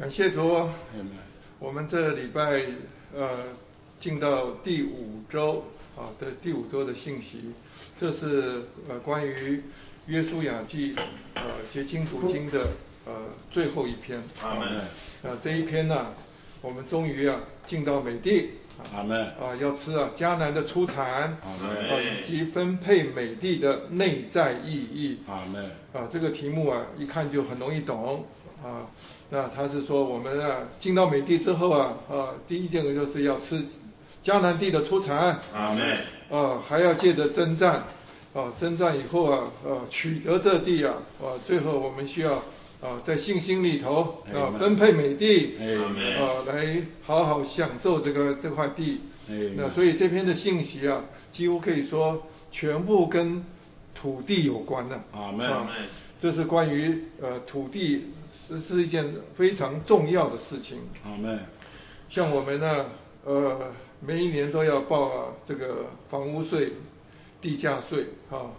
感谢主，我们这礼拜呃进到第五周啊的第五周的信息，这是呃关于约书亚记呃结晶读经的呃最后一篇。阿门。啊这一篇呢，我们终于啊进到美地。阿门。啊要吃啊迦南的出产。阿门。以及分配美地的内在意义。阿门。啊这个题目啊一看就很容易懂啊。那他是说我们啊进到美地之后啊啊第一件就是要吃迦南地的出产。阿门。啊还要借着征战啊征战以后啊呃取得这地啊啊最后我们需要啊在信心里头啊分配美地啊来好好享受这个这块地。那所以这篇的信息啊几乎可以说全部跟土地有关的。阿门。这是关于呃土地。这是一件非常重要的事情。好嘞。像我们呢，呃，每一年都要报这个房屋税、地价税，哈。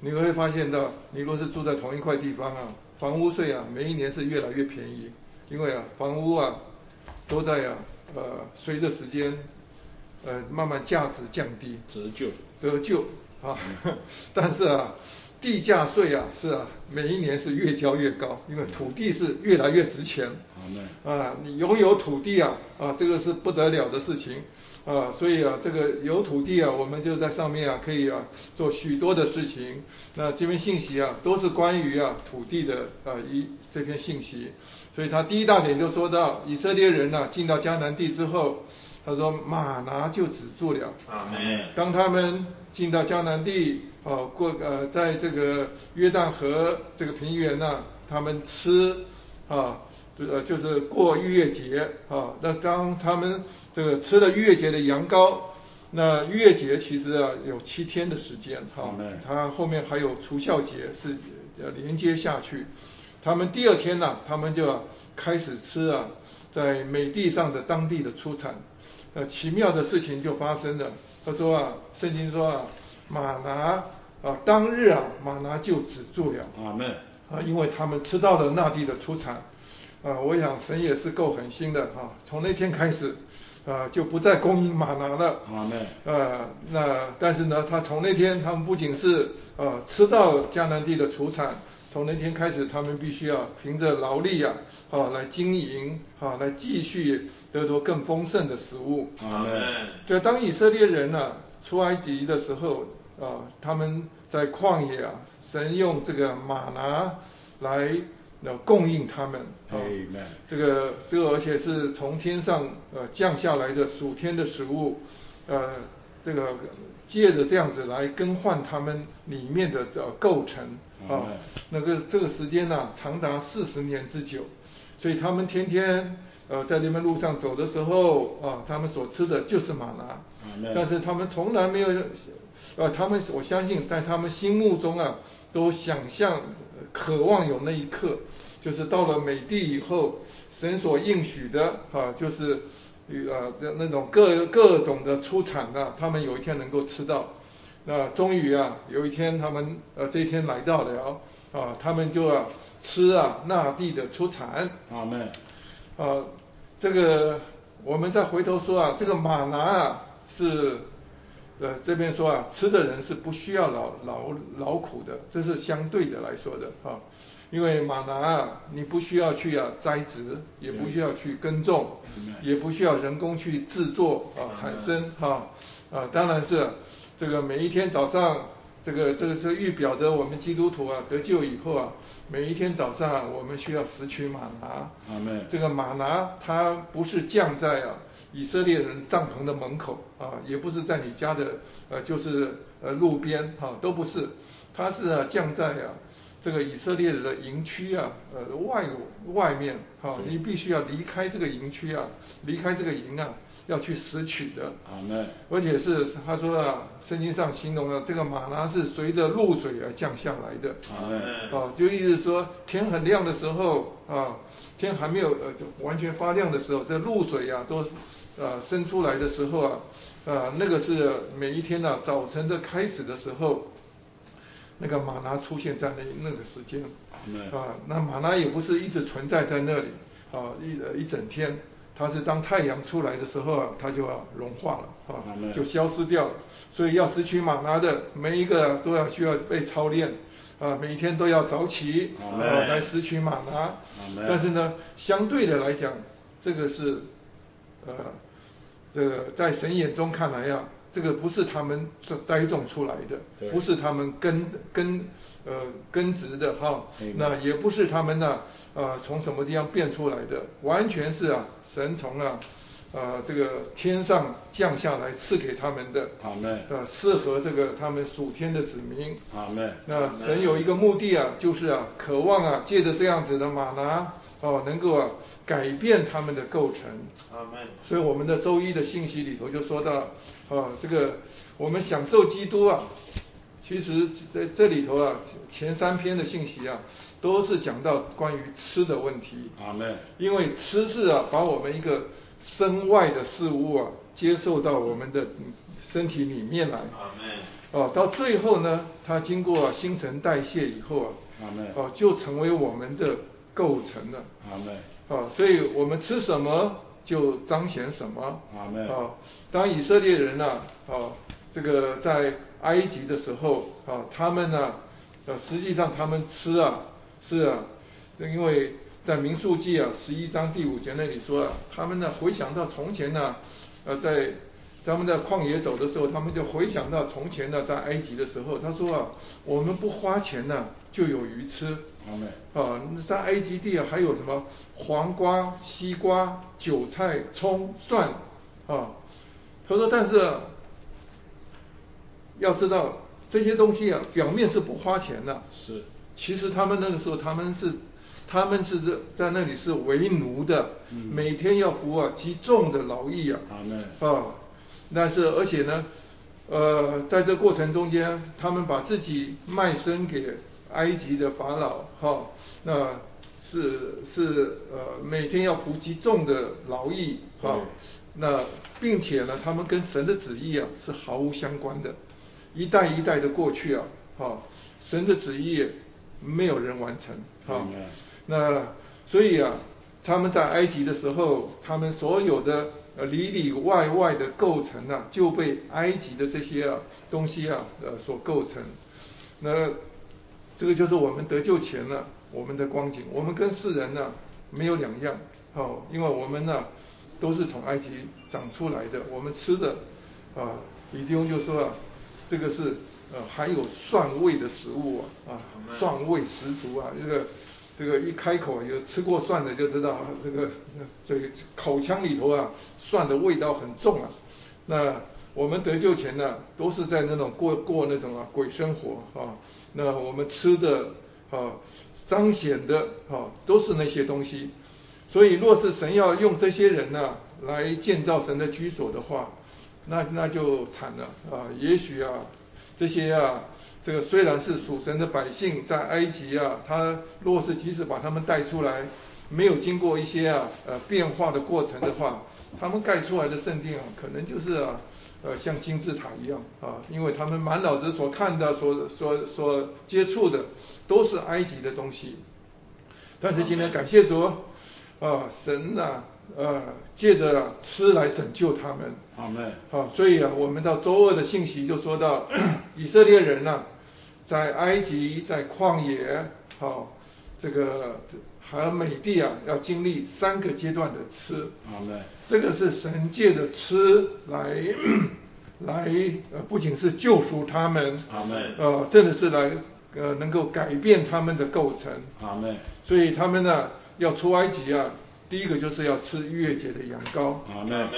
你会发现到，你若是住在同一块地方啊，房屋税啊，每一年是越来越便宜，因为啊，房屋啊，都在啊，呃，随着时间，呃，慢慢价值降低。折旧。折旧，啊，但是啊。地价税啊，是啊，每一年是越交越高，因为土地是越来越值钱。啊，你拥有土地啊，啊，这个是不得了的事情。啊，所以啊，这个有土地啊，我们就在上面啊，可以啊，做许多的事情。那这篇信息啊，都是关于啊土地的啊一这篇信息。所以他第一大点就说到，以色列人呢进到迦南地之后，他说马拿就止住了。啊，当他们进到迦南地。哦，过呃，在这个约旦河这个平原呢，他们吃啊，呃，就是过逾越节啊。那当他们这个吃了逾越节的羊羔，那逾越节其实啊有七天的时间哈，它后面还有除孝节是呃连接下去。他们第二天呢，他们就要开始吃啊，在美地上的当地的出产。呃，奇妙的事情就发生了。他说啊，圣经说啊。马拿啊，当日啊，马拿就止住了。阿门。啊，因为他们吃到了那地的出产。啊，我想神也是够狠心的哈，从那天开始，啊，就不再供应马拿了。阿门。呃，那但是呢，他从那天，他们不仅是啊吃到迦南地的出产，从那天开始，他们必须要凭着劳力啊，啊来经营，啊来继续得到更丰盛的食物。阿门。就当以色列人呢出埃及的时候。啊，他们在旷野啊，神用这个马拿来呃供应他们。啊，这个这个而且是从天上呃降下来的属天的食物，呃，这个借着这样子来更换他们里面的这构成。啊，那个这个时间呢长达四十年之久，所以他们天天呃在那边路上走的时候啊，他们所吃的就是马拿。但是他们从来没有。呃，他们我相信在他们心目中啊，都想象、渴望有那一刻，就是到了美地以后，神所应许的啊，就是呃那种各各种的出产啊，他们有一天能够吃到。那终于啊，有一天他们呃这一天来到了啊，他们就要吃啊那地的出产。阿门。啊，这个我们再回头说啊，这个马拿啊是。呃，这边说啊，吃的人是不需要劳劳劳苦的，这是相对的来说的哈。因为马拿啊，你不需要去啊栽植，也不需要去耕种，也不需要人工去制作啊产生哈。啊，当然是这个每一天早上，这个这个是预表着我们基督徒啊得救以后啊，每一天早上我们需要拾取马拿。这个马拿它不是降在啊。以色列人帐篷的门口啊，也不是在你家的呃，就是呃路边哈，都不是，它是啊降在啊这个以色列人的营区啊呃外外面哈，你必须要离开这个营区啊，离开这个营啊，要去拾取的。啊，那而且是他说啊，圣经上形容了这个马拉是随着露水而降下来的。啊，啊，就意思说天很亮的时候啊，天还没有呃完全发亮的时候，这露水呀都是。啊，生出来的时候啊，呃，那个是每一天呢早晨的开始的时候，那个马拿出现在那那个时间，啊，那马拿也不是一直存在在那里，啊一呃一整天，它是当太阳出来的时候啊，它就要融化了啊，就消失掉了。所以要拾取玛拿的每一个都要需要被操练啊，每天都要早起啊来拾取玛拿。但是呢，相对的来讲，这个是呃这个在神眼中看来呀。这个不是他们栽栽种出来的，不是他们根根呃根植的哈，那也不是他们呢呃从什么地方变出来的，完全是啊神从啊呃这个天上降下来赐给他们的，呃适合这个他们属天的子民。那神有一个目的啊，就是啊渴望啊借着这样子的马拿哦能够啊。改变他们的构成，所以我们的周一的信息里头就说到，啊，这个我们享受基督啊，其实在这里头啊，前三篇的信息啊，都是讲到关于吃的问题。阿门。因为吃是啊，把我们一个身外的事物啊，接受到我们的身体里面来。阿门。哦，到最后呢，它经过新陈代谢以后啊，阿门。哦，就成为我们的构成了。啊，所以我们吃什么就彰显什么。啊，当以色列人呢，啊，这个在埃及的时候，啊，他们呢，呃，实际上他们吃啊，是啊，这因为在民数记啊十一章第五节那里说啊，他们呢回想到从前呢，呃，在。咱们在旷野走的时候，他们就回想到从前呢，在埃及的时候，他说啊，我们不花钱呢，就有鱼吃。啊，在埃及地啊，还有什么黄瓜、西瓜、韭菜、葱、蒜啊。他说，但是要知道这些东西啊，表面是不花钱的。是。其实他们那个时候，他们是，他们是在在那里是为奴的，每天要服啊极重的劳役啊。啊。但是，而且呢，呃，在这过程中间，他们把自己卖身给埃及的法老，哈，那是是呃每天要服极重的劳役，哈，那并且呢，他们跟神的旨意啊是毫无相关的，一代一代的过去啊，哈，神的旨意没有人完成，哈，那所以啊，他们在埃及的时候，他们所有的。呃，里里外外的构成啊，就被埃及的这些啊东西啊呃所构成。那这个就是我们得救前呢，我们的光景，我们跟世人呢没有两样，哦，因为我们呢都是从埃及长出来的，我们吃的啊，李弟兄就说啊，这个是呃含有蒜味的食物啊，啊，蒜味十足啊，这个。这个一开口有吃过蒜的就知道，这个这口腔里头啊，蒜的味道很重啊。那我们得救前呢，都是在那种过过那种啊鬼生活啊。那我们吃的啊，彰显的啊，都是那些东西。所以若是神要用这些人呢，来建造神的居所的话，那那就惨了啊。也许啊，这些啊。这个虽然是属神的百姓，在埃及啊，他若是即使把他们带出来，没有经过一些啊呃变化的过程的话，他们盖出来的圣殿啊，可能就是啊呃像金字塔一样啊，因为他们满脑子所看的、所所所接触的都是埃及的东西。但是今天感谢主啊，神呐。呃，借着吃来拯救他们。好妹。好，所以啊，我们到周二的信息就说到，以色列人呢，在埃及，在旷野，好，这个还有美帝啊，要经历三个阶段的吃。好妹。这个是神借着吃来，来呃，不仅是救赎他们。好妹。呃，真的是来呃，能够改变他们的构成。好妹。所以他们呢，要出埃及啊。第一个就是要吃逾越节的羊羔。阿门。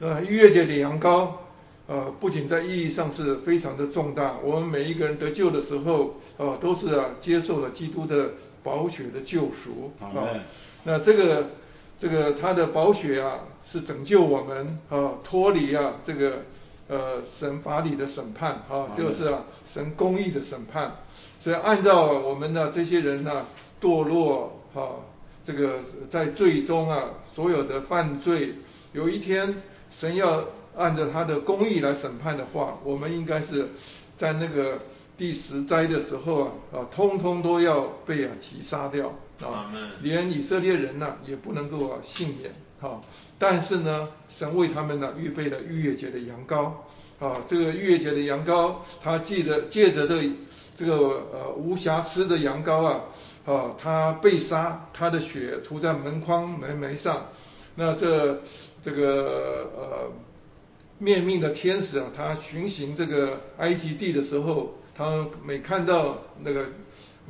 呃，逾越节的羊羔，呃，不仅在意义上是非常的重大，我们每一个人得救的时候，呃，都是啊接受了基督的宝血的救赎。啊，那这个这个他的宝血啊，是拯救我们啊，脱离啊这个呃神法理的审判啊，就是啊神公义的审判。所以按照我们的这些人呢堕落啊。这个在最终啊，所有的犯罪，有一天神要按照他的公义来审判的话，我们应该是在那个第十灾的时候啊，啊，通通都要被啊击杀掉啊，连以色列人呢也不能够啊幸免啊。但是呢，神为他们呢预备了逾越节的羊羔啊，这个逾越节的羊羔，他借着借着这这个呃无瑕疵的羊羔啊啊，他被杀，他的血涂在门框门楣上，那这这个呃面命的天使啊，他巡行这个埃及地的时候，他每看到那个。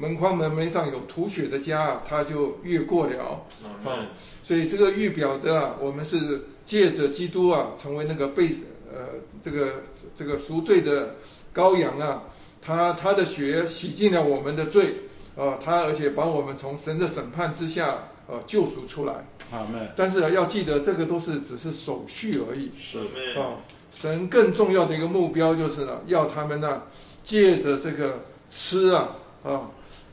门框门楣上有吐血的家啊，他就越过了啊，所以这个预表着啊，我们是借着基督啊，成为那个被呃这个这个赎罪的羔羊啊，他他的血洗净了我们的罪啊，他而且把我们从神的审判之下呃救赎出来。啊，但是要记得，这个都是只是手续而已。是。啊，神更重要的一个目标就是呢，要他们呢借着这个吃啊啊。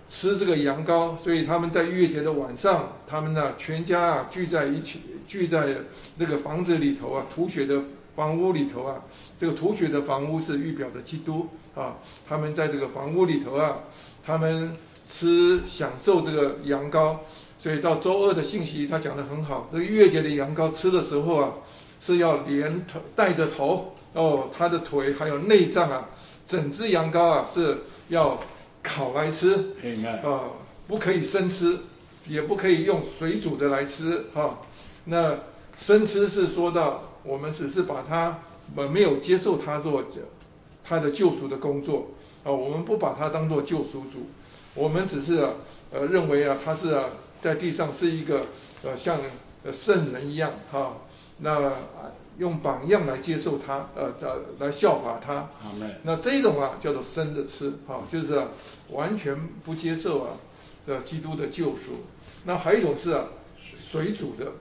吃这个羊羔，所以他们在逾越节的晚上，他们呢全家啊聚在一起，聚在那个房子里头啊，吐血的房屋里头啊，这个吐血的房屋是预表的基督啊，他们在这个房屋里头啊，他们吃享受这个羊羔，所以到周二的信息他讲的很好，这个逾越节的羊羔吃的时候啊，是要连头带着头哦，他的腿还有内脏啊，整只羊羔啊是要。烤来吃，啊，不可以生吃，也不可以用水煮的来吃，哈。那生吃是说到我们只是把它，我没有接受它做它的救赎的工作，啊，我们不把它当做救赎主，我们只是呃认为啊，它是啊在地上是一个呃像圣人一样，哈。那用榜样来接受他，呃，来效法他。那这种啊叫做生着吃，哈，就是完全不接受啊，呃，基督的救赎。那还有一种是啊，水煮的。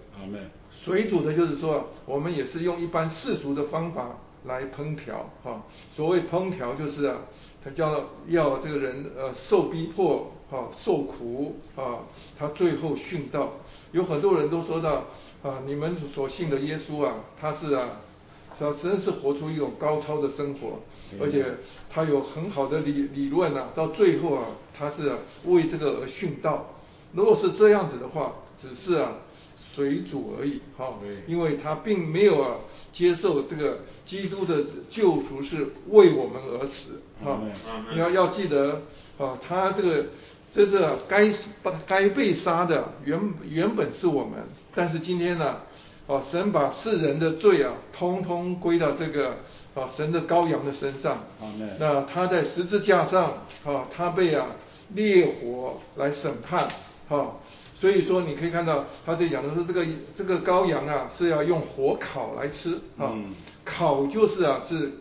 水煮的就是说，我们也是用一般世俗的方法来烹调，哈。所谓烹调就是啊，他叫要这个人呃受逼迫，哈，受苦，啊，他最后殉道。有很多人都说到。啊，你们所信的耶稣啊，他是啊，他真是活出一种高超的生活，而且他有很好的理理论啊，到最后啊，他是为这个而殉道。如果是这样子的话，只是啊水煮而已，哈，因为他并没有啊接受这个基督的救赎是为我们而死，哈，你要要记得啊，他这个。这是该该被杀的原原本是我们，但是今天呢，啊神把世人的罪啊，通通归到这个啊神的羔羊的身上。那他在十字架上啊，他被啊烈火来审判，啊，所以说你可以看到他在讲的是这个这个羔羊啊是要用火烤来吃，啊，烤就是啊是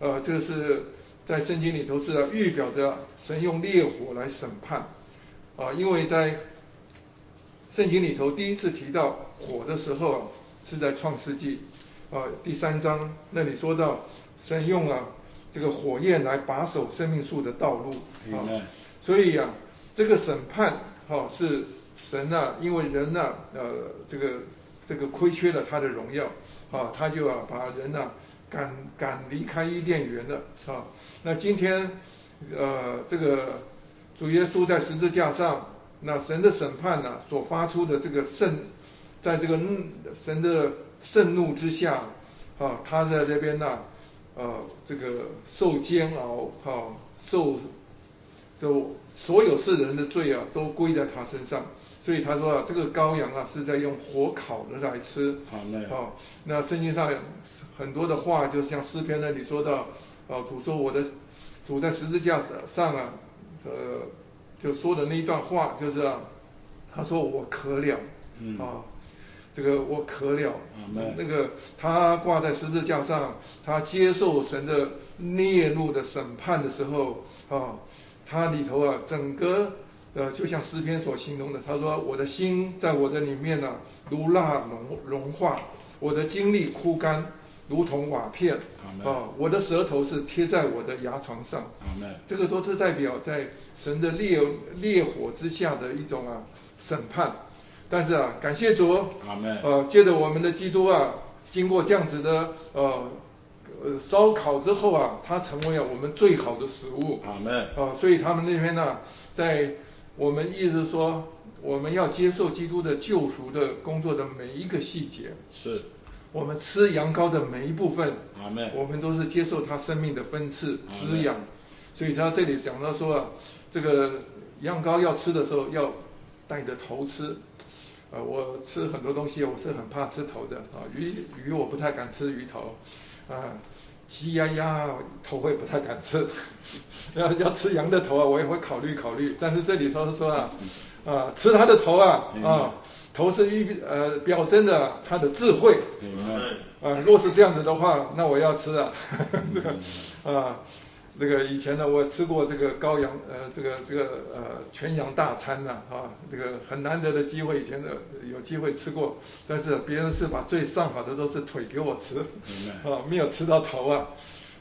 呃这个是在圣经里头是预表着神用烈火来审判。啊，因为在圣经里头第一次提到火的时候啊，是在创世纪啊第三章那里说到神用啊这个火焰来把守生命树的道路啊，所以啊这个审判哈是神呐，因为人呐呃这个这个亏缺了他的荣耀啊，他就啊把人呐赶赶离开伊甸园了啊，那今天呃这个。主耶稣在十字架上，那神的审判呢，所发出的这个圣，在这个神的盛怒之下，啊，他在这边呢，呃，这个受煎熬，哈，受，都所有世人的罪啊，都归在他身上。所以他说啊，这个羔羊啊，是在用火烤的来吃。好，那圣经上很多的话，就像诗篇那里说到，啊，主说我的主在十字架上啊。呃，就说的那一段话，就是啊，他说我渴了，啊，这个我渴了，那个他挂在十字架上，他接受神的烈怒的审判的时候，啊，他里头啊，整个呃，就像诗篇所形容的，他说我的心在我的里面呢，如蜡融融化，我的精力枯干。如同瓦片啊，我的舌头是贴在我的牙床上，这个都是代表在神的烈烈火之下的一种啊审判。但是啊，感谢主，呃，借着我们的基督啊，经过这样子的呃呃烧烤之后啊，它成为了我们最好的食物。阿门啊，所以他们那边呢，在我们意思说，我们要接受基督的救赎的工作的每一个细节。是。我们吃羊羔的每一部分。我们都是接受他生命的分赐滋养。所以他这里讲到说啊，这个羊羔要吃的时候要带着头吃。呃，我吃很多东西，我是很怕吃头的啊，鱼鱼我不太敢吃鱼头，啊，鸡呀鸭头我也不太敢吃。要要吃羊的头啊，我也会考虑考虑。但是这里说是说啊，啊，吃它的头啊啊。头是预呃表征的他的智慧，啊，若是这样子的话，那我要吃啊，这个 啊，这个以前呢我吃过这个羔羊呃这个这个呃全羊大餐呐啊，这个很难得的机会，以前的有机会吃过，但是别人是把最上好的都是腿给我吃，啊，没有吃到头啊，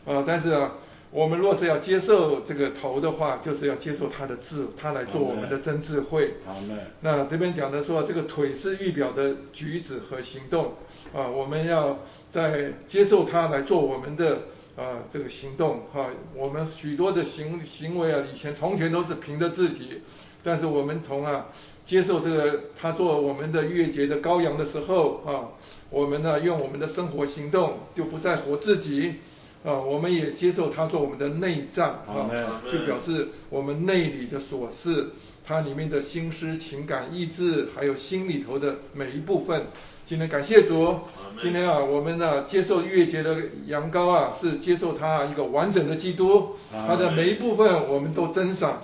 啊，但是啊。我们若是要接受这个头的话，就是要接受他的智，他来做我们的真智慧。好嘞。那这边讲的说，这个腿是预表的举止和行动啊，我们要在接受他来做我们的啊这个行动哈。我们许多的行行为啊，以前从前都是凭着自己，但是我们从啊接受这个他做我们的月节的羔羊的时候啊，我们呢用我们的生活行动就不再活自己。啊，我们也接受他做我们的内脏啊，就表示我们内里的琐事，它里面的心思、情感、意志，还有心里头的每一部分。今天感谢主，今天啊，我们呢接受月节的羊羔啊，是接受他一个完整的基督，他的每一部分我们都珍赏。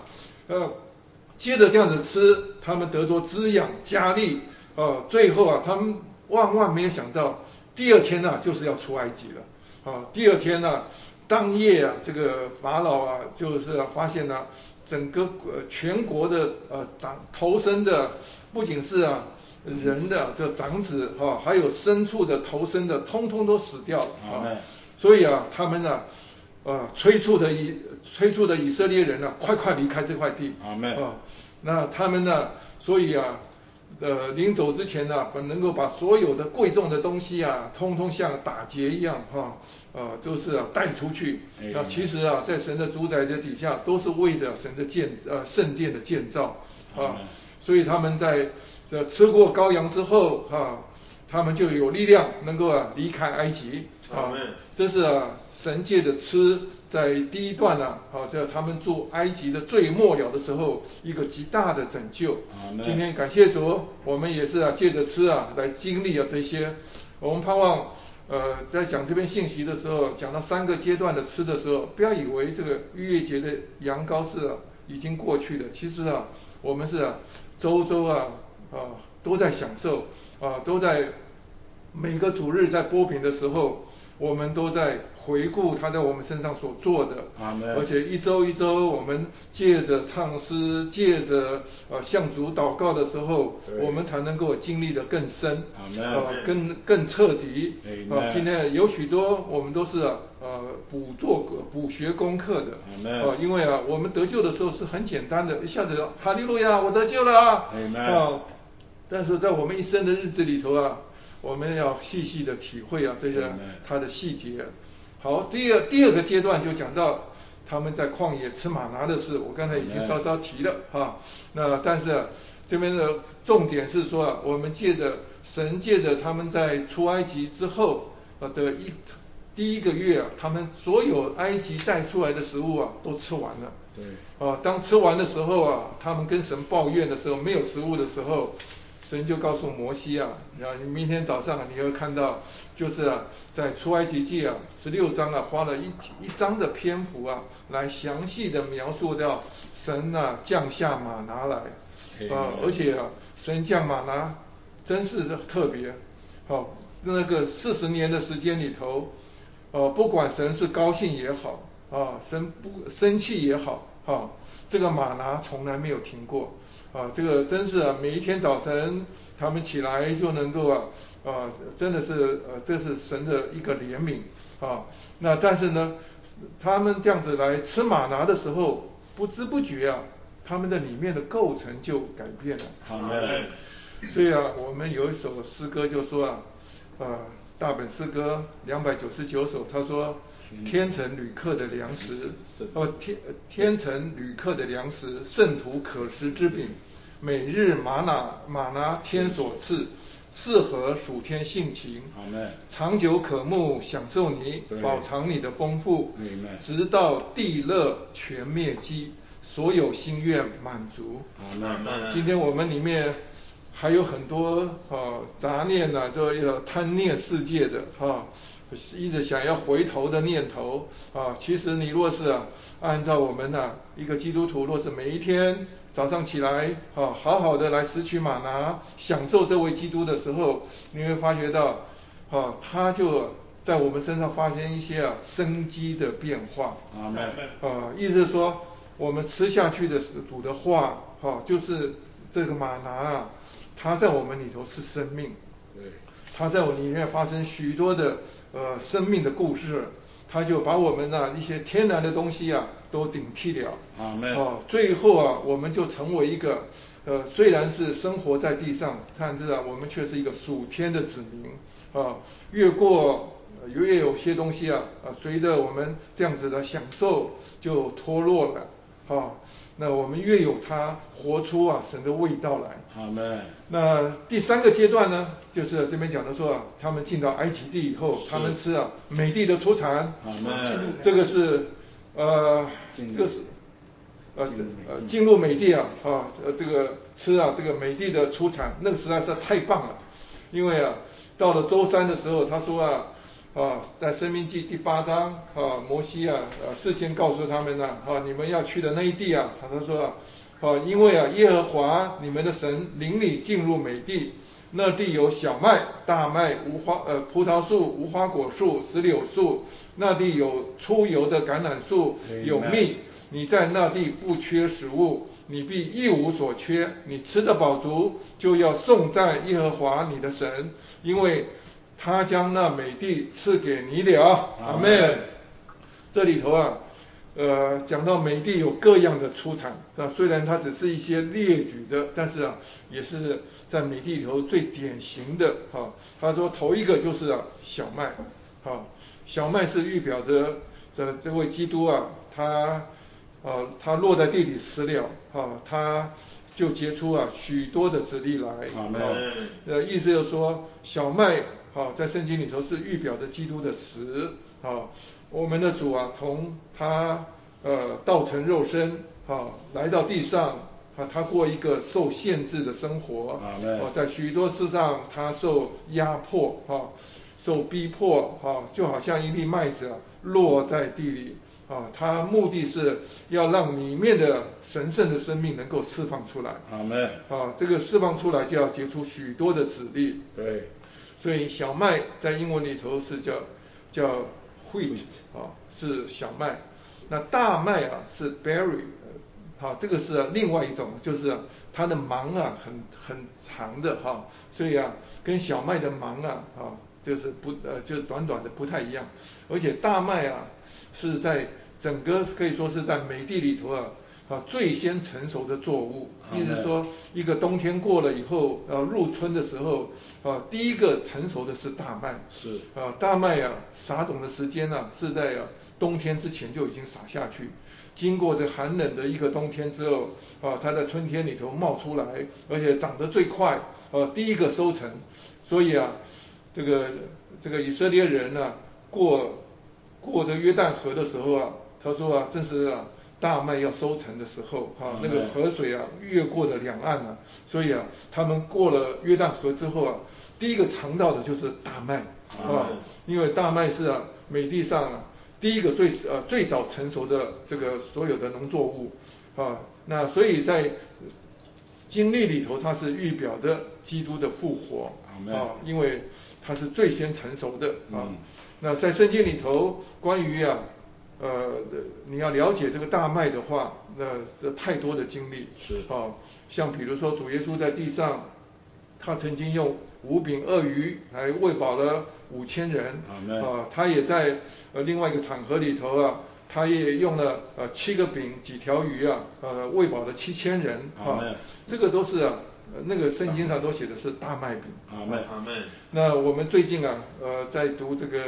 呃，接着这样子吃，他们得着滋养、加力，啊，最后啊，他们万万没有想到，第二天呢就是要出埃及了。啊，第二天呢，当夜啊，这个法老啊，就是发现呢，整个呃全国的呃长头生的，不仅是啊人的这长子哈，还有牲畜的头生的，通通都死掉了啊。所以啊，他们呢，啊催促的以催促的以色列人呢，快快离开这块地。啊，那他们呢，所以啊。呃，临走之前呢，能够把所有的贵重的东西啊，通通像打劫一样哈，呃，都是啊带出去。那其实啊，在神的主宰的底下，都是为着神的建呃圣殿的建造啊。所以他们在这吃过羔羊之后哈，他们就有力量能够啊离开埃及啊。这是啊神借着吃。在第一段呢，好，在他们做埃及的最末了的时候，一个极大的拯救。今天感谢主，我们也是啊，借着吃啊，来经历啊这些。我们盼望，呃，在讲这篇信息的时候，讲到三个阶段的吃的时候，不要以为这个逾越节的羊羔是已经过去了。其实啊，我们是啊，周周啊啊都在享受啊，都在每个主日在播品的时候，我们都在。回顾他在我们身上所做的，而且一周一周，我们借着唱诗，借着呃向主祷告的时候，我们才能够经历的更深，啊，更更彻底。啊，今天有许多我们都是呃补做补学功课的，啊，因为啊，我们得救的时候是很简单的，一下子哈利路亚，我得救了啊，啊，但是在我们一生的日子里头啊，我们要细细的体会啊这些它的细节。好，第二第二个阶段就讲到他们在旷野吃马拿的事，我刚才已经稍稍提了哈。那但是这边的重点是说啊，我们借着神借着他们在出埃及之后呃的一第一个月啊，他们所有埃及带出来的食物啊都吃完了。对。啊，当吃完的时候啊，他们跟神抱怨的时候，没有食物的时候。神就告诉摩西啊，啊，你明天早上你会看到，就是啊，在出埃及记啊十六章啊，花了一一章的篇幅啊，来详细的描述掉神啊降下马拿来，啊，而且啊，神降马拿真是特别，好，那个四十年的时间里头，呃，不管神是高兴也好，啊，神不生气也好，哈，这个马拿从来没有停过。啊，这个真是啊，每一天早晨他们起来就能够啊，啊，真的是呃，这是神的一个怜悯啊。那但是呢，他们这样子来吃马拿的时候，不知不觉啊，他们的里面的构成就改变了。好所以啊，我们有一首诗歌就说啊，啊，大本诗歌两百九十九首，他说。天成旅客的粮食，哦天天成旅客的粮食，圣徒可食之饼，每日玛拿玛拿天所赐，适合属天性情。长久可慕，享受你，饱尝你的丰富，直到地热全灭机，所有心愿满足。今天我们里面。还有很多啊杂念呐，这个贪念世界的哈，一直想要回头的念头啊。其实你若是啊，按照我们呐一个基督徒，若是每一天早上起来啊，好好的来拾取玛拿，享受这位基督的时候，你会发觉到啊，他就在我们身上发生一些啊生机的变化。啊，啊，意思是说，我们吃下去的主的话，哈，就是这个玛拿啊。它在我们里头是生命，对，它在我里面发生许多的呃生命的故事，它就把我们的一些天然的东西啊都顶替了，啊，最后啊我们就成为一个呃虽然是生活在地上，但是啊我们却是一个属天的子民啊，越过越有些东西啊啊随着我们这样子的享受就脱落了，啊。那我们越有它活出啊神的味道来。好嘞。那第三个阶段呢，就是这边讲的说啊，他们进到埃及地以后，他们吃啊美地的出产。好嘞。这个是呃，这个是呃呃进入美地啊啊呃这个吃啊这个美地的出产，那个实在是太棒了。因为啊到了周三的时候，他说啊。啊，在生命记第八章啊，摩西啊，呃，事先告诉他们呢，啊，你们要去的那一地啊，他说啊，因为啊，耶和华你们的神领你进入美地，那地有小麦、大麦、无花呃葡萄树、无花果树、石榴树，那地有出油的橄榄树，有蜜，你在那地不缺食物，你必一无所缺，你吃得饱足，就要颂赞耶和华你的神，因为。他将那美地赐给你了，阿门。这里头啊，呃，讲到美地有各样的出产，啊，虽然它只是一些列举的，但是啊，也是在美地里头最典型的哈。他说头一个就是啊小麦，哈，小麦是预表着这这位基督啊，他啊他落在地里死了，啊，他就结出啊许多的子粒来，阿门。呃，意思就是说小麦。啊，在圣经里头是预表着基督的死啊，我们的主啊，从他呃道成肉身啊，来到地上啊，他过一个受限制的生活啊，在许多事上他受压迫啊，受逼迫啊，就好像一粒麦子啊落在地里啊，他目的是要让里面的神圣的生命能够释放出来，阿门啊，这个释放出来就要结出许多的籽粒，对。所以小麦在英文里头是叫叫 wheat 啊，是小麦。那大麦啊是 berry，好，这个是另外一种，就是它的芒啊很很长的哈，所以啊跟小麦的芒啊啊就是不呃就是短短的不太一样。而且大麦啊是在整个可以说是在美地里头啊。啊，最先成熟的作物，意思说，一个冬天过了以后，呃，入春的时候，啊，第一个成熟的是大麦。是。啊，大麦啊，撒种的时间呢，是在冬天之前就已经撒下去，经过这寒冷的一个冬天之后，啊，它在春天里头冒出来，而且长得最快，呃，第一个收成。所以啊，这个这个以色列人呢，过过这约旦河的时候啊，他说啊，正是啊。大麦要收成的时候，哈，那个河水啊越过了两岸啊，所以啊，他们过了约旦河之后啊，第一个尝到的就是大麦，啊，因为大麦是啊美地上啊第一个最呃最早成熟的这个所有的农作物，啊，那所以在经历里头，它是预表着基督的复活，啊，因为它是最先成熟的啊，那在圣经里头关于啊。呃，你要了解这个大麦的话，那这太多的经历。是。啊，像比如说主耶稣在地上，他曾经用五饼鳄鱼来喂饱了五千人。啊，他也在呃另外一个场合里头啊，他也用了呃七个饼几条鱼啊，呃喂饱了七千人。啊，这个都是。那个圣经上都写的是大麦饼。阿门，阿门。那我们最近啊，呃，在读这个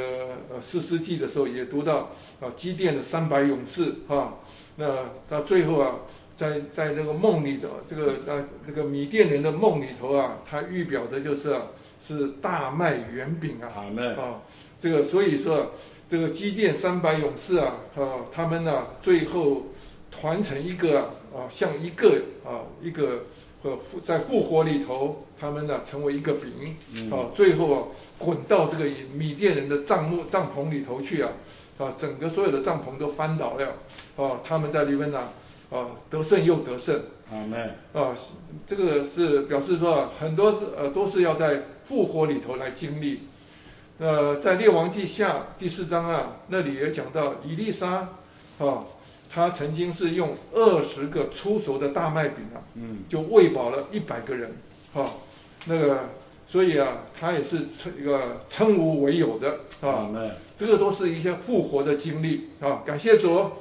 呃四世纪的时候，也读到啊，基甸的三百勇士哈，那到最后啊，在在这个梦里的这个呃这个米甸人的梦里头啊，他预表的就是啊是大麦圆饼啊，阿门啊，这个所以说这个基甸三百勇士啊，啊他们呢最后团成一个啊像一个啊一个和复在复活里头，他们呢成为一个饼，嗯啊最后啊滚到这个米甸人的帐幕帐篷里头去啊，啊整个所有的帐篷都翻倒了，啊他们在里面呢啊得胜又得胜，阿门。啊，这个是表示说啊很多是呃都是要在复活里头来经历。呃，在列王记下第四章啊，那里也讲到以利沙啊，他曾经是用二十个出熟的大麦饼啊，嗯。就喂饱了一百个人，哈、那个所以啊，他也是称一个称无为有的啊，这个都是一些复活的经历啊，感谢主。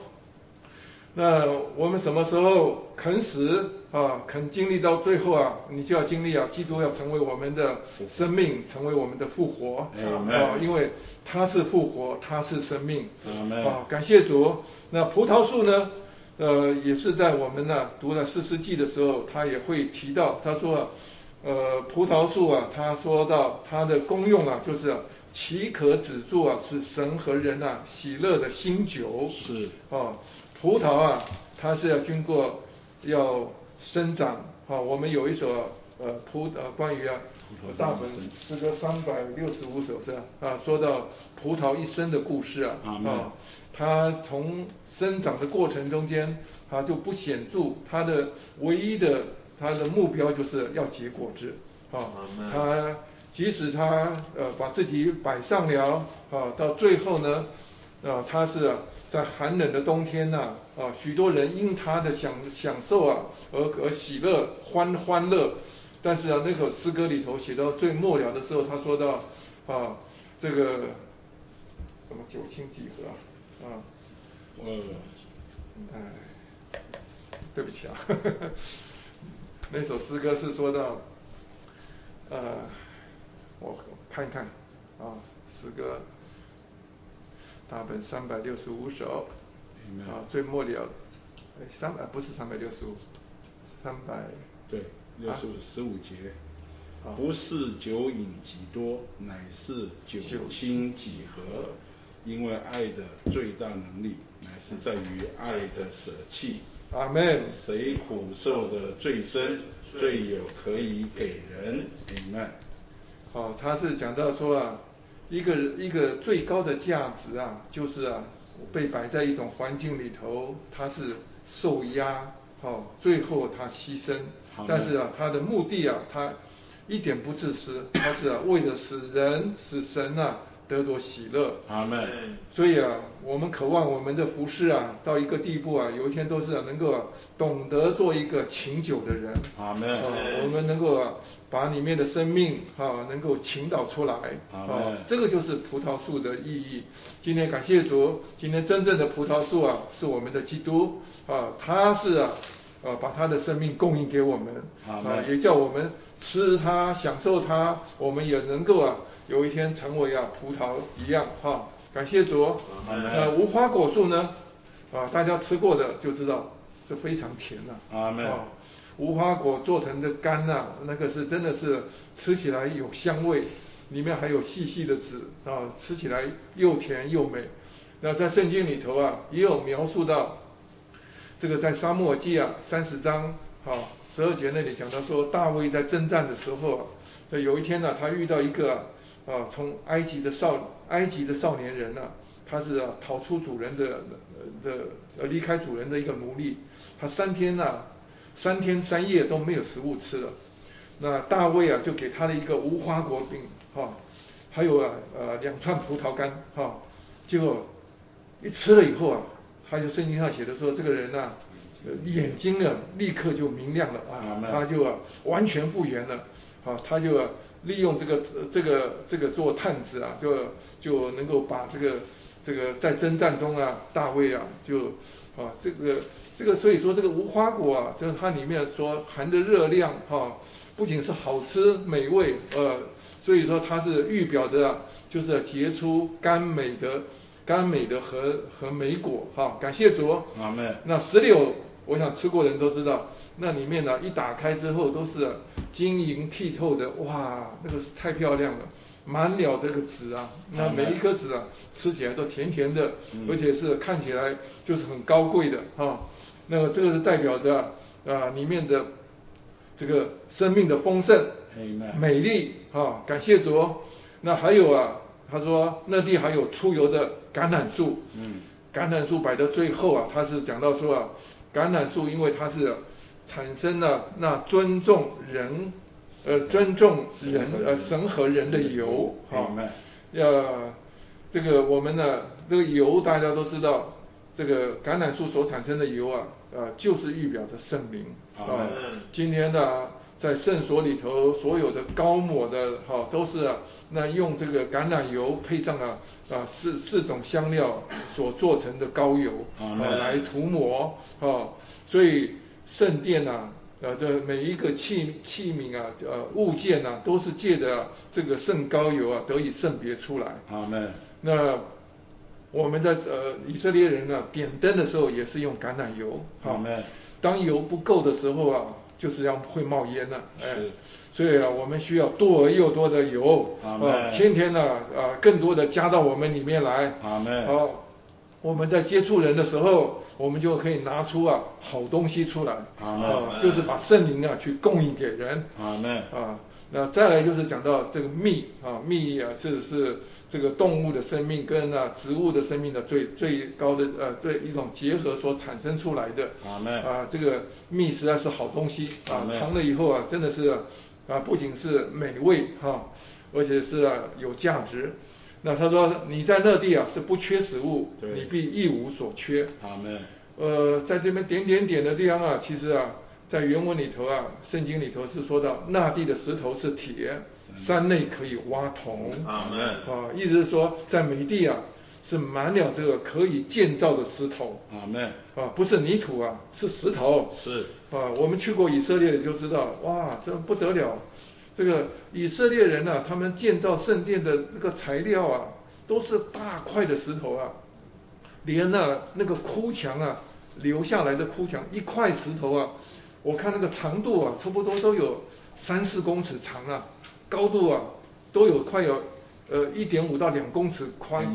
那我们什么时候肯死啊？肯经历到最后啊，你就要经历啊，基督要成为我们的生命，成为我们的复活啊，因为他是复活，他是生命啊，感谢主。那葡萄树呢？呃，也是在我们呢读了四世纪的时候，他也会提到，他说啊，呃，葡萄树啊，他说到它的功用啊，就是啊岂可止住啊，是神和人啊喜乐的新酒。是啊，葡萄啊，它是要经过要生长啊。我们有一首呃葡呃关于啊葡萄大本生诗歌三百六十五首是吧？啊，说到葡萄一生的故事啊啊，它从生长的过程中间，它就不显著，它的唯一的它的目标就是要结果子啊，它即使它呃把自己摆上了啊，到最后呢。啊，他是啊，在寒冷的冬天呐、啊，许多人因他的享享受啊，而而喜乐欢欢乐。但是啊，那首诗歌里头写到最末了的时候，他说到啊，这个什么九卿几何啊，啊，呃，哎，对不起啊，那首诗歌是说到，呃，我看一看啊，诗歌大本三百六十五首啊，最末了，哎，三百不是三百六十五，三百，对，六十五十五节啊，不是酒饮几多，乃是酒心几何。因为爱的最大能力，乃是在于爱的舍弃。阿门。谁苦受的最深，最有可以给人。Amen。哦，他是讲到说啊，一个一个最高的价值啊，就是啊，被摆在一种环境里头，他是受压，哦，最后他牺牲。但是啊，他的目的啊，他一点不自私，他是啊，为了使人使神啊得着喜乐。阿门。所以啊，我们渴望我们的服饰啊，到一个地步啊，有一天都是、啊、能够、啊、懂得做一个勤酒的人。阿门啊我们能够啊，把里面的生命啊，能够倾倒出来。阿啊，这个就是葡萄树的意义。今天感谢主，今天真正的葡萄树啊，是我们的基督啊，他是啊，呃，把他的生命供应给我们啊，也叫我们吃它，享受它，我们也能够啊，有一天成为啊葡萄一样哈、感谢主。呃，无花果树呢，啊，大家吃过的就知道，这非常甜呐、阿门啊无花果做成的干呐、那个是真的是吃起来有香味，里面还有细细的籽啊，吃起来又甜又美。那在圣经里头啊，也有描述到这个在沙漠记啊三十章啊十二节那里讲到说，大卫在征战的时候啊，有一天呢、他遇到一个啊从埃及的少埃及的少年人啊，他是啊逃出主人的呃的呃离开主人的一个奴隶，他三天呐、三天三夜都没有食物吃了。那大卫啊就给他的一个无花果饼哈、还有啊呃两串葡萄干哈、结果一吃了以后啊，他就圣经上写的说这个人呐、呃眼睛啊立刻就明亮了啊，他就啊完全复原了啊，他就啊利用这个这个这个做探子啊，就就能够把这个这个在征战中啊，大卫啊就啊这个这个所以说这个无花果啊，就是它里面说含的热量哈、不仅是好吃美味，呃，所以说它是预表着啊，就是结出甘美的甘美的和和美果哈、感谢主。阿门。那石榴我想吃过的人都知道，那里面呢一打开之后都是晶莹剔透的，哇，那个是太漂亮了。满了这个籽啊，那每一颗籽啊，吃起来都甜甜的，而且是看起来就是很高贵的哈。那么这个是代表着啊里面的这个生命的丰盛、美丽啊，感谢主。那还有啊，他说那地还有出油的橄榄树，嗯，橄榄树摆到最后啊，他是讲到说啊，橄榄树因为它是产生了那尊重人。呃，尊重人，呃，神和人的油，哈，要这个我们呢，这个油大家都知道，这个橄榄树所产生的油啊，呃，就是预表着圣灵，啊，今天呢，在圣所里头所有的高抹的，哈，都是那用这个橄榄油配上了啊四四种香料所做成的膏油，啊，来涂抹，啊，所以圣殿呐。呃，这每一个器器皿啊，呃，物件呐，都是借着这个圣膏油啊，得以圣别出来。阿门。那我们在呃以色列人呢，点灯的时候也是用橄榄油。阿门。当油不够的时候啊，就是要会冒烟了。是。所以啊，我们需要多而又多的油。阿门。天天呢，啊，更多的加到我们里面来。阿门。好。我们在接触人的时候，我们就可以拿出啊好东西出来，啊，就是把圣灵啊去供应给人，啊，啊，那再来就是讲到这个蜜啊，蜜啊是是这个动物的生命跟啊植物的生命的最最高的呃这一种结合所产生出来的，啊，啊这个蜜实在是好东西啊，尝了以后啊真的是啊不仅是美味哈，而且是啊有价值。那他说你在那地啊是不缺食物，你必一无所缺。阿门。呃，在这边点点点的地方啊，其实啊，在原文里头啊，圣经里头是说到那地的石头是铁，山内可以挖铜。阿门。啊，意思是说在美地啊是满了这个可以建造的石头。阿门。啊，不是泥土啊，是石头。是。啊，我们去过以色列的就知道，哇，这不得了。这个以色列人呢，他们建造圣殿的这个材料啊，都是大块的石头啊，连那那个哭墙啊，留下来的哭墙一块石头啊，我看那个长度啊，差不多都有三四公尺长啊，高度啊都有快有呃一点五到两公尺宽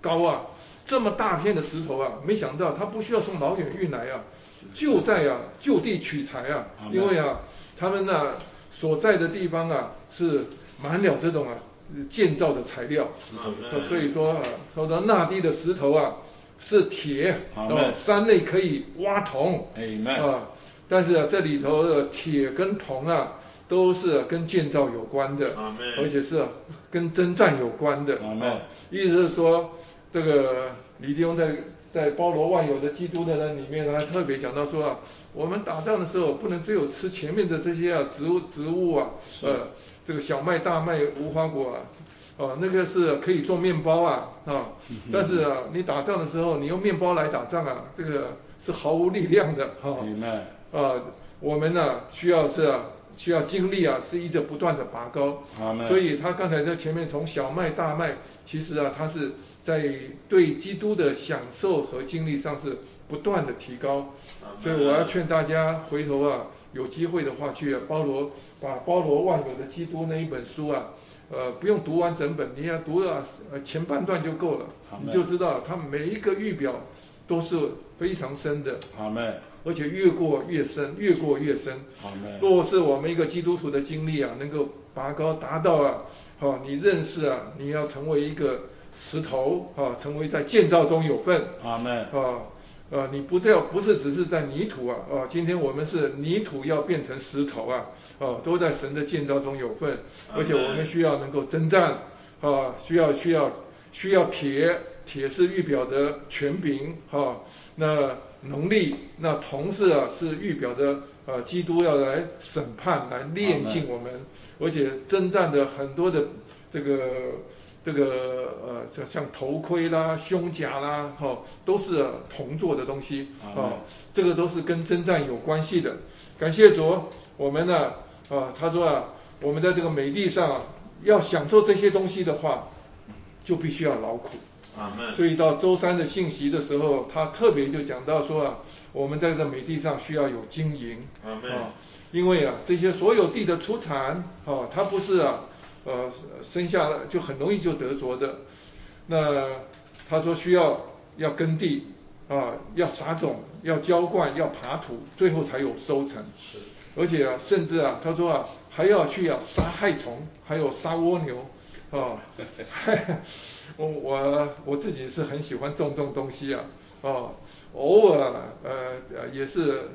高啊，这么大片的石头啊，没想到他不需要从老远运来啊，就在啊就地取材啊，因为啊他们呢。所在的地方啊，是满了这种啊建造的材料，石头所以说啊，说到那地的石头啊是铁，哦，山内可以挖铜，啊，但是啊这里头的铁跟铜啊都是跟建造有关的，而且是跟征战有关的，啊，意思是说这个李弟兄在在包罗万有的基督的人里面，他特别讲到说啊。我们打仗的时候不能只有吃前面的这些啊植物植物啊，呃，这个小麦、大麦、无花果啊，哦，那个是可以做面包啊，啊，但是啊，你打仗的时候你用面包来打仗啊，这个是毫无力量的，哈，啊，我们呢需要是需要精力啊，是一直不断的拔高，所以他刚才在前面从小麦、大麦，其实啊，他是在对基督的享受和经历上是。不断的提高，所以我要劝大家回头啊，有机会的话去包罗把包罗万有的基督那一本书啊，呃，不用读完整本，你要读了呃前半段就够了，你就知道它每一个预表都是非常深的，好妹，而且越过越深，越过越深，好妹。若是我们一个基督徒的经历啊，能够拔高达到啊，好，你认识啊，你要成为一个石头啊，成为在建造中有份，好妹，啊。啊，你不要不是只是在泥土啊，啊，今天我们是泥土要变成石头啊，啊，都在神的建造中有份，而且我们需要能够征战，啊，需要需要需要铁，铁是预表着权柄，哈，那能力，那铜是啊是预表着啊基督要来审判来炼净我们，而且征战的很多的这个。这个呃，像像头盔啦、胸甲啦，哈，都是铜做的东西，啊，这个都是跟征战有关系的。感谢主，我们呢，啊，他说啊，我们在这个美地上要享受这些东西的话，就必须要劳苦，所以到周三的信息的时候，他特别就讲到说啊，我们在这美地上需要有经营。啊，因为啊，这些所有地的出产，啊，它不是啊，呃，生下来就很容易就得着的。那他说需要要耕地，啊，要撒种，要浇灌，要耙土，最后才有收成。是。而且啊，甚至啊，他说啊，还要去啊杀害虫，还有杀蜗牛，啊，我我我自己是很喜欢种种东西啊，啊，偶尔呃呃也是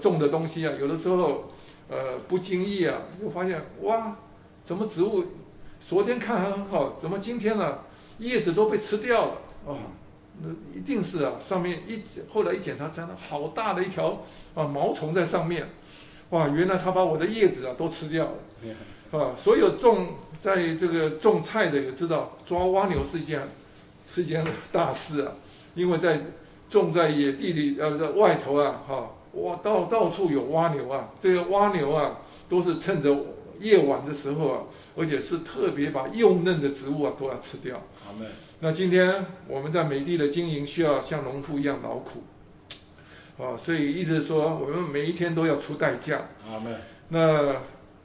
种的东西啊，有的时候呃不经意啊，就发现哇，怎么植物昨天看还很好，怎么今天呢叶子都被吃掉了啊？那一定是啊，上面一后来一检查，真的好大的一条啊毛虫在上面。哇，原来它把我的叶子啊都吃掉了，啊，所有种在这个种菜的也知道，抓蜗牛是一件是一件大事啊，因为在种在野地里呃在外头啊，哈，哇到到处有蜗牛啊，这个蜗牛啊都是趁着夜晚的时候啊，而且是特别把幼嫩的植物啊都要吃掉。好嘞。那今天我们在美地的经营需要像农夫一样劳苦。啊，所以一直说我们每一天都要出代价。阿门。那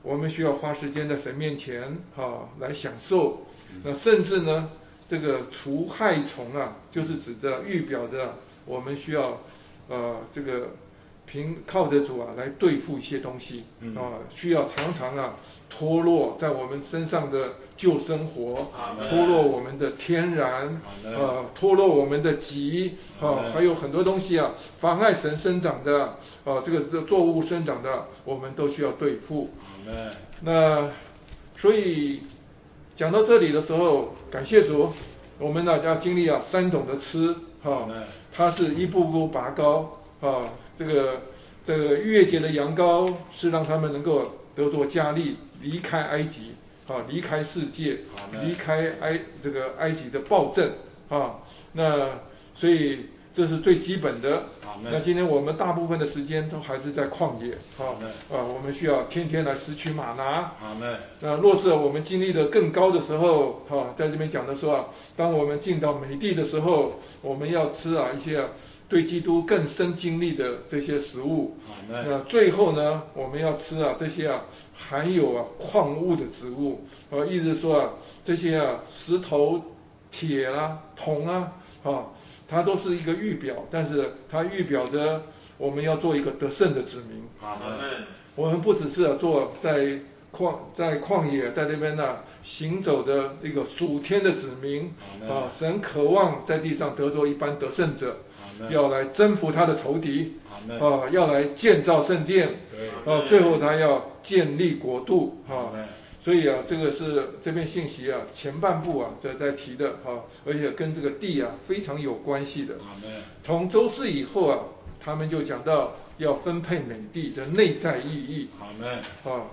我们需要花时间在神面前，哈，来享受。那甚至呢，这个除害虫啊，就是指着预表着我们需要，呃，这个。凭靠着主啊来对付一些东西啊，需要常常啊脱落在我们身上的旧生活，脱落我们的天然啊，脱落我们的己啊，还有很多东西啊妨碍神生长的啊，这个这作物生长的，我们都需要对付。那所以讲到这里的时候，感谢主，我们呢要经历啊三种的吃哈，它是一步步拔高啊。这个这个月节的羊羔是让他们能够得着加力，离开埃及，啊，离开世界，离开埃这个埃及的暴政，啊，那所以这是最基本的。那今天我们大部分的时间都还是在旷野，啊，啊，我们需要天天来拾取玛拿。那若是我们经历的更高的时候，哈，在这边讲的说啊，当我们进到美地的时候，我们要吃啊一些。对基督更深经历的这些食物，那最后呢，我们要吃啊这些啊含有啊矿物的植物，呃，意思说啊这些啊石头、铁啊、铜啊，啊，它都是一个预表，但是它预表着我们要做一个得胜的子民。我们不只是做在旷在旷野在那边呢行走的这个属天的子民，啊，神渴望在地上得着一般得胜者。要来征服他的仇敌，啊，要来建造圣殿，啊，最后他要建立国度，啊，所以啊，这个是这篇信息啊前半部啊在在提的，啊，而且跟这个地啊非常有关系的。从周四以后啊，他们就讲到要分配美地的内在意义。啊，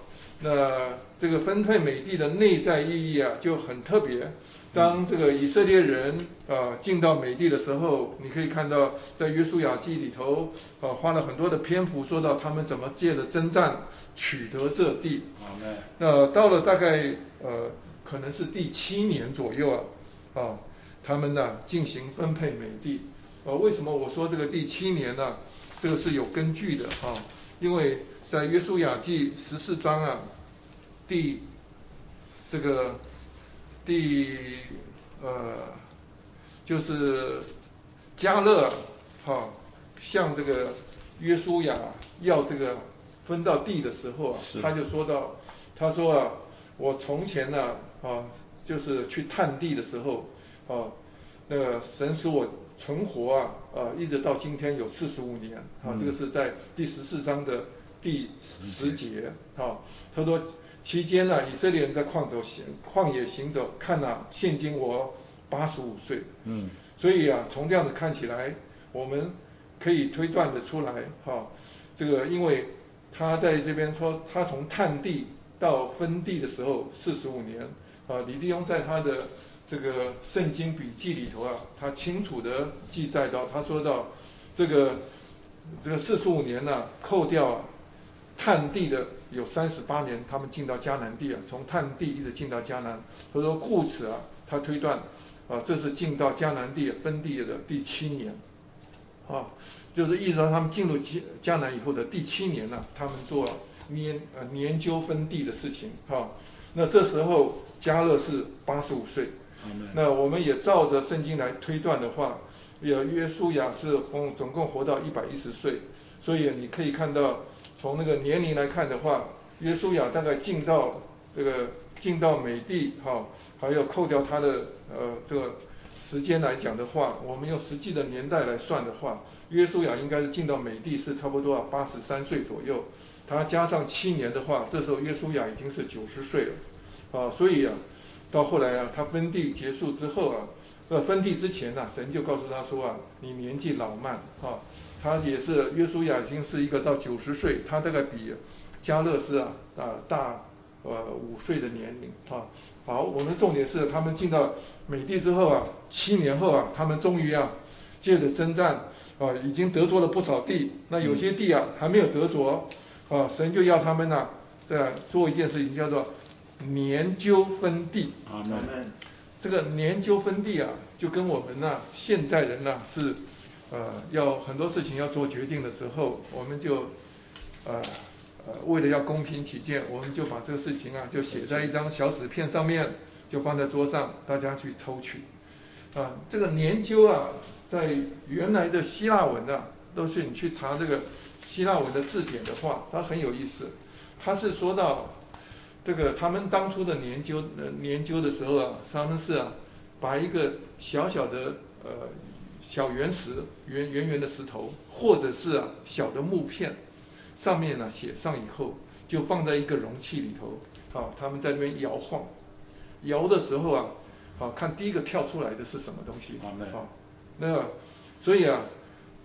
那这个分配美地的内在意义啊就很特别。当这个以色列人啊进到美地的时候，你可以看到在约书亚记里头啊花了很多的篇幅说到他们怎么借着征战取得这地。那到了大概呃可能是第七年左右啊啊他们呢进行分配美地。呃为什么我说这个第七年呢？这个是有根据的啊，因为在约书亚记十四章啊第这个。第呃就是加勒哈向这个约书亚要这个分到地的时候啊，他就说到，他说啊，我从前呢啊就是去探地的时候啊，那个神使我存活啊啊一直到今天有四十五年啊，这个是在第十四章的第十节啊，他说。期间呢，以色列人在旷走行旷野行走，看了现今我八十五岁，嗯，所以啊，从这样子看起来，我们可以推断的出来，哈，这个因为他在这边说，他从探地到分地的时候四十五年，啊，李弟兄在他的这个圣经笔记里头啊，他清楚的记载到，他说到这个这个四十五年呢，扣掉。探地的有三十八年，他们进到迦南地啊，从探地一直进到迦南。他说故此啊，他推断啊，这是进到迦南地分地的第七年，啊，就是意思说他们进入迦迦南以后的第七年呢，他们做研呃研究分地的事情，哈，那这时候迦勒是八十五岁，那我们也照着圣经来推断的话，有约书亚是共总共活到一百一十岁，所以你可以看到从那个年龄来看的话，约书亚大概进到这个进到美地，哈。还有扣掉他的呃这个时间来讲的话，我们用实际的年代来算的话，约书亚应该是进到美地是差不多啊八十三岁左右，他加上七年的话，这时候约书亚已经是九十岁了，啊，所以啊，到后来啊，他分地结束之后啊，呃分地之前呢，神就告诉他说啊，你年纪老迈，啊，他也是约书亚已经是一个到九十岁，他大概比加勒斯啊啊大呃五岁的年龄，啊。好，我们重点是他们进到美地之后啊，七年后啊，他们终于啊，借着征战啊，已经得着了不少地。那有些地啊还没有得着啊，神就要他们呢，在做一件事情，叫做年究分地。啊，那这个年究分地啊，就跟我们呢现在人呢是呃要很多事情要做决定的时候，我们就呃。呃，为了要公平起见，我们就把这个事情啊，就写在一张小纸片上面，就放在桌上，大家去抽取。啊，这个研究啊，在原来的希腊文啊，都是你去查这个希腊文的字典的话，它很有意思。它是说到这个他们当初的研究呃研究的时候啊，他们是啊，把一个小小的呃小圆石圆圆圆的石头，或者是啊小的木片。上面呢写上以后，就放在一个容器里头，啊，他们在那边摇晃，摇的时候啊，啊，看第一个跳出来的是什么东西，啊，那个，所以啊，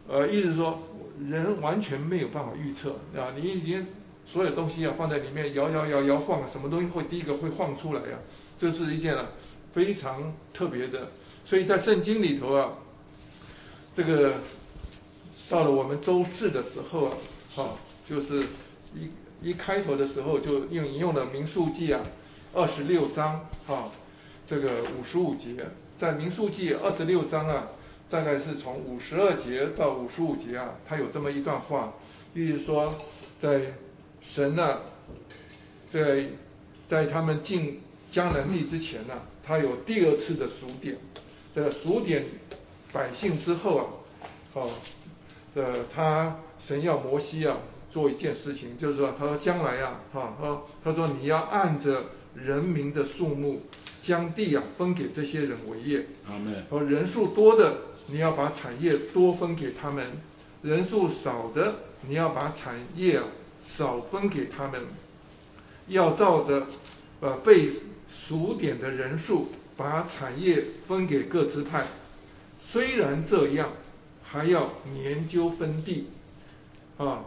呃，意思是说人完全没有办法预测，啊，你已经所有东西啊放在里面摇摇摇摇晃，什么东西会第一个会晃出来呀？这是一件啊非常特别的，所以在圣经里头啊，这个到了我们周四的时候啊，好。就是一一开头的时候就引用了民数记啊，二十六章啊，这个五十五节，在民数记二十六章啊，大概是从五十二节到五十五节啊，它有这么一段话，意思说在神呢，在在他们进迦南地之前呢，他有第二次的数点，在数点百姓之后啊，哦，呃他神要摩西啊。做一件事情，就是说，他说将来啊，哈，他他说你要按着人民的数目，将地啊分给这些人为业。阿门。哦人数多的，你要把产业多分给他们；人数少的，你要把产业少分给他们。要照着呃被数点的人数，把产业分给各支派。虽然这样，还要研究分地啊。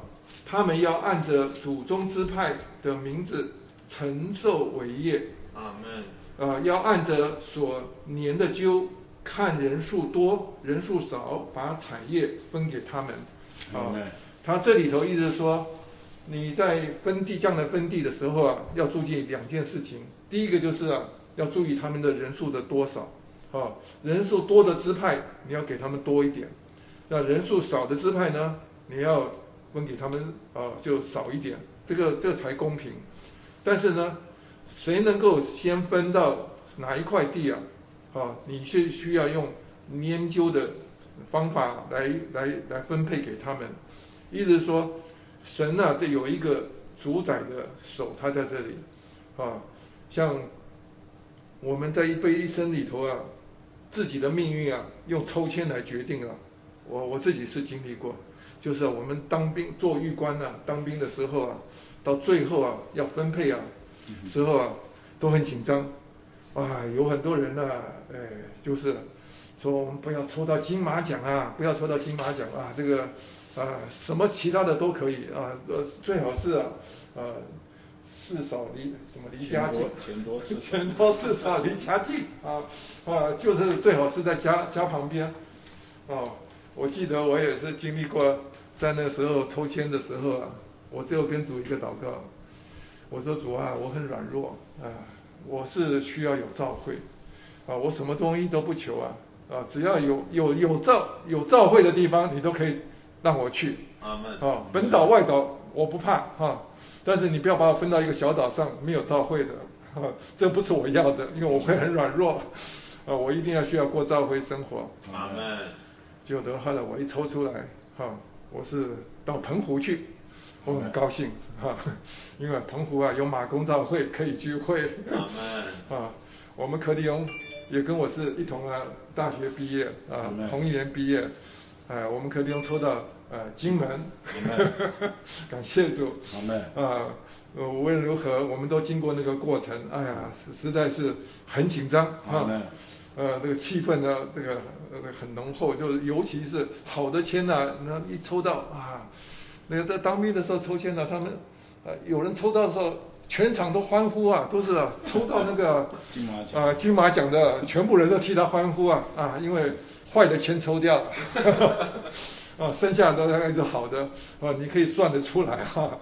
他们要按着祖宗支派的名字承受伟业。阿门。啊，要按着所年的究，看人数多人数少，把产业分给他们。啊，他这里头意思说，你在分地将来分地的时候啊，要注意两件事情。第一个就是啊，要注意他们的人数的多少。啊，人数多的支派你要给他们多一点，那人数少的支派呢，你要。分给他们啊，就少一点，这个这才公平。但是呢，谁能够先分到哪一块地啊？啊，你是需要用研究的方法来来来分配给他们。意思是说，神啊，这有一个主宰的手，他在这里啊。像我们在一辈一生里头啊，自己的命运啊，用抽签来决定啊。我我自己是经历过。就是我们当兵做狱官啊，当兵的时候啊，到最后啊要分配啊时候啊都很紧张，啊有很多人呢，哎就是说我们不要抽到金马奖啊，不要抽到金马奖啊，这个啊什么其他的都可以啊，呃最好是啊呃事少离什么离家近，钱多钱 多事少离家近啊啊就是最好是在家家旁边。哦。我记得我也是经历过，在那时候抽签的时候啊，我只有跟主一个祷告，我说主啊，我很软弱啊，我是需要有召会，啊，我什么东西都不求啊，啊，只要有有有召有召会的地方，你都可以让我去。啊，本岛外岛我不怕哈，但是你不要把我分到一个小岛上没有照会的，哈，这不是我要的，因为我会很软弱，啊，我一定要需要过照会生活。阿门。就得后来我一抽出来，哈，我是到澎湖去，我很高兴哈，因为澎湖啊有马公照会可以聚会。阿门。啊，我们柯迪翁也跟我是一同啊大学毕业啊，同一年毕业，哎，我们柯迪翁抽到呃金门。感谢主。啊，无论如何，我们都经过那个过程，哎呀，实在是很紧张啊。呃，这个气氛呢，这个呃很浓厚，就是尤其是好的签呢，那一抽到啊，那个在当兵的时候抽签呢，他们呃有人抽到的时候，全场都欢呼啊，都是抽到那个 金马奖啊金马奖的，全部人都替他欢呼啊啊，因为坏的签抽掉了，啊，剩下的大概是好的啊，你可以算得出来哈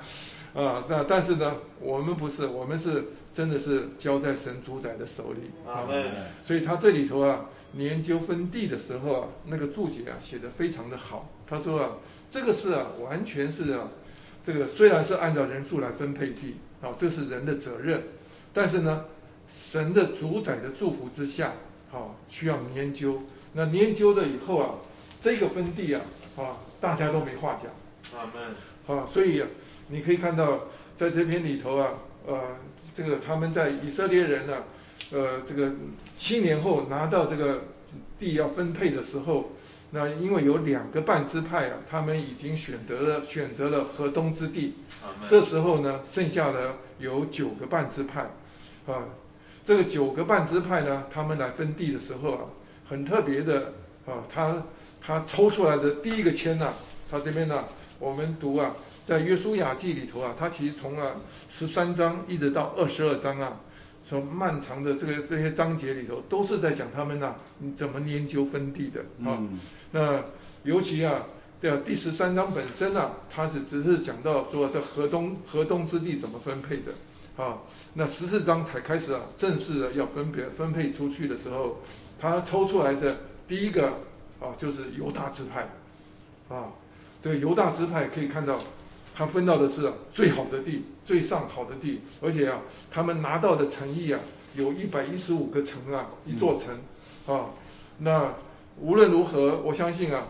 啊，那但是呢，我们不是，我们是。真的是交在神主宰的手里啊，所以他这里头啊，研究分地的时候啊，那个注解啊写的非常的好。他说啊，这个是啊，完全是啊，这个虽然是按照人数来分配地啊，这是人的责任，但是呢，神的主宰的祝福之下，啊，需要研究。那研究了以后啊，这个分地啊，啊，大家都没话讲。啊，啊，所以你可以看到在这篇里头啊，呃。这个他们在以色列人呢，呃，这个七年后拿到这个地要分配的时候，那因为有两个半支派啊，他们已经选择了选择了河东之地，这时候呢，剩下的有九个半支派，啊，这个九个半支派呢，他们来分地的时候啊，很特别的啊，他他抽出来的第一个签呢，他这边呢，我们读啊。在约书亚记里头啊，他其实从啊十三章一直到二十二章啊，从漫长的这个这些章节里头，都是在讲他们呐怎么研究分地的啊。那尤其啊，对啊，第十三章本身啊，它是只是讲到说这河东河东之地怎么分配的啊。那十四章才开始啊，正式的要分别分配出去的时候，他抽出来的第一个啊就是犹大支派啊。这个犹大支派可以看到。他分到的是最好的地，最上好的地，而且啊，他们拿到的城邑啊，有一百一十五个城啊，一座城啊。那无论如何，我相信啊，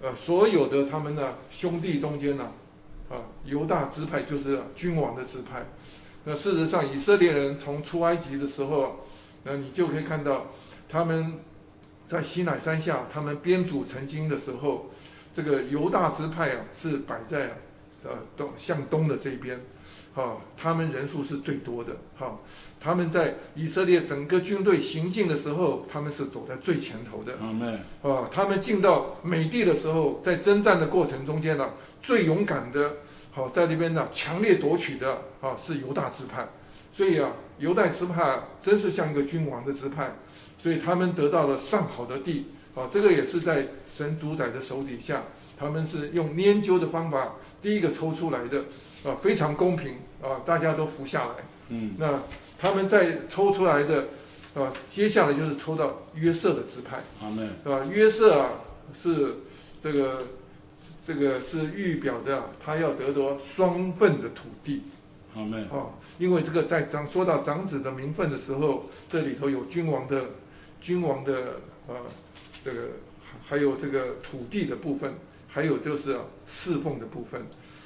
呃，所有的他们的兄弟中间呢，啊，犹大支派就是君王的支派。那事实上，以色列人从出埃及的时候，那你就可以看到他们在西乃山下，他们编组成经的时候，这个犹大支派啊，是摆在。呃，东向东的这边，啊，他们人数是最多的，哈，他们在以色列整个军队行进的时候，他们是走在最前头的，啊，他们进到美地的时候，在征战的过程中间呢，最勇敢的，好，在那边呢，强烈夺取的，啊，是犹大支派，所以啊，犹大支派真是像一个君王的支派，所以他们得到了上好的地，啊，这个也是在神主宰的手底下。他们是用研究的方法，第一个抽出来的，啊，非常公平，啊，大家都服下来。嗯。那他们在抽出来的，啊，接下来就是抽到约瑟的支派。阿门。对吧？约瑟啊，是这个这个是预表着他要得到双份的土地。阿门。啊，因为这个在长说到长子的名分的时候，这里头有君王的君王的呃这个还有这个土地的部分。还有就是侍奉的部分，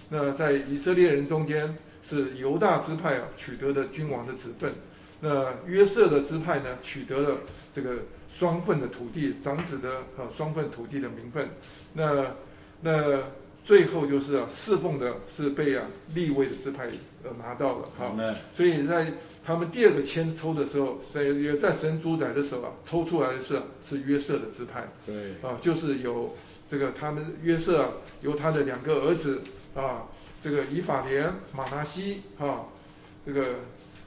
那在以色列人中间是犹大支派啊取得的君王的职分，那约瑟的支派呢取得了这个双份的土地，长子的呃双份土地的名分，那那最后就是啊侍奉的是被啊立位的支派呃拿到了，好，所以在他们第二个签抽的时候，神也在神主宰的时候啊抽出来的是是约瑟的支派，对，啊就是有。这个他们约瑟啊由他的两个儿子啊，这个以法莲、马拿西啊，这个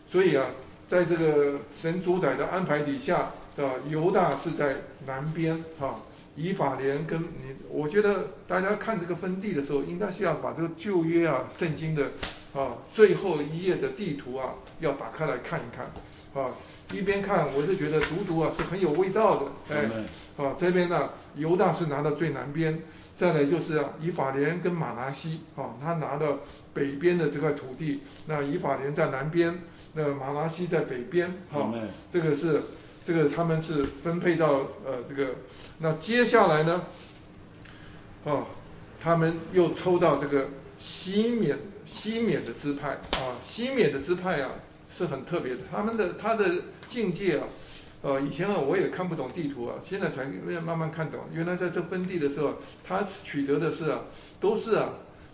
所以啊，在这个神主宰的安排底下，啊，犹大是在南边啊，以法莲跟你，我觉得大家看这个分地的时候，应该是要把这个旧约啊圣经的啊最后一页的地图啊要打开来看一看啊，一边看我是觉得读读啊是很有味道的，哎，啊这边呢犹大是拿到最南边，再来就是啊以法莲跟马拿西啊，他拿到北边的这块土地，那以法莲在南边，那马拿西在北边，啊，这个是这个他们是分配到呃这个，那接下来呢，哦，他们又抽到这个西缅西缅的支派啊，西缅的支派啊。是很特别的，他们的他的境界啊，呃，以前啊我也看不懂地图啊，现在才慢慢看懂。原来在这分地的时候，他取得的是啊，都是啊，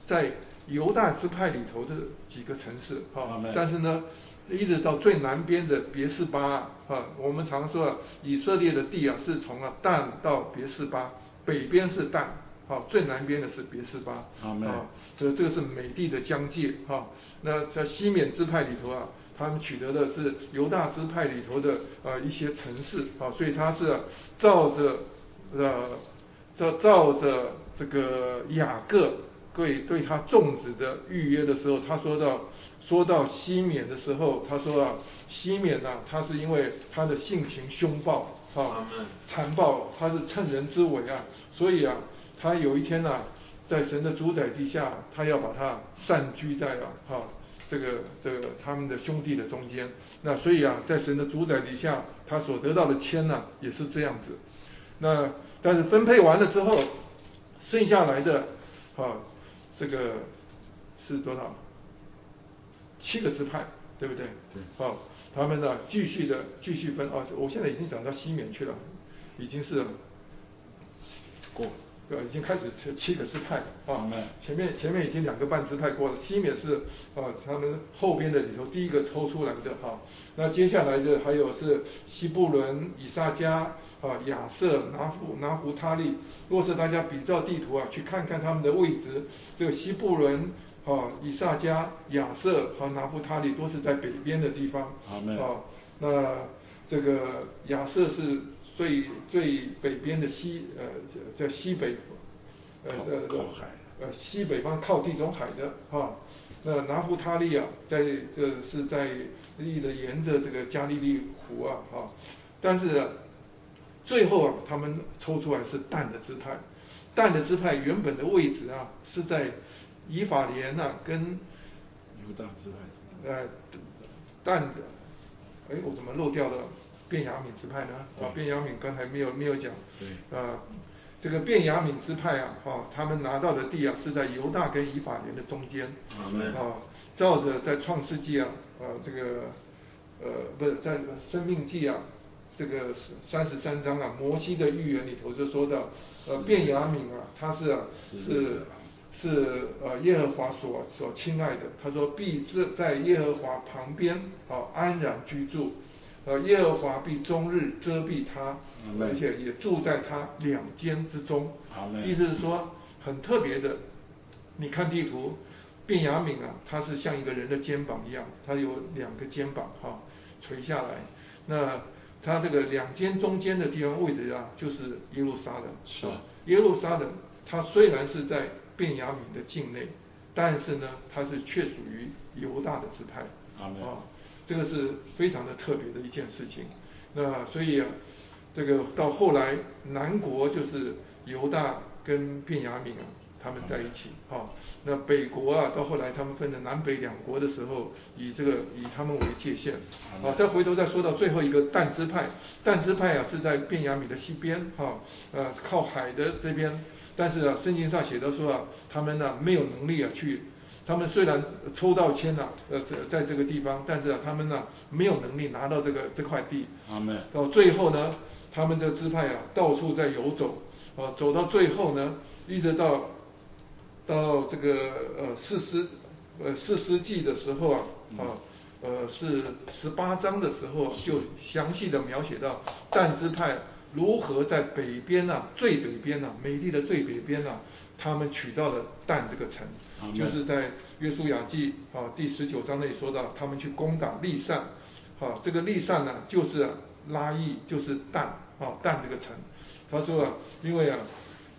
在犹大支派里头的几个城市啊，但是呢，一直到最南边的别是巴啊，我们常说啊，以色列的地啊是从啊但到别是巴，北边是但。好，最南边的是别斯巴，啊，这这个是美地的疆界，哈，那在西缅支派里头啊，他们取得的是犹大支派里头的呃一些城市，啊，所以他是照着呃照照着这个雅各对对他种植的预约的时候，他说到说到西缅的时候，他说啊，西缅呢，他是因为他的性情凶暴，啊，残暴，他是趁人之危啊，所以啊。他有一天呢，在神的主宰底下，他要把他散居在了哈这个这个他们的兄弟的中间。那所以啊，在神的主宰底下，他所得到的签呢，也是这样子。那但是分配完了之后，剩下来的啊，这个是多少？七个支派，对不对？对。哦，他们呢继续的继续分啊，我现在已经讲到西缅去了，已经是过。对，已经开始七七个支派啊，前面前面已经两个半支派过了，西缅是啊，他们后边的里头第一个抽出来的哈，那接下来的还有是西布伦、以萨迦啊、亚瑟、拿夫拿胡他利，若是大家比照地图啊，去看看他们的位置，这个西布伦啊、以撒迦、亚瑟和拿夫他利都是在北边的地方啊，那这个亚瑟是。最最北边的西呃叫西北，呃呃靠海，呃西北方靠地中海的哈，那拿夫他利啊，在这是在一直沿着这个加利利湖啊哈，但是最后啊他们抽出来是蛋的支派，蛋的支派原本的位置啊是在以法莲呐跟犹大支派，呃蛋的，哎我怎么漏掉了？卞雅敏支派呢？啊，卞雅敏刚才没有没有讲。对。啊，这个卞雅敏支派啊，哈，他们拿到的地啊是在犹大跟以法莲的中间。啊，照着在创世纪啊，呃，这个，呃，不是在生命记啊，这个三十三章啊，摩西的预言里头就说到，呃，卞雅敏啊，他是是是呃耶和华所所亲爱的，他说必这在耶和华旁边啊安然居住。呃，耶和华必终日遮蔽他，而且也住在他两肩之中。意思是说很特别的。你看地图，卞雅敏啊，他是像一个人的肩膀一样，他有两个肩膀哈垂下来。那他这个两肩中间的地方位置啊，就是耶路撒冷。是。耶路撒冷，它虽然是在卞雅敏的境内，但是呢，它是却属于犹大的支派。啊。这个是非常的特别的一件事情，那所以啊，这个到后来南国就是犹大跟便雅敏啊，他们在一起，哈，那北国啊，到后来他们分了南北两国的时候，以这个以他们为界限，啊，再回头再说到最后一个但支派，但支派啊是在便雅敏的西边，哈，呃靠海的这边，但是啊圣经上写的说啊，他们呢没有能力啊去。他们虽然抽到签了，呃，在在这个地方，但是啊，他们呢没有能力拿到这个这块地。阿门。到最后呢，他们这个支派啊，到处在游走，啊，走到最后呢，一直到到这个呃四十呃四师纪的时候啊，啊，呃是十八章的时候就详细的描写到战支派如何在北边啊，最北边啊，美丽的最北边啊。他们取到了但这个城，就是在约书亚记啊第十九章那里说到，他们去攻打利善，好，这个利善呢就是拉意，就是但啊但这个城。他说啊，因为啊，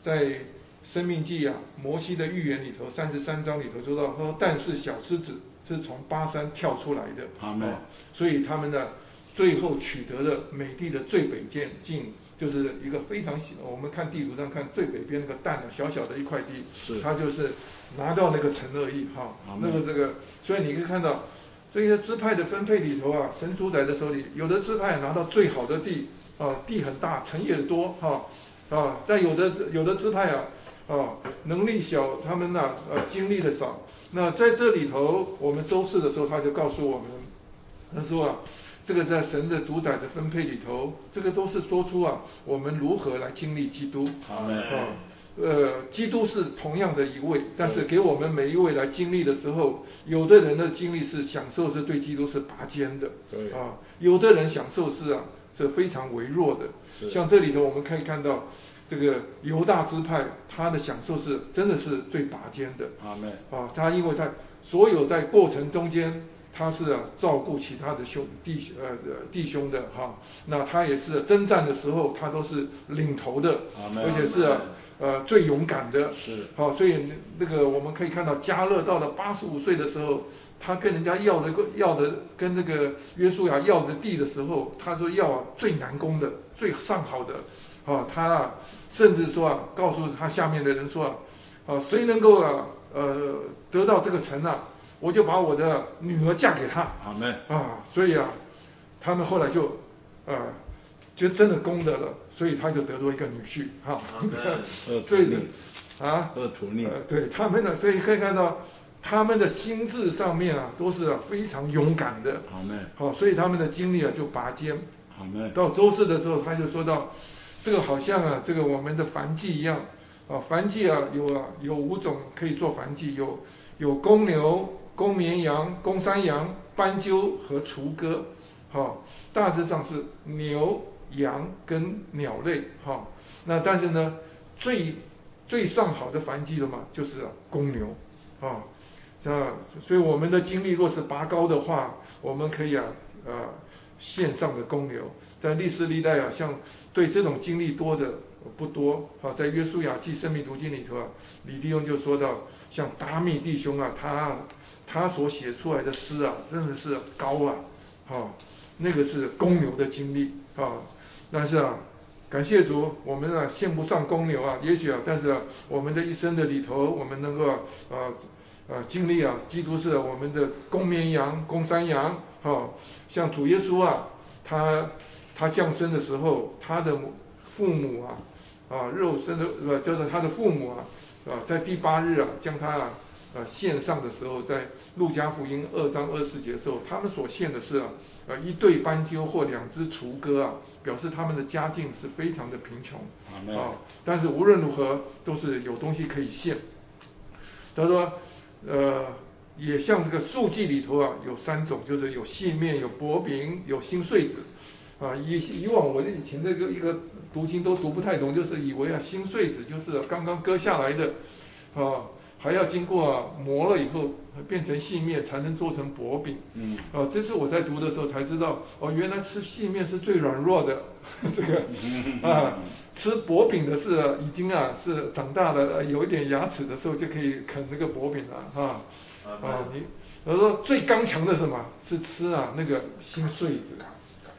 在生命记啊摩西的预言里头三十三章里头说到，说但是小狮子是从巴山跳出来的，啊，所以他们呢最后取得了美帝的最北境，境就是一个非常小，我们看地图上看最北边那个蛋小小的一块地，是他就是拿到那个城而已哈那个这个，所以你可以看到。这些支派的分配里头啊，神主宰的手里，有的支派拿到最好的地，啊，地很大，城也多，哈、啊，但有的有的支派啊，啊，能力小，他们呢、呃，经历的少。那在这里头，我们周四的时候，他就告诉我们，他说啊，这个在神的主宰的分配里头，这个都是说出啊，我们如何来经历基督。阿门啊，呃，基督是同样的一位，但是给我们每一位来经历的时候，有的人的经历是享受是对基督是拔尖的，对。啊，有的人享受是啊是非常微弱的，是。像这里头我们可以看到，这个犹大支派他的享受是真的是最拔尖的，阿门啊，他因为在所有在过程中间，他是、啊、照顾其他的兄弟呃呃弟兄的哈、那他也是征战的时候，他都是领头的，而且是、啊、呃最勇敢的，是。好、所以那个我们可以看到加勒到了八十五岁的时候，他跟人家要的要的跟那个约书亚要的地的时候，他说要啊最难攻的、最上好的，啊，他啊甚至说啊告诉他下面的人说啊，啊谁能够啊呃得到这个城啊，我就把我的女儿嫁给他，阿门。啊，所以啊他们后来就呃就真的功德了，所以他就得到一个女婿。哈，所以呢恶啊呃对他们呢，所以可以看到他们的心智上面啊都是啊非常勇敢的，阿门。好，所以他们的经历啊就拔尖。阿门。到周四的时候，他就说到，这个好像啊，这个我们的凡祭一样，啊，燔祭啊有啊有五种可以做燔祭，有有公牛、公绵羊、公山羊、斑鸠和雏鸽，好、大致上是牛、羊跟鸟类，哈、那但是呢，最最上好的繁殖的嘛，就是、公牛，啊、是吧？所以我们的精力若是拔高的话，我们可以啊，呃，线上的公牛，在历史历代啊，像对这种经历多的不多啊，在约书亚记生命读经里头啊，李弟兄就说到，像达米弟兄啊，他他所写出来的诗啊，真的是高啊，哈、那个是公牛的经历啊，但是啊。感谢主，我们啊献不上公牛啊，也许啊，但是啊，我们的一生的里头，我们能够啊啊啊经历啊，基督是我们的公绵羊、公山羊，哈、像主耶稣啊，他他降生的时候，他的父母啊啊肉身的呃就是他的父母啊啊在第八日啊将他啊呃献上的时候，在路加福音二章二四节的时候，他们所献的是啊呃一对斑鸠或两只雏鸽啊，表示他们的家境是非常的贫穷啊，但是无论如何都是有东西可以献。他说，呃，也像这个素记里头啊，有三种，就是有细面、有薄饼、有新穗子。啊，以以往我以前这个一个读经都读不太懂，就是以为啊新穗子就是刚刚割下来的，啊，还要经过、啊、磨了以后变成细面才能做成薄饼。嗯。啊，这次我在读的时候才知道，哦，原来吃细面是最软弱的，这个。啊，吃薄饼的是啊已经啊是长大了，呃有一点牙齿的时候就可以啃那个薄饼了啊啊啊你，他说最刚强的是什么？是吃啊那个新穗子。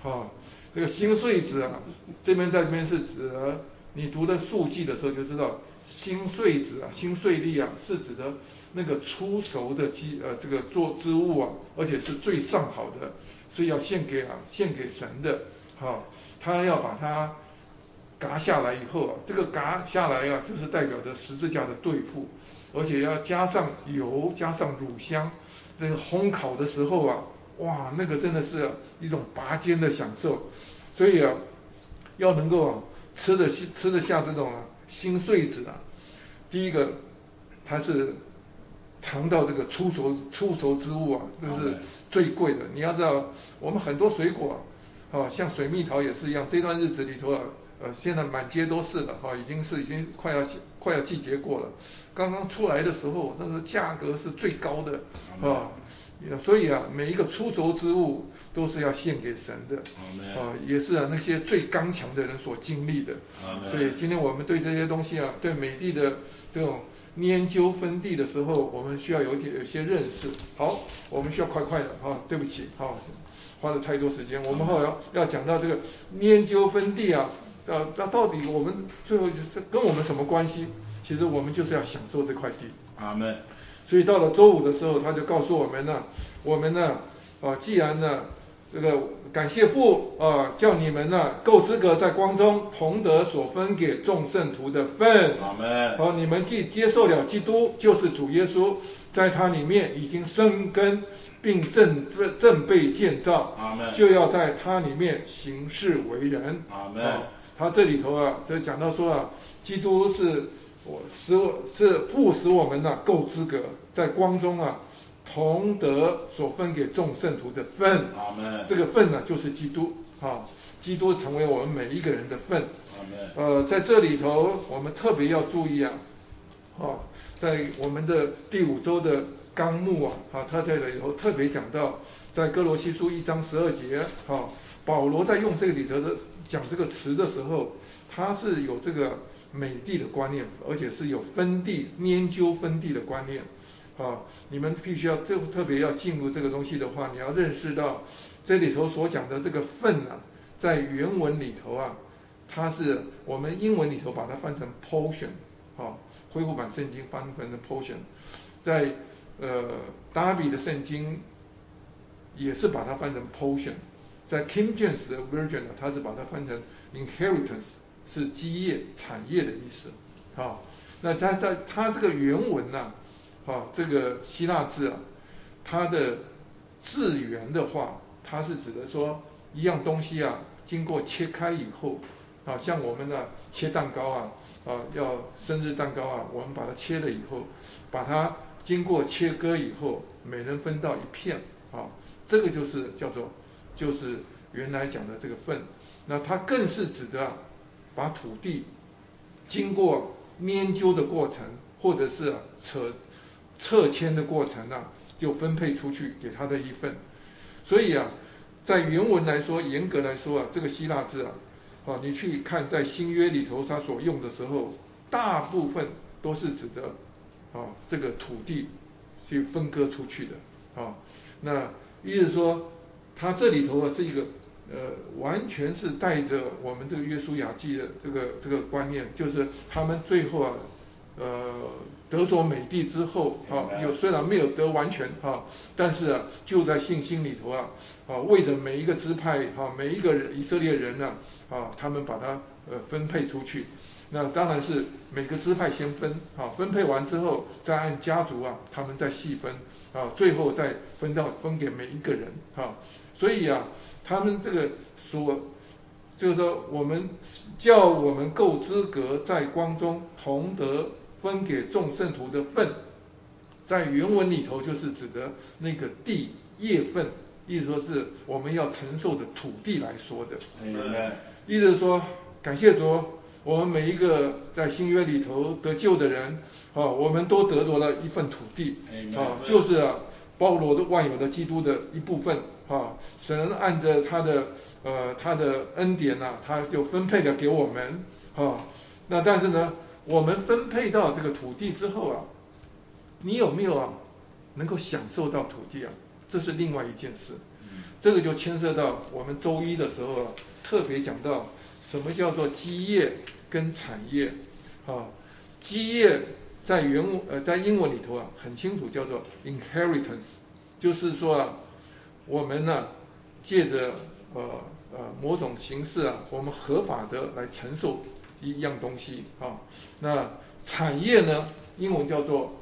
啊，这个新穗子啊，这边在这边是指的你读的数记的时候就知道，新穗子啊，新穗粒啊，是指的那个初熟的基呃这个做织物啊，而且是最上好的，是要献给啊献给神的，哈、他要把它嘎下来以后啊，这个嘎下来啊，就是代表着十字架的对付，而且要加上油，加上乳香，这个烘烤的时候啊，哇，那个真的是一种拔尖的享受，所以啊，要能够啊吃得下吃得下这种啊新穗子啊，第一个它是尝到这个出熟出熟之物啊，这是最贵的。你要知道，我们很多水果啊，啊像水蜜桃也是一样，这段日子里头啊，呃，现在满街都是了，哈、已经是已经快要快要季节过了。刚刚出来的时候，那个价格是最高的，啊。所以啊，每一个出熟之物都是要献给神的，啊，也是啊那些最刚强的人所经历的。所以今天我们对这些东西啊，对美帝的这种研究分地的时候，我们需要有点有些认识。好，我们需要快快的啊，对不起，啊，花了太多时间。我们后来要讲到这个研究分地啊，呃，那到底我们最后就是跟我们什么关系？其实我们就是要享受这块地。阿门。所以到了周五的时候，他就告诉我们呢，我们呢，啊，既然呢，这个感谢父啊，叫你们呢够资格在光中同得所分给众圣徒的份。阿门。好，你们既接受了基督，就是主耶稣，在他里面已经生根，并正正正被建造。阿门。就要在他里面行事为人。阿门。他这里头啊，这讲到说啊，基督是。我使我是父使我们呢够资格在光中啊同德所分给众圣徒的份，这个份呢就是基督啊，基督成为我们每一个人的份。呃，在这里头我们特别要注意啊，啊，在我们的第五周的纲目啊，啊，他在里头特别讲到，在哥罗西书一章十二节啊，保罗在用这个里头的讲这个词的时候，他是有这个。美地的观念，而且是有分地、研究分地的观念，啊，你们必须要特特别要进入这个东西的话，你要认识到这里头所讲的这个份啊，在原文里头啊，它是我们英文里头把它翻成 portion，啊，恢复版圣经翻翻成 portion，在呃达比的圣经也是把它翻成 portion，在 King James 的 version 呢，它是把它翻成 inheritance。是基业产业的意思，啊，那它在它这个原文呢，啊这个希腊字啊，它的字源的话，它是指的说一样东西啊，经过切开以后，啊，像我们的切蛋糕啊，啊，要生日蛋糕啊，我们把它切了以后，把它经过切割以后，每人分到一片，啊，这个就是叫做就是原来讲的这个份，那它更是指的。把土地经过研究的过程，或者是扯撤迁的过程呢，就分配出去给他的一份。所以啊，在原文来说，严格来说啊，这个希腊字啊，啊，你去看在新约里头他所用的时候，大部分都是指的啊这个土地去分割出去的啊。那意思说，它这里头啊是一个。呃，完全是带着我们这个约书亚记的这个这个观念，就是他们最后啊，呃，得着美地之后啊，有虽然没有得完全哈，但是啊，就在信心里头啊，啊，为着每一个支派哈，每一个以色列人呢，啊，他们把它呃分配出去，那当然是每个支派先分，啊，分配完之后再按家族啊，他们再细分，啊，最后再分到分给每一个人，哈，所以啊。他们这个所，就是说我们叫我们够资格在光中同得分给众圣徒的份，在原文里头就是指的那个地业份，意思说是我们要承受的土地来说的。意思是说，感谢主，我们每一个在新约里头得救的人，啊，我们都得着了一份土地，啊，就是啊。包罗的万有的基督的一部分，啊，神按着他的呃他的恩典呐，他就分配了给我们，啊，那但是呢，我们分配到这个土地之后啊，你有没有啊能够享受到土地啊？这是另外一件事，这个就牵涉到我们周一的时候啊，特别讲到什么叫做基业跟产业，啊，基业。在原文呃在英文里头啊，很清楚叫做 inheritance，就是说啊，我们呢借着呃呃某种形式啊，我们合法的来承受一样东西啊。那产业呢，英文叫做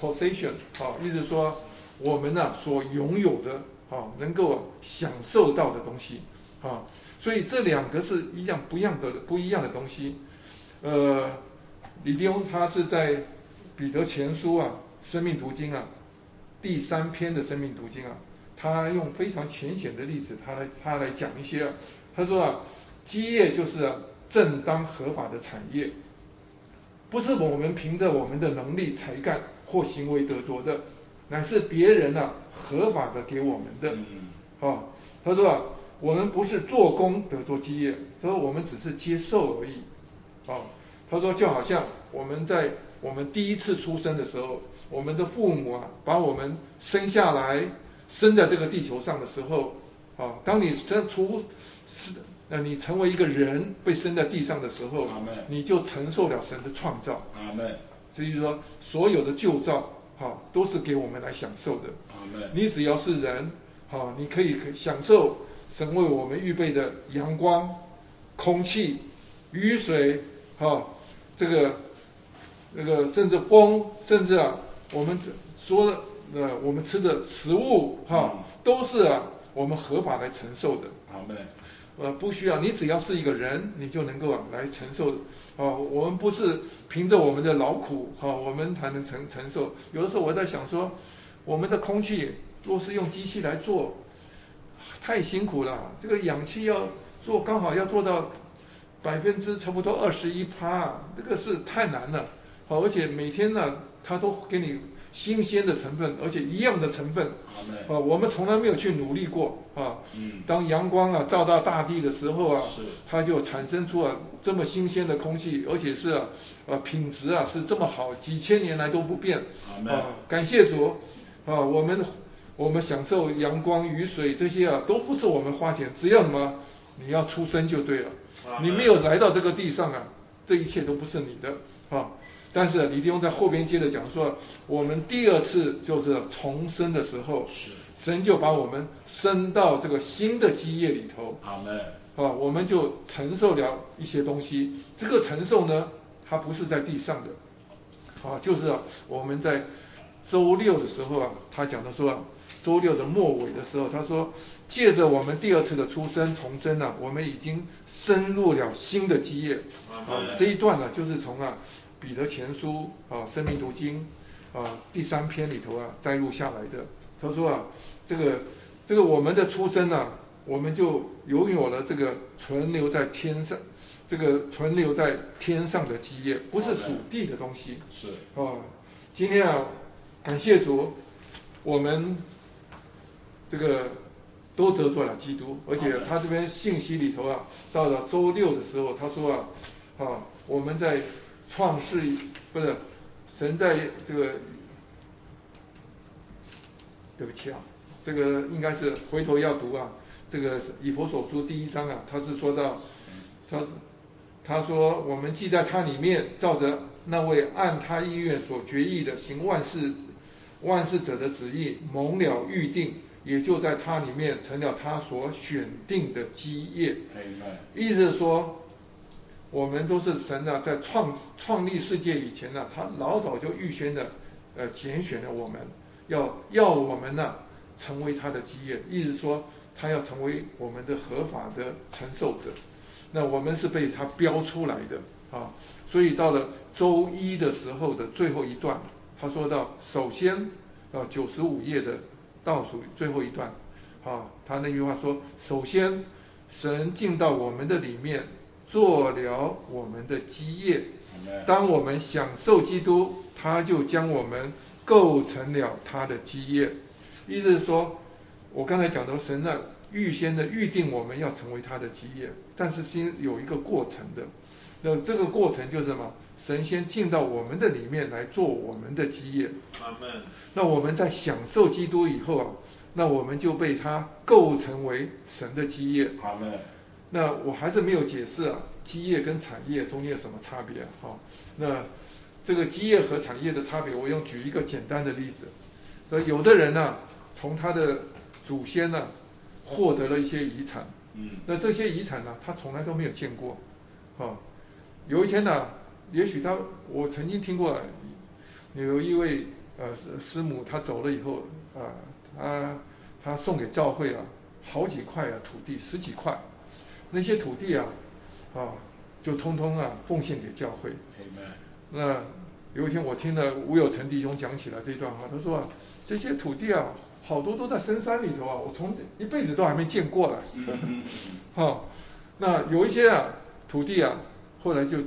possession 啊，意思说我们呢所拥有的啊，能够享受到的东西啊。所以这两个是一样不一样的不一样的东西，呃。李弟兄他是在彼得前书啊，生命读经啊，第三篇的生命读经啊，他用非常浅显的例子，他来他来讲一些，他说啊，基业就是正当合法的产业，不是我们凭着我们的能力才干或行为得着的，乃是别人啊合法的给我们的，啊，他说啊，我们不是做工得着基业，他说我们只是接受而已，啊。他说，就好像我们在我们第一次出生的时候，我们的父母啊，把我们生下来，生在这个地球上的时候，啊，当你生出是那你成为一个人被生在地上的时候，你就承受了神的创造。阿门。至于说所有的旧造，哈，都是给我们来享受的。阿门。你只要是人，哈，你可以享受神为我们预备的阳光、空气、雨水，哈，这个那个甚至风，甚至啊，我们说的呃，我们吃的食物，哈，都是啊，我们合法来承受的。阿门。呃，不需要，你只要是一个人，你就能够来承受。啊，我们不是凭着我们的劳苦，哈，我们才能承承受。有的时候我在想说，我们的空气若是用机器来做，太辛苦了。这个氧气要做刚好要做到百分之差不多二十一趴，这个是太难了。好，而且每天呢，它都给你。新鲜的成分，而且一样的成分，啊，我们从来没有去努力过啊。嗯。当阳光啊照到大地的时候啊，是。它就产生出了这么新鲜的空气，而且是啊，呃，品质啊是这么好，几千年来都不变。啊，感谢主啊，我们我们享受阳光、雨水这些啊，都不是我们花钱，只要什么，你要出生就对了。你没有来到这个地上啊，这一切都不是你的啊。但是李弟兄在后边接着讲说，我们第二次就是重生的时候，神就把我们升到这个新的基业里头。阿门。啊，我们就承受了一些东西。这个承受呢，它不是在地上的，啊，就是我们在周六的时候啊，他讲的说，周六的末尾的时候，他说，借着我们第二次的出生重生呢，我们已经深入了新的基业。啊，这一段呢，就是从啊。彼得前书啊，生命读经啊，第三篇里头啊摘录下来的。他说啊，这个这个我们的出生呢，我们就拥有了这个存留在天上，这个存留在天上的基业，不是属地的东西。是啊，今天啊，感谢主，我们这个都得罪了基督，而且他这边信息里头啊，到了周六的时候，他说啊，啊，我们在。创世不是神在这个，对不起啊，这个应该是回头要读啊，这个以佛所书第一章啊，他是说到，他是他说我们既在他里面照着那位按他意愿所决议的行万事万事者的旨意蒙了预定，也就在他里面成了他所选定的基业。意思是说。我们都是神呢，在创创立世界以前呢，他老早就预先的呃拣选了我们，要要我们呢成为他的基业，意思说他要成为我们的合法的承受者。那我们是被他标出来的啊，所以到了周一的时候的最后一段，他说到，首先啊九十五页的倒数最后一段啊，他那句话说，首先神进到我们的里面。做了我们的基业，当我们享受基督，他就将我们构成了他的基业。意思是说，我刚才讲到神呢，预先的预定我们要成为他的基业，但是先有一个过程的。那这个过程就是什么？神先进到我们的里面来做我们的基业。那我们在享受基督以后啊，那我们就被他构成为神的基业。那我还是没有解释啊，基业跟产业中间有什么差别啊？那这个基业和产业的差别，我用举一个简单的例子。说有的人呢，从他的祖先呢，获得了一些遗产。嗯。那这些遗产呢，他从来都没有见过。啊，有一天呢，也许他，我曾经听过，有一位呃师母，她走了以后啊，她她送给教会啊，好几块啊土地，十几块。那些土地啊，啊，就通通啊奉献给教会。那有一天我听了吴有成弟兄讲起来这段话，他说啊，这些土地啊，好多都在深山里头啊，我从一辈子都还没见过了。哈，那有一些啊土地啊，后来就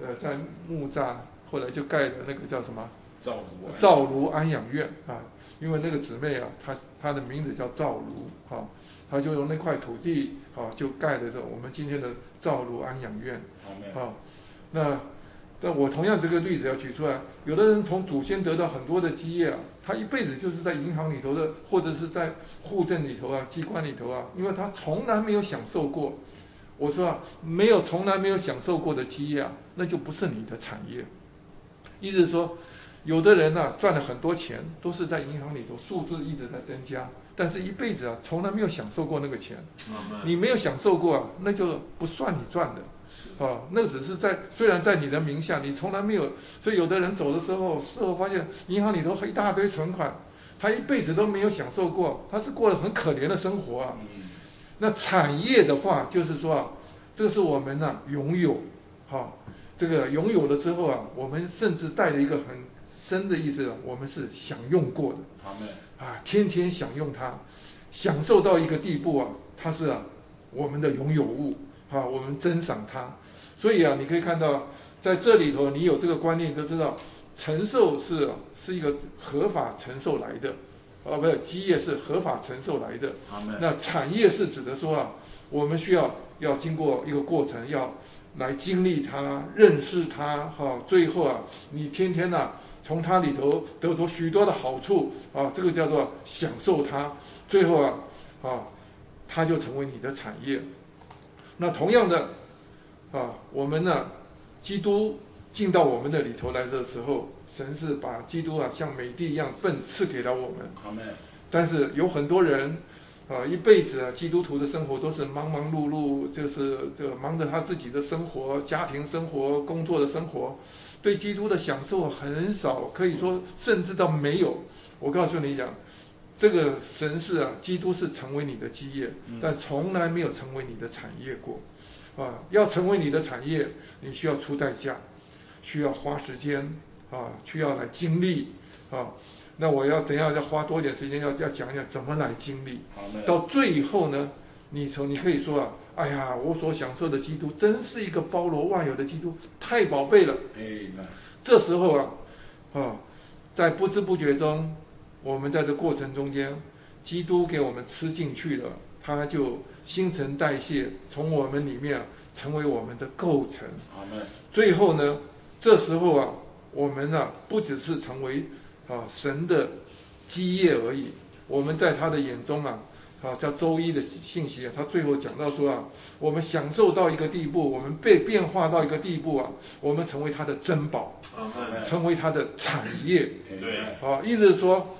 呃在木栅，后来就盖了那个叫什么？赵如赵如安养院啊，因为那个姊妹啊，她她的名字叫赵如哈。他就用那块土地，啊，就盖了这我们今天的赵如安养院，啊，那那我同样这个例子要举出来，有的人从祖先得到很多的基业啊，他一辈子就是在银行里头的，或者是在户政里头啊、机关里头啊，因为他从来没有享受过。我说啊，没有从来没有享受过的基业啊，那就不是你的产业。意思是说，有的人呢赚了很多钱，都是在银行里头，数字一直在增加，但是一辈子啊从来没有享受过那个钱。你没有享受过啊，那就不算你赚的。啊，那只是在虽然在你的名下，你从来没有。所以有的人走的时候，事后发现银行里头一大堆存款，他一辈子都没有享受过，他是过得很可怜的生活啊。那产业的话，就是说啊，这是我们呢拥有，哈，这个拥有了之后啊，我们甚至带着一个很深的意思，我们是享用过的，啊，天天享用它，享受到一个地步啊，它是啊我们的拥有物，啊，我们珍赏它，所以啊，你可以看到在这里头，你有这个观念就知道，承受是是一个合法承受来的。啊，不是，基业是合法承受来的。那产业是指的说啊，我们需要要经过一个过程，要来经历它、认识它，哈，最后啊，你天天呐从它里头得出许多的好处啊，这个叫做享受它，最后啊啊，它就成为你的产业。那同样的啊，我们呢，基督进到我们的里头来的时候。神是把基督啊像美帝一样分赐给了我们，但是有很多人啊一辈子啊基督徒的生活都是忙忙碌碌，就是这个忙着他自己的生活、家庭生活、工作的生活，对基督的享受很少，可以说甚至到没有。我告诉你讲，这个神是啊，基督是成为你的基业，但从来没有成为你的产业过。啊，要成为你的产业，你需要出代价，需要花时间。啊，需要来经历啊，那我要怎样要花多一点时间要要讲一讲怎么来经历。到最后呢，你从你可以说啊，哎呀，我所享受的基督真是一个包罗万有的基督，太宝贝了。哎，这时候啊，啊，在不知不觉中，我们在这过程中间，基督给我们吃进去了，他就新陈代谢，从我们里面成为我们的构成。最后呢，这时候啊。我们呢，不只是成为啊神的基业而已，我们在他的眼中啊，啊叫周一的信息啊，他最后讲到说啊，我们享受到一个地步，我们被变化到一个地步啊，我们成为他的珍宝，成为他的产业，对，啊，意思是说，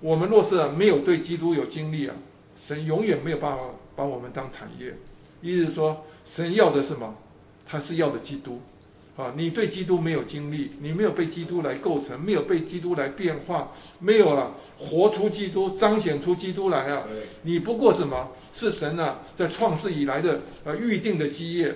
我们若是啊没有对基督有经历啊，神永远没有办法把我们当产业，意思是说，神要的是什么？他是要的基督。啊，你对基督没有经历，你没有被基督来构成，没有被基督来变化，没有啊，活出基督，彰显出基督来啊。你不过什么？是神啊，在创世以来的呃预定的基业，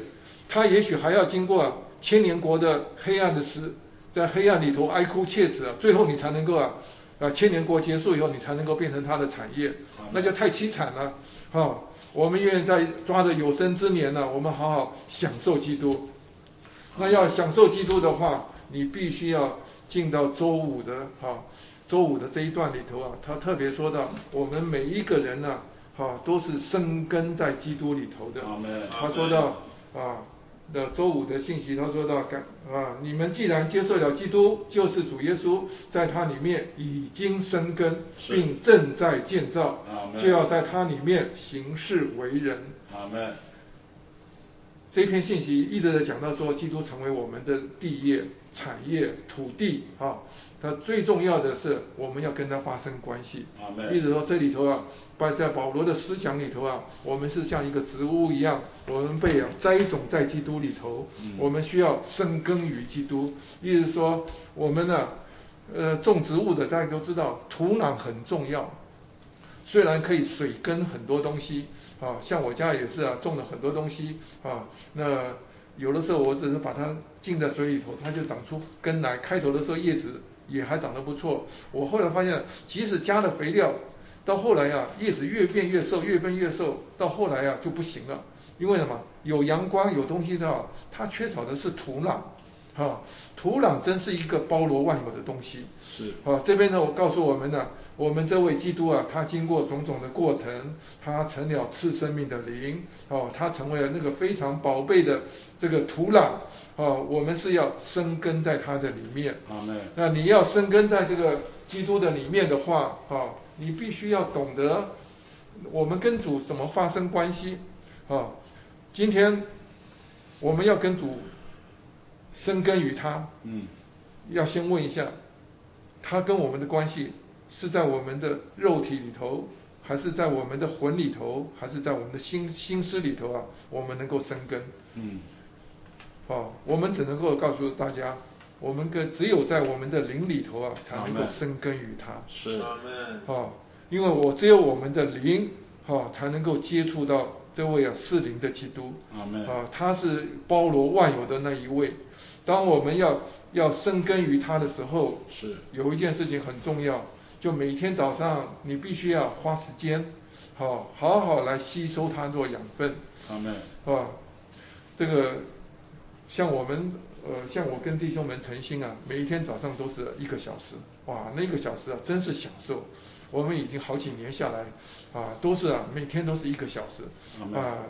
他也许还要经过千年国的黑暗的时，在黑暗里头哀哭切齿啊，最后你才能够啊，啊千年国结束以后，你才能够变成他的产业，那就太凄惨了。哈，我们愿意在抓着有生之年呢，我们好好享受基督。那要享受基督的话，你必须要进到周五的哈，周五的这一段里头啊，他特别说到，我们每一个人呢，哈，都是生根在基督里头的。他说到啊，那周五的信息，他说到，感啊，你们既然接受了基督，就是主耶稣，在他里面已经生根，并正在建造，就要在他里面行事为人。阿门。这篇信息一直在讲到说，基督成为我们的地业、产业、土地啊。它最重要的是，我们要跟他发生关系。一直说这里头啊，在在保罗的思想里头啊，我们是像一个植物一样，我们被啊栽种在基督里头。我们需要生根于基督。意思说，我们呢，呃，种植物的大家都知道，土壤很重要。虽然可以水根很多东西。啊，像我家也是啊，种了很多东西啊。那有的时候我只是把它浸在水里头，它就长出根来。开头的时候叶子也还长得不错。我后来发现，即使加了肥料，到后来呀，叶子越变越瘦，越变越瘦，到后来呀就不行了。因为什么？有阳光，有东西的，它缺少的是土壤。哈，土壤真是一个包罗万有的东西。是。啊，这边呢，我告诉我们呢，我们这位基督啊，他经过种种的过程，他成了赐生命的灵，哦，他成为了那个非常宝贝的这个土壤，哦，我们是要生根在他的里面。啊，那。那你要生根在这个基督的里面的话，哦，你必须要懂得我们跟主怎么发生关系，啊，今天我们要跟主。生根于他，嗯，要先问一下，他跟我们的关系是在我们的肉体里头，还是在我们的魂里头，还是在我们的心心思里头啊？我们能够生根，嗯，哦，我们只能够告诉大家，我们跟只有在我们的灵里头啊，才能够生根于他，是，哦，因为我只有我们的灵，哈，才能够接触到这位啊四灵的基督，啊，他是包罗万有的那一位。当我们要要生根于他的时候，是有一件事情很重要，就每天早上你必须要花时间，好好好来吸收它做养分。阿门。啊，这个像我们呃像我跟弟兄们诚心啊，每一天早上都是一个小时，哇，那个小时啊真是享受。我们已经好几年下来啊，都是啊每天都是一个小时啊，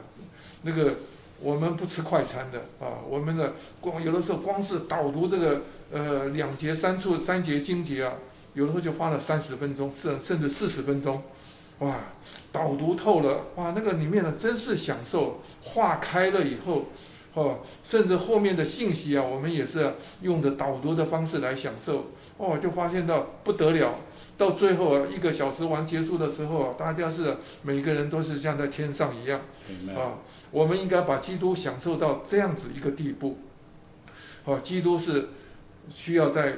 那个。我们不吃快餐的啊，我们的光有的时候光是导读这个呃两节三处三节经节啊，有的时候就花了三十分钟，甚甚至四十分钟，哇，导读透了，哇，那个里面的真是享受，化开了以后，哦，甚至后面的信息啊，我们也是用的导读的方式来享受，哦，就发现到不得了。到最后啊，一个小时完结束的时候啊，大家是每个人都是像在天上一样啊。我们应该把基督享受到这样子一个地步。啊，基督是需要在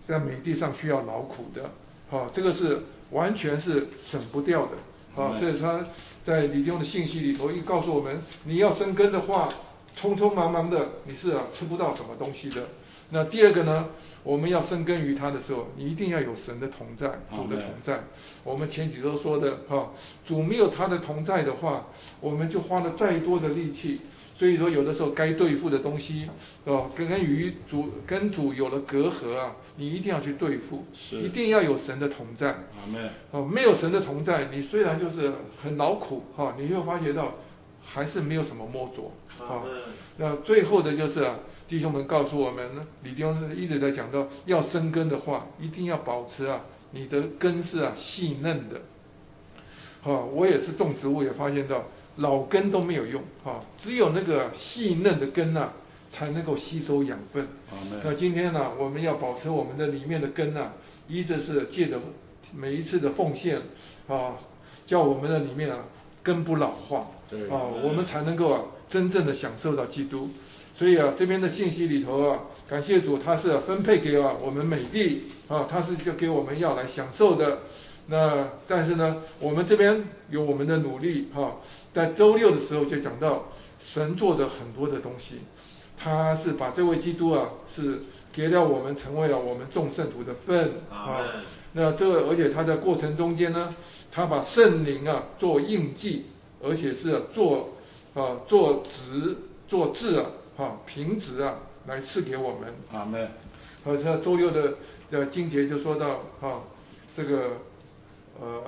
在美地上需要劳苦的，啊，这个是完全是省不掉的啊。所以他在李弟兄的信息里头一告诉我们，你要生根的话，匆匆忙忙的你是啊吃不到什么东西的。那第二个呢？我们要生根于他的时候，你一定要有神的同在，主的同在。我们前几周说的哈，主没有他的同在的话，我们就花了再多的力气。所以说，有的时候该对付的东西，哦，跟跟与主跟主有了隔阂啊，你一定要去对付，一定要有神的同在。哦，没有神的同在，你虽然就是很劳苦哈，你会发觉到还是没有什么摸着。啊，那最后的就是啊。弟兄们告诉我们呢，李弟兄是一直在讲到，要生根的话，一定要保持啊，你的根是啊细嫩的。啊，我也是种植物，也发现到老根都没有用，啊，只有那个细嫩的根呐，才能够吸收养分。那今天呢，我们要保持我们的里面的根呐，一直是借着每一次的奉献，啊，叫我们的里面啊根不老化，啊，我们才能够啊真正的享受到基督。所以啊，这边的信息里头啊，感谢主，他是分配给啊我们美帝啊，他是就给我们要来享受的。那但是呢，我们这边有我们的努力哈，在周六的时候就讲到神做的很多的东西，他是把这位基督啊是给了我们，成为了我们众圣徒的份啊。那这个而且他在过程中间呢，他把圣灵啊做印记，而且是做啊做直做字啊。哈，平直啊，来赐给我们。阿门。好，像周六的的经节就说到，哈，这个，呃，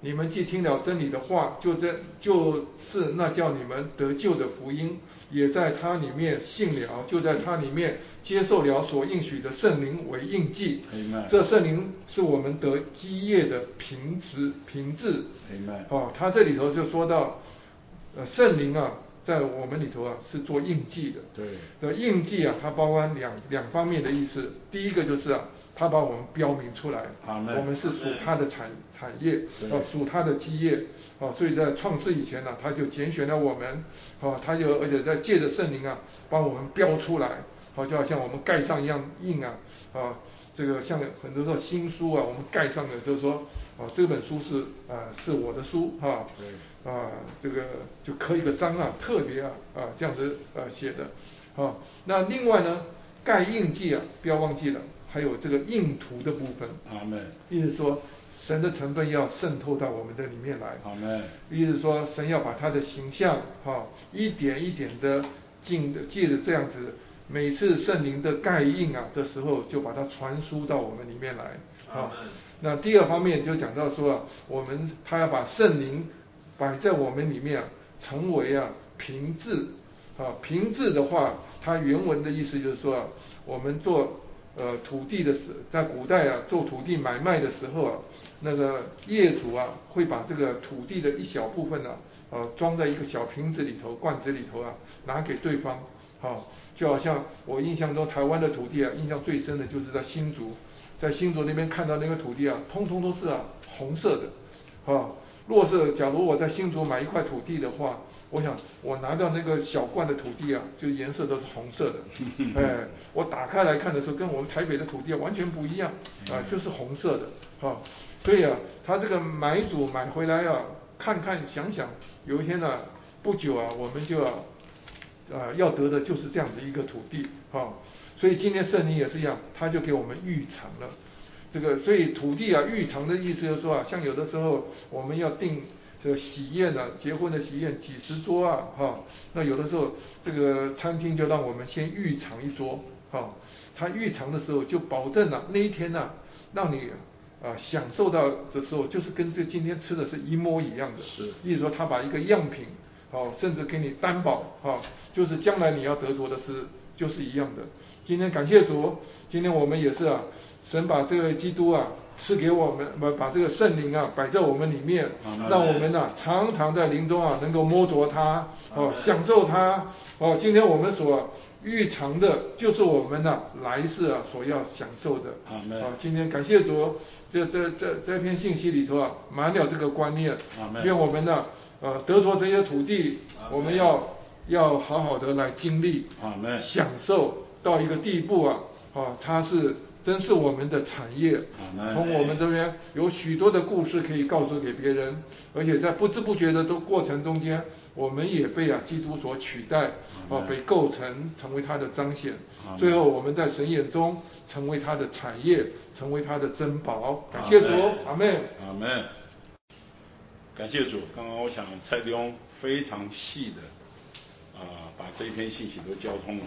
你们既听了真理的话，就在就是那叫你们得救的福音，也在它里面信了，就在它里面接受了所应许的圣灵为印记。这圣灵是我们得基业的凭直凭质。哦，他这里头就说到，呃，圣灵啊。在我们里头啊，是做印记的。对。的印记啊，它包含两两方面的意思。第一个就是啊，它把我们标明出来，我们是属他的产产业，啊，属他的基业，啊，所以在创世以前呢，他就拣选了我们，啊，他就而且在借着圣灵啊，把我们标出来，好，就好像我们盖上一样印啊，啊，这个像很多说新书啊，我们盖上的就是说。啊，这本书是啊，是我的书哈。对。啊，这个就刻一个章啊，特别啊啊这样子呃写的。啊，那另外呢，盖印记啊，不要忘记了，还有这个印图的部分。阿门。意思说，神的成分要渗透到我们的里面来。阿门。意思说，神要把他的形象哈，一点一点的进，借着这样子每次圣灵的盖印啊这时候，就把它传输到我们里面来。好，那第二方面就讲到说啊，我们他要把圣灵摆在我们里面，成为啊平治。啊，平治的话，它原文的意思就是说啊，我们做呃土地的时，在古代啊做土地买卖的时候啊，那个业主啊会把这个土地的一小部分呢，呃装在一个小瓶子里头、罐子里头啊，拿给对方。好，就好像我印象中台湾的土地啊，印象最深的就是在新竹，在新竹那边看到那个土地啊，通通都是啊红色的。啊，若是假如我在新竹买一块土地的话，我想我拿到那个小罐的土地啊，就颜色都是红色的。哎，我打开来看的时候，跟我们台北的土地完全不一样啊，就是红色的。哈，所以啊，他这个买主买回来啊，看看想想，有一天呢，不久啊，我们就要。啊，要得的就是这样子一个土地，哈，所以今天圣灵也是一样，他就给我们预藏了这个，所以土地啊，预藏的意思就是说啊，像有的时候我们要订这个喜宴呢，结婚的喜宴几十桌啊，哈，那有的时候这个餐厅就让我们先预尝一桌，哈，他预尝的时候就保证了那一天呢，让你啊享受到的时候，就是跟这今天吃的是一模一样的，是，意思说他把一个样品。好，甚至给你担保，哈，就是将来你要得着的是，就是一样的。今天感谢主，今天我们也是啊，神把这个基督啊赐给我们，把把这个圣灵啊摆在我们里面，让我们呢常常在灵中啊能够摸着它，哦，享受它，哦，今天我们所预尝的，就是我们呢来世啊所要享受的。啊，今天感谢主，这这这这篇信息里头啊满了这个观念，愿我们呢。呃，得着这些土地，我们要要好好的来经历，享受到一个地步啊，啊，它是真是我们的产业。从我们这边有许多的故事可以告诉给别人，而且在不知不觉的这过程中间，我们也被啊基督所取代，啊，被构成成为他的彰显。最后我们在神眼中成为他的产业，成为他的珍宝。感谢主，阿门。阿门。感谢主，刚刚我想蔡弟兄非常细的啊，把这篇信息都交通了。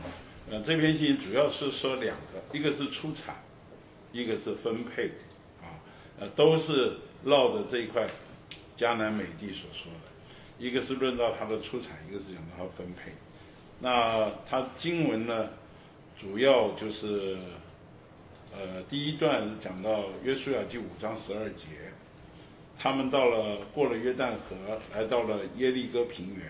呃，这篇信息主要是说两个，一个是出产，一个是分配，啊，呃，都是绕着这一块江南美地所说的。一个是论到它的出产，一个是讲到它分配。那它经文呢，主要就是呃，第一段是讲到约书亚记五章十二节。他们到了，过了约旦河，来到了耶利哥平原。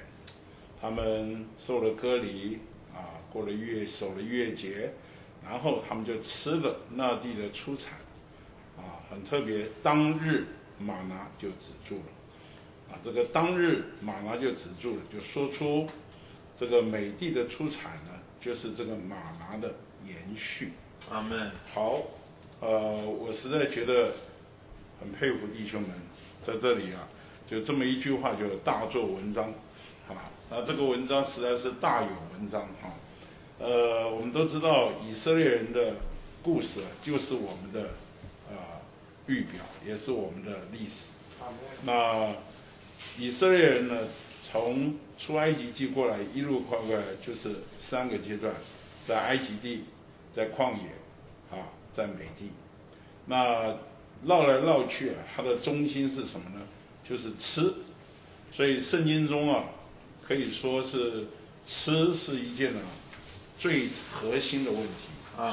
他们受了割礼，啊，过了月，守了月节，然后他们就吃了那地的出产，啊，很特别。当日马拿就止住了，啊，这个当日马拿就止住了，就说出这个美地的出产呢，就是这个马拿的延续。阿门。好，呃，我实在觉得很佩服弟兄们。在这里啊，就这么一句话就大做文章，啊，那这个文章实在是大有文章哈。呃，我们都知道以色列人的故事就是我们的啊预表，也是我们的历史。那以色列人呢，从出埃及记过来一路跨过来，就是三个阶段，在埃及地，在旷野，啊，在美地。那绕来绕去啊，它的中心是什么呢？就是吃。所以圣经中啊，可以说是吃是一件啊最核心的问题。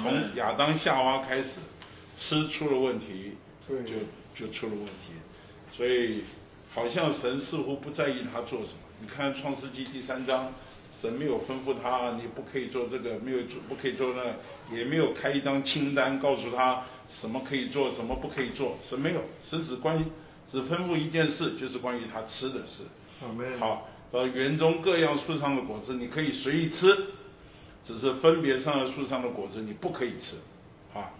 从亚当夏娃开始，吃出了问题，就就出了问题。所以好像神似乎不在意他做什么。你看创世纪第三章，神没有吩咐他你不可以做这个，没有做不可以做那，也没有开一张清单告诉他。什么可以做，什么不可以做，神没有，神只关只吩咐一件事，就是关于他吃的事。好，呃，园中各样树上的果子你可以随意吃，只是分别上了树上的果子你不可以吃。啊，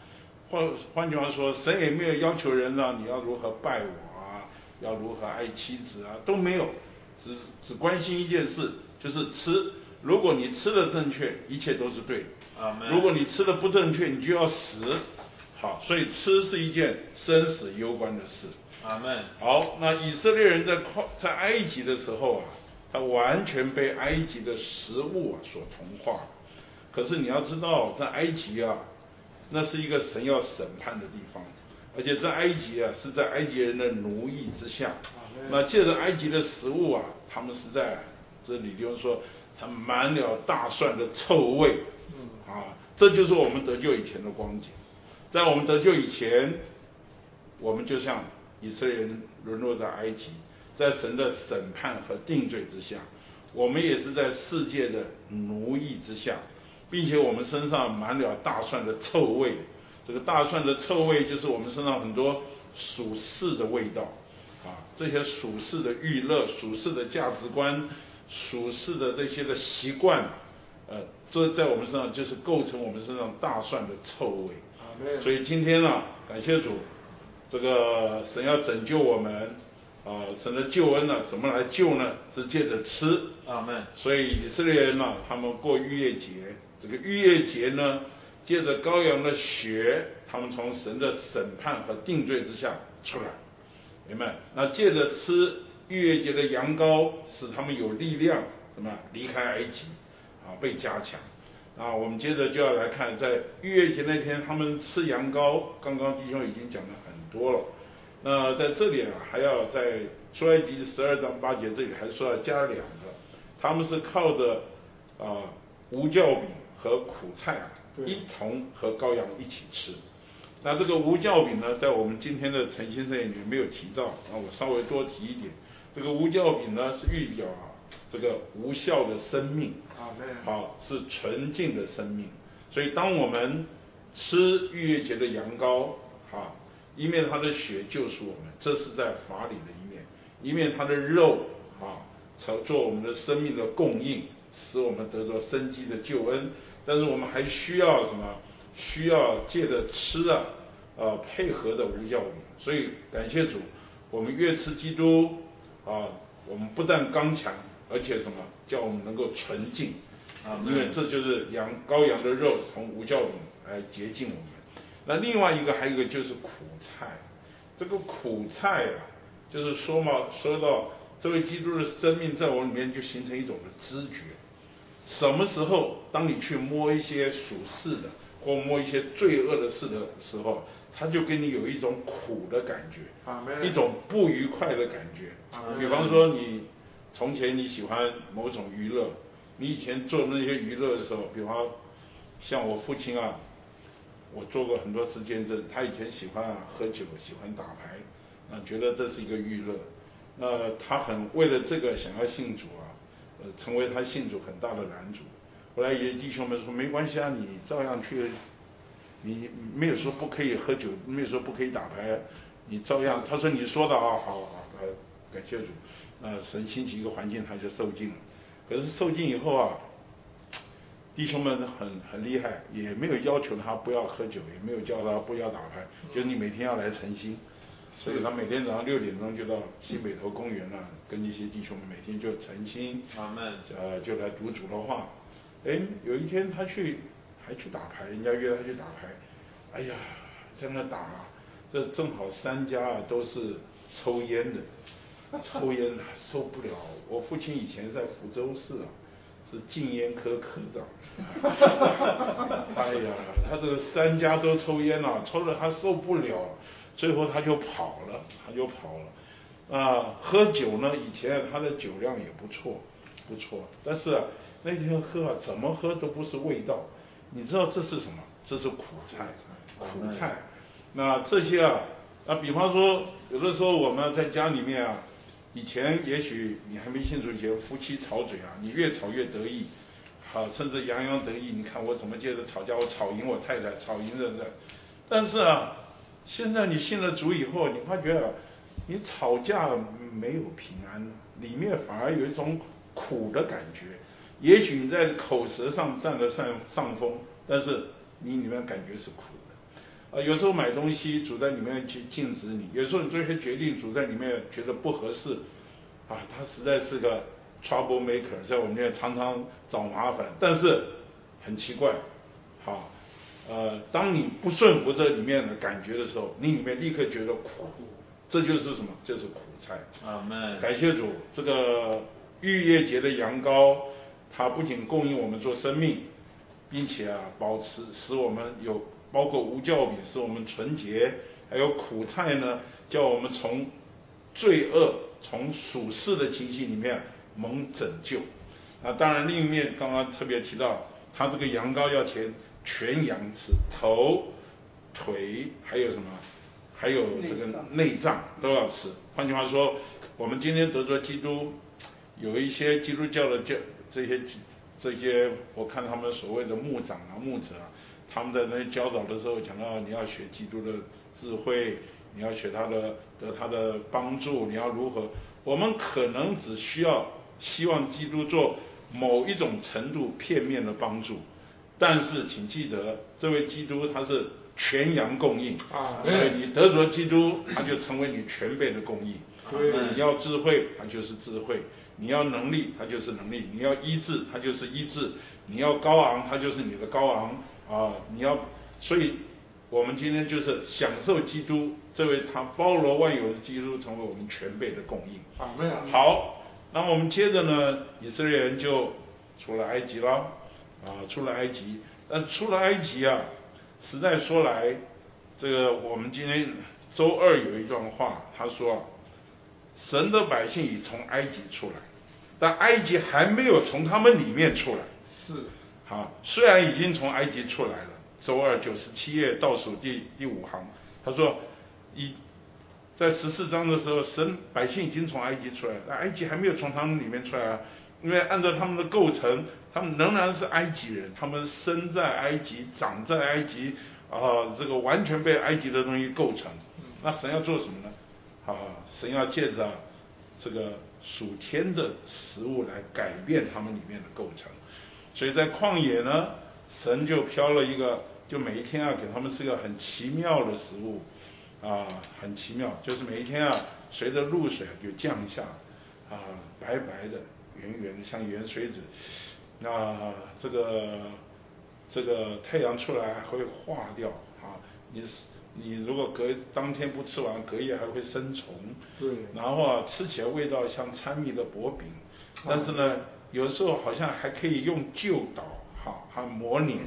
换换句话说，神也没有要求人让你要如何拜我啊，要如何爱妻子啊，都没有，只只关心一件事，就是吃。如果你吃的正确，一切都是对。如果你吃的不正确，你就要死。好，所以吃是一件生死攸关的事。阿门。好，那以色列人在旷在埃及的时候啊，他完全被埃及的食物啊所同化。可是你要知道，在埃及啊，那是一个神要审判的地方，而且在埃及啊，是在埃及人的奴役之下。那借着埃及的食物啊，他们是在这里，就是说，他满了大蒜的臭味。嗯。啊，这就是我们得救以前的光景。在我们得救以前，我们就像以色列人沦落在埃及，在神的审判和定罪之下，我们也是在世界的奴役之下，并且我们身上满了大蒜的臭味。这个大蒜的臭味就是我们身上很多属世的味道，啊，这些属世的娱乐、属世的价值观、属世的这些的习惯，呃，这在我们身上就是构成我们身上大蒜的臭味。啊所以今天呢，感谢主，这个神要拯救我们，啊，神的救恩呢，怎么来救呢？是借着吃。阿门。所以以色列人呢，他们过逾越节，这个逾越节呢，借着羔羊的血，他们从神的审判和定罪之下出来，明白？那借着吃逾越节的羊羔，使他们有力量，什么？离开埃及，啊，被加强。啊，我们接着就要来看，在逾越节那天，他们吃羊羔。刚刚弟兄已经讲了很多了。那在这里啊，还要在出埃及十二章八节这里还说要加两个，他们是靠着啊无酵饼和苦菜啊一同和羔羊一起吃。那这个无酵饼呢，在我们今天的诚心圣言里面没有提到，那我稍微多提一点。这个无酵饼呢，是预表啊。这个无效的生命，好是纯净的生命，所以当我们吃逾越节的羊羔，好，一面它的血救赎我们，这是在法理的一面；一面它的肉，啊，做做我们的生命的供应，使我们得到生机的救恩。但是我们还需要什么？需要借着吃啊，呃，配合着无酵饼。所以感谢主，我们越吃基督，啊，我们不但刚强。而且什么叫我们能够纯净啊？因为这就是羊羔羊的肉从无酵饼来洁净我们。那另外一个还有一个就是苦菜，这个苦菜啊，就是说嘛，说到这位基督的生命在我里面就形成一种的知觉。什么时候当你去摸一些属世的或摸一些罪恶的事的时候，他就给你有一种苦的感觉，一种不愉快的感觉。比方说你。从前你喜欢某种娱乐，你以前做那些娱乐的时候，比方像我父亲啊，我做过很多次见证，他以前喜欢啊喝酒，喜欢打牌，啊觉得这是一个娱乐，那他很为了这个想要信主啊，呃成为他信主很大的拦阻。后来有弟兄们说没关系啊，你照样去，你没有说不可以喝酒，没有说不可以打牌，你照样。他说你说的啊，好好好，感谢主。呃，神兴起一个环境，他就受尽了。可是受尽以后啊，弟兄们很很厉害，也没有要求他不要喝酒，也没有叫他不要打牌，就是你每天要来诚心。所以他每天早上六点钟就到新北头公园啊，跟一些弟兄们每天就诚心，呃，就来读主的话。哎，有一天他去还去打牌，人家约他去打牌，哎呀，在那打，这正好三家啊都是抽烟的。抽烟受不了，我父亲以前在福州市啊，是禁烟科科长。哎呀，他这个三家都抽烟了，抽的他受不了，最后他就跑了，他就跑了。啊，喝酒呢，以前他的酒量也不错，不错，但是，那天喝啊，怎么喝都不是味道。你知道这是什么？这是苦菜，苦菜。那这些啊，啊，比方说，有的时候我们在家里面啊。以前也许你还没信主以前，夫妻吵嘴啊，你越吵越得意，好，甚至洋洋得意。你看我怎么接着吵架，我吵赢我太太，吵赢人的。但是啊，现在你信了主以后，你发觉啊，你吵架没有平安，里面反而有一种苦的感觉。也许你在口舌上占了上上风，但是你里面感觉是苦的。啊，有时候买东西主在里面去禁止你，有时候你做一些决定主在里面觉得不合适，啊，他实在是个 trouble maker，在我们这常常找麻烦。但是很奇怪，好，呃，当你不顺服这里面的感觉的时候，你里面立刻觉得苦，这就是什么？这是苦菜。啊，们感谢主，这个逾越节的羊羔，它不仅供应我们做生命，并且啊保持使我们有包括无酵饼使我们纯洁，还有苦菜呢叫我们从罪恶从属世的情形里面蒙拯救。啊，当然另一面刚刚特别提到，他这个羊羔要全全羊吃，头、腿还有什么，还有这个内脏都要吃。换句话说，我们今天得着基督，有一些基督教的教这些这些，我看他们所谓的牧长啊牧者啊，他们在那教导的时候讲到你要学基督的智慧，你要学他的得他的帮助，你要如何？我们可能只需要希望基督做。某一种程度片面的帮助，但是请记得，这位基督他是全羊供应啊，所以你得着基督，他就成为你全备的供应。对，你要智慧，他就是智慧；你要能力，他就是能力；你要医治，他就是医治；你要高昂，他就是你的高昂啊！你要，所以我们今天就是享受基督这位他包罗万有的基督，成为我们全备的供应。啊，没有好。那我们接着呢，以色列人就出了埃及了，啊，出了埃及。那出了埃及啊，实在说来，这个我们今天周二有一段话，他说，神的百姓已从埃及出来，但埃及还没有从他们里面出来。是。好，虽然已经从埃及出来了，周二九十七页倒数第第五行，他说，已。在十四章的时候，神百姓已经从埃及出来，那埃及还没有从他们里面出来啊，因为按照他们的构成，他们仍然是埃及人，他们生在埃及，长在埃及，啊，这个完全被埃及的东西构成。那神要做什么呢？啊，神要借着这个属天的食物来改变他们里面的构成。所以在旷野呢，神就飘了一个，就每一天啊给他们吃个很奇妙的食物。啊，很奇妙，就是每一天啊，随着露水就降下，啊，白白的、圆圆的，像圆水子。那这个这个太阳出来会化掉啊，你你如果隔当天不吃完，隔夜还会生虫。对。然后啊，吃起来味道像掺蜜的薄饼，但是呢，有时候好像还可以用旧捣，哈，还磨碾。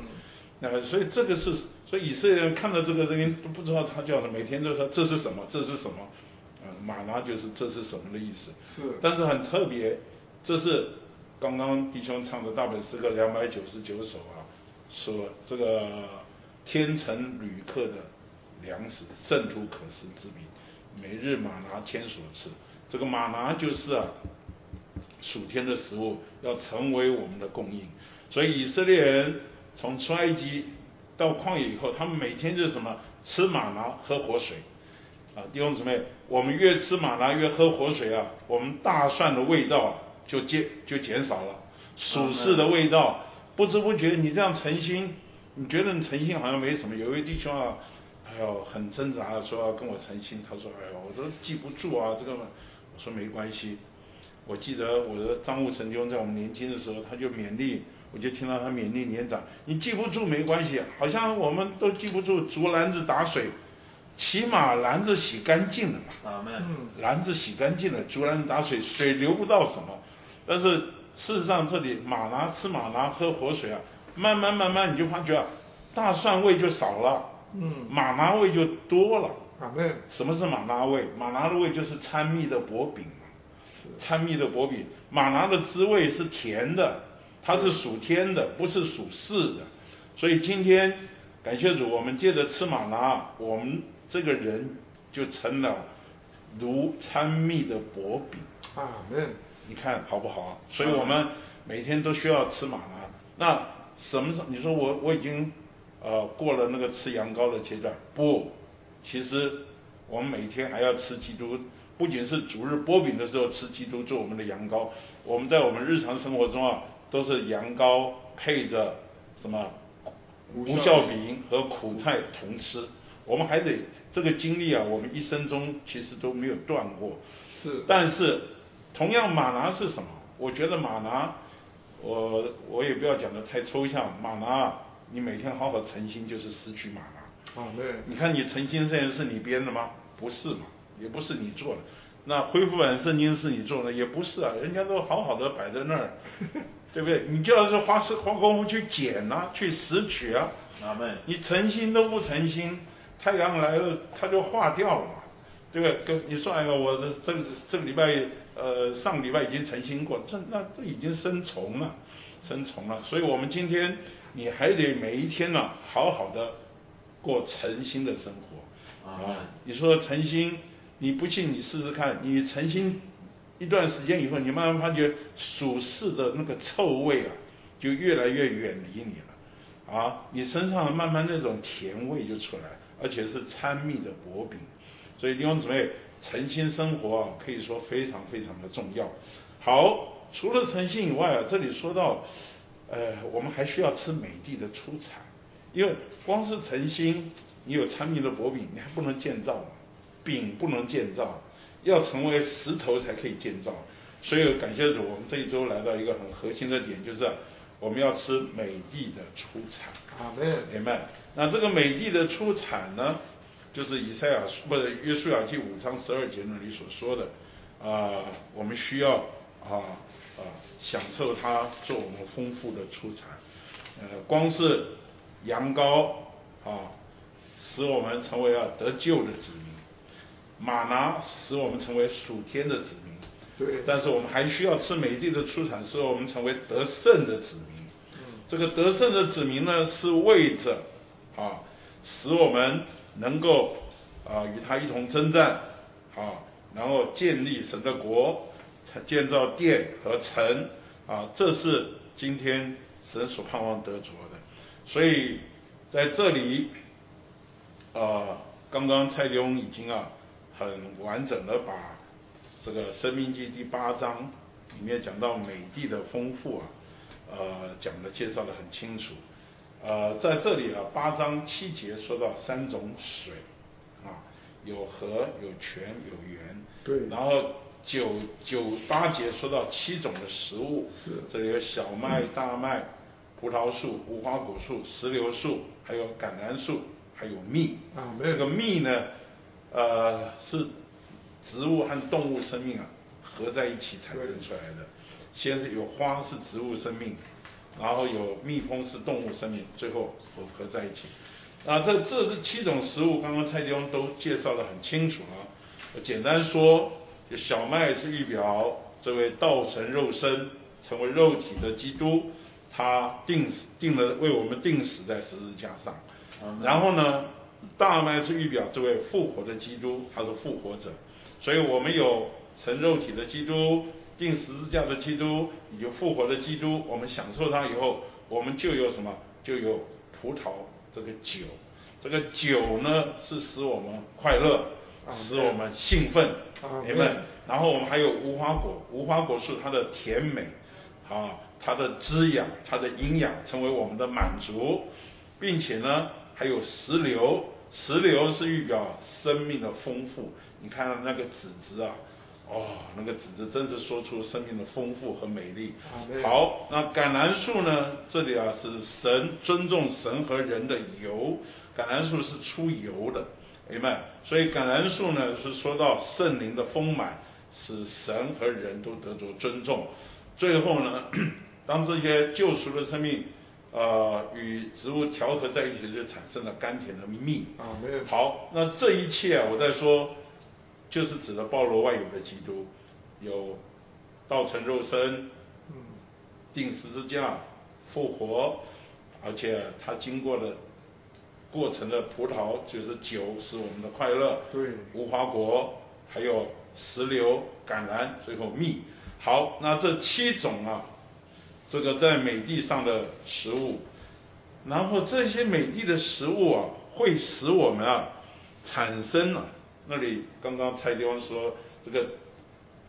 那所以这个是。所以以色列人看到这个东西都不知道他叫什么，每天都说这是什么，这是什么，啊，玛拿就是这是什么的意思。是。但是很特别，这是刚刚弟兄唱的大本诗歌两百九十九首啊，说这个天成旅客的粮食，圣徒可食之笔，每日玛拿天所赐。这个玛拿就是啊，属天的食物要成为我们的供应。所以以色列人从出埃及。到旷野以后，他们每天就是什么吃玛拿喝活水，啊弟兄姊妹，我们越吃玛拿越喝活水啊，我们大蒜的味道就减就减少了，属世的味道，不知不觉你这样诚心，你觉得你诚心好像没什么，有一位弟兄啊，哎呦很挣扎的说要跟我诚心，他说哎呦我都记不住啊这个，我说没关系，我记得我的张务成弟兄在我们年轻的时候他就勉励。我就听到他勉励年长，你记不住没关系，好像我们都记不住竹篮子打水，起码篮子洗干净了嘛。啊，嗯，篮子洗干净了，竹篮子打水，水流不到什么。但是事实上这里马拿吃马拿喝活水啊，慢慢慢慢你就发觉啊，大蒜味就少了，嗯，马拿味就多了。啊，什么是马拿味？马拿的味就是掺蜜的薄饼嘛，掺蜜的薄饼，马拿的滋味是甜的。它是属天的，不是属世的，所以今天感谢主，我们借着吃马拿，我们这个人就成了如掺蜜的薄饼。啊，嗯，你看好不好？所以我们每天都需要吃玛拿。那什么时候？你说我我已经呃过了那个吃羊羔的阶段？不，其实我们每天还要吃基督，不仅是主日波饼的时候吃基督做我们的羊羔，我们在我们日常生活中啊。都是羊羔配着什么无效饼和苦菜同吃，我们还得这个经历啊，我们一生中其实都没有断过。是。但是同样马拿是什么？我觉得马拿，我我也不要讲的太抽象，马拿你每天好好诚心就是失去马拿。啊，对。你看你诚心这件事你编的吗？不是嘛，也不是你做的。那恢复版圣经是你做的，也不是啊，人家都好好的摆在那儿。对不对？你就要是花时花功夫去捡啊，去拾取啊。阿门。你诚心都不诚心，太阳来了它就化掉了嘛，对不对？跟你算一个，我这这这个礼拜呃上礼拜已经诚心过，这那都已经生虫了，生虫了。所以我们今天你还得每一天呢，好好的过诚心的生活。啊。你说诚心，你不信你试试看，你诚心。一段时间以后，你慢慢发觉属世的那个臭味啊，就越来越远离你了，啊，你身上慢慢那种甜味就出来，而且是参蜜的薄饼。所以弟兄姊妹，诚心生活啊，可以说非常非常的重要。好，除了诚心以外啊，这里说到，呃，我们还需要吃美地的出产，因为光是诚心，你有参蜜的薄饼，你还不能建造，饼不能建造。要成为石头才可以建造，所以感谢主，我们这一周来到一个很核心的点，就是我们要吃美地的出产。好的，明白？那这个美地的出产呢，就是以赛亚不是约书亚记五章十二节那里所说的啊，我们需要啊啊享受它做我们丰富的出产。呃，光是羊羔啊，使我们成为啊得救的子民。马拿使我们成为属天的子民，对。但是我们还需要吃美地的出产，使我们成为得胜的子民。嗯。这个得胜的子民呢，是为着啊，使我们能够啊与他一同征战啊，然后建立神的国，建造殿和城啊，这是今天神所盼望得着的。所以在这里啊，刚刚蔡兄已经啊。很完整的把这个《生命记》第八章里面讲到美地的丰富啊，呃，讲的介绍的很清楚。呃，在这里啊，八章七节说到三种水啊，有河、有泉、有源。对。然后九九八节说到七种的食物。是。这里有小麦、大麦、葡萄树、无花果树、石榴树，还有橄榄树，还有蜜。啊，没有。这个蜜呢？呃，是植物和动物生命啊合在一起产生出来的。先是有花是植物生命，然后有蜜蜂是动物生命，最后混合在一起。啊，这这这七种食物，刚刚蔡弟兄都介绍的很清楚了。简单说，小麦是预表这位道成肉身，成为肉体的基督，他定死定了为我们定死在十字架上。然后呢？大麦是预表这位复活的基督，他是复活者，所以我们有成肉体的基督，定十字架的基督，以及复活的基督。我们享受它以后，我们就有什么？就有葡萄这个酒，这个酒呢是使我们快乐，使我们兴奋，明白？然后我们还有无花果，无花果树它的甜美，啊，它的滋养，它的营养，成为我们的满足，并且呢。还有石榴，石榴是预表生命的丰富。你看那个籽子啊，哦，那个籽子真是说出生命的丰富和美丽。好，那橄榄树呢？这里啊是神尊重神和人的油，橄榄树是出油的，明白？所以橄榄树呢是说到圣灵的丰满，使神和人都得着尊重。最后呢，当这些救赎的生命。呃，与植物调和在一起，就产生了甘甜的蜜。啊，没有。好，那这一切啊，我在说，就是指的包罗万有的基督，有道成肉身，嗯，定十字架，复活，而且他经过了过程的葡萄就是酒，是我们的快乐。对。无花果，还有石榴、橄榄，最后蜜。好，那这七种啊。这个在美地上的食物，然后这些美地的食物啊，会使我们啊产生啊，那里刚刚蔡地方说这个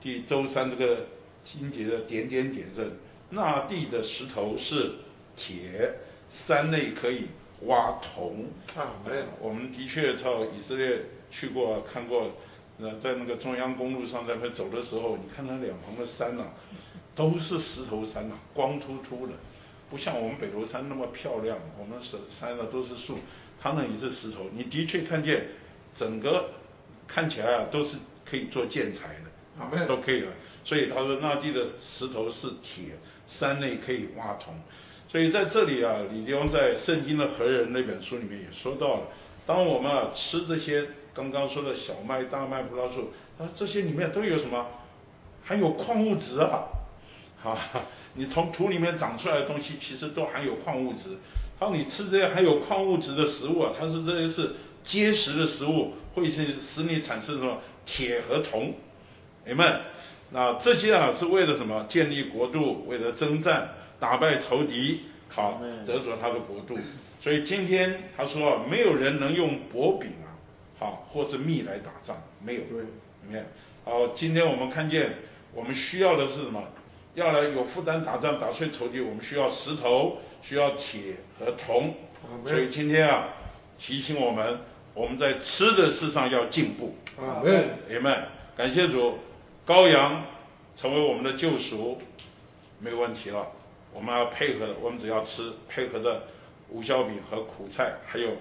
第周三这个经节的点点点阵那地的石头是铁，山内可以挖铜啊，没有，我们的确到以色列去过看过，呃，在那个中央公路上在那走的时候，你看它两旁的山呐。都是石头山呐，光秃秃的，不像我们北头山那么漂亮。我们山山上都是树，它那也是石头。你的确看见整个看起来啊，都是可以做建材的，啊，都可以了。所以他说那地的石头是铁，山内可以挖铜。所以在这里啊，李弟兄在《圣经的何人》那本书里面也说到了，当我们啊吃这些刚刚说的小麦、大麦、葡萄树，啊这些里面都有什么？含有矿物质啊，哈，你从土里面长出来的东西，其实都含有矿物质。当你吃这些含有矿物质的食物啊，它是这些是结实的食物，会是使你产生什么铁和铜，你们？那这些啊是为了什么？建立国度，为了征战，打败仇敌，好得着他的国度。所以今天他说啊，没有人能用薄饼啊，好或是蜜来打仗，没有。对，明白？好，今天我们看见。我们需要的是什么？要来有负担打仗打碎仇敌，我们需要石头，需要铁和铜。所以今天啊，提醒我们，我们在吃的事上要进步。阿门，阿门。感谢主，羔羊成为我们的救赎，没有问题了。我们要配合的，我们只要吃配合的无酵饼和苦菜，还有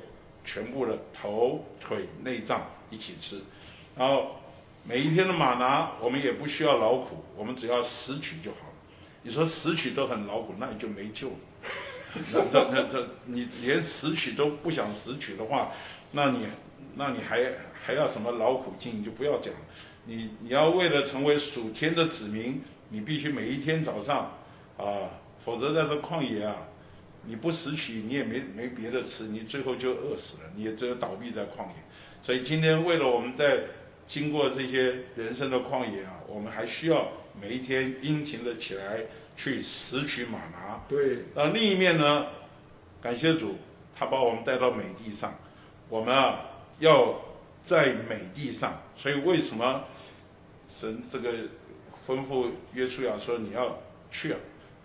全部的头、腿、内脏一起吃，然后。每一天的马拿，我们也不需要劳苦，我们只要拾取就好了。你说拾取都很劳苦，那你就没救了。那那那这，你连拾取都不想拾取的话，那你那你还还要什么劳苦经营就不要讲。你你要为了成为属天的子民，你必须每一天早上啊，否则在这旷野啊，你不拾取你也没没别的吃，你最后就饿死了，你也只有倒闭在旷野。所以今天为了我们在经过这些人生的旷野啊，我们还需要每一天殷勤的起来去拾取马拿。对。那另一面呢，感谢主，他把我们带到美地上，我们啊要在美地上。所以为什么神这个吩咐约书亚说你要去啊？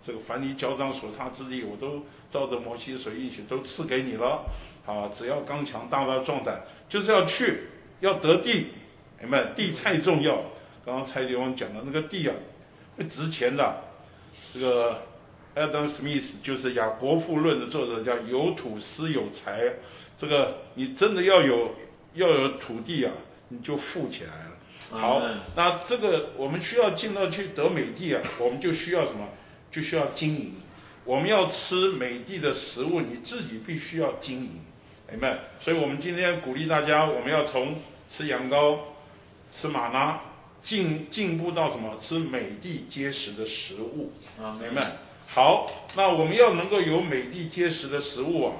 这个凡你脚掌所插之地，我都照着摩西所应许都赐给你了。啊，只要刚强大大壮胆，就是要去，要得地。明白，地太重要。刚刚蔡杰王讲的那个地啊，值钱的。这个 Adam Smith 就是《雅国富论》的作者，叫有土司有财。这个你真的要有要有土地啊，你就富起来了。好，那这个我们需要进到去得美地啊，我们就需要什么？就需要经营。我们要吃美地的食物，你自己必须要经营。明白？所以我们今天鼓励大家，我们要从吃羊羔。吃马拉进进步到什么？吃美地结实的食物，明白？好，那我们要能够有美地结实的食物啊，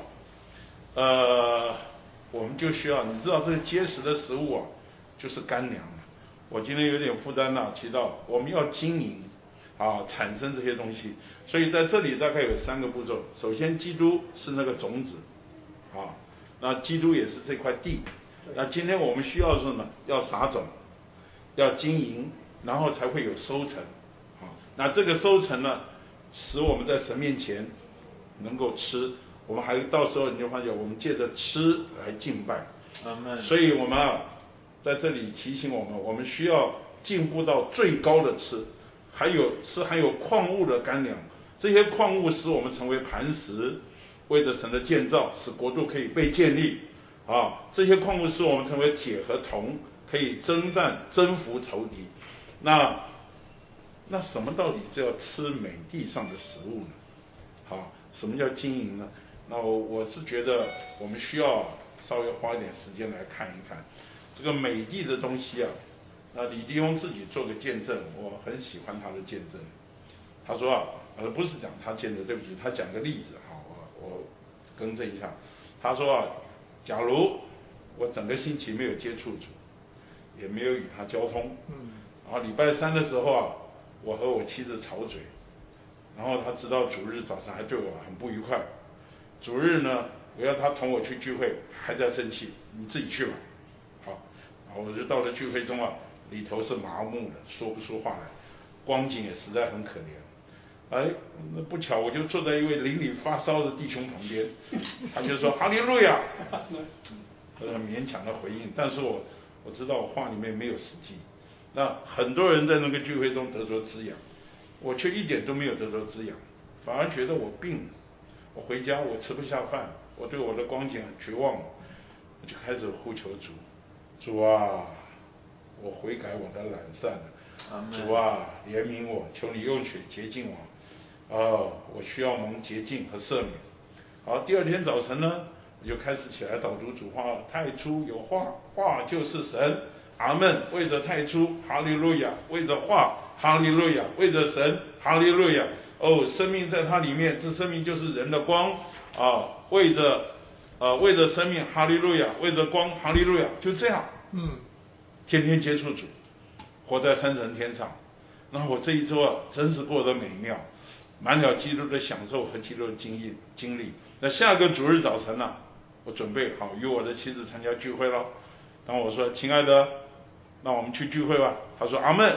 呃，我们就需要，你知道这个结实的食物啊，就是干粮。我今天有点负担了，提到我们要经营啊，产生这些东西，所以在这里大概有三个步骤。首先，基督是那个种子啊，那基督也是这块地。那今天我们需要是什么？要撒种。要经营，然后才会有收成，啊，那这个收成呢，使我们在神面前能够吃，我们还到时候你就发现，我们借着吃来敬拜，所以我们啊，在这里提醒我们，我们需要进步到最高的吃，还有吃含有矿物的干粮，这些矿物使我们成为磐石，为着神的建造，使国度可以被建立，啊，这些矿物使我们成为铁和铜。可以征战、征服仇敌，那那什么道理叫吃美地上的食物呢？好，什么叫经营呢？那我我是觉得我们需要稍微花一点时间来看一看这个美的的东西啊。那李弟兄自己做个见证，我很喜欢他的见证。他说啊，呃不是讲他见证，对不起，他讲个例子哈，我我更正一下。他说啊，假如我整个星期没有接触主。也没有与他交通，嗯，然后礼拜三的时候啊，我和我妻子吵嘴，然后他知道主日早上还对我很不愉快，主日呢，我要他同我去聚会，还在生气，你自己去吧，好，然后我就到了聚会中啊，里头是麻木的，说不出话来，光景也实在很可怜，哎，那不巧我就坐在一位邻里发烧的弟兄旁边，他就说哈利路亚，很勉强的回应，但是我。我知道我话里面没有实际，那很多人在那个聚会中得着滋养，我却一点都没有得着滋养，反而觉得我病了，我回家我吃不下饭，我对我的光景绝望，我就开始呼求主，主啊，我悔改我的懒散，主啊怜悯我，求你用血洁净我，哦，我需要蒙洁净和赦免。好，第二天早晨呢，我就开始起来导读主话，太初有话，话就是神，阿门。为着太初，哈利路亚；为着话，哈利路亚；为着神，哈利路亚。哦，生命在它里面，这生命就是人的光啊。为着，啊，为着生命，哈利路亚；为着光，哈利路亚。就这样，嗯，天天接触主，活在三层天上。那我这一周啊，真是过得美妙，满了基督的享受和基督的经验经历。那下个主日早晨呢，我准备好与我的妻子参加聚会了。当我说，亲爱的，那我们去聚会吧。他说，阿门。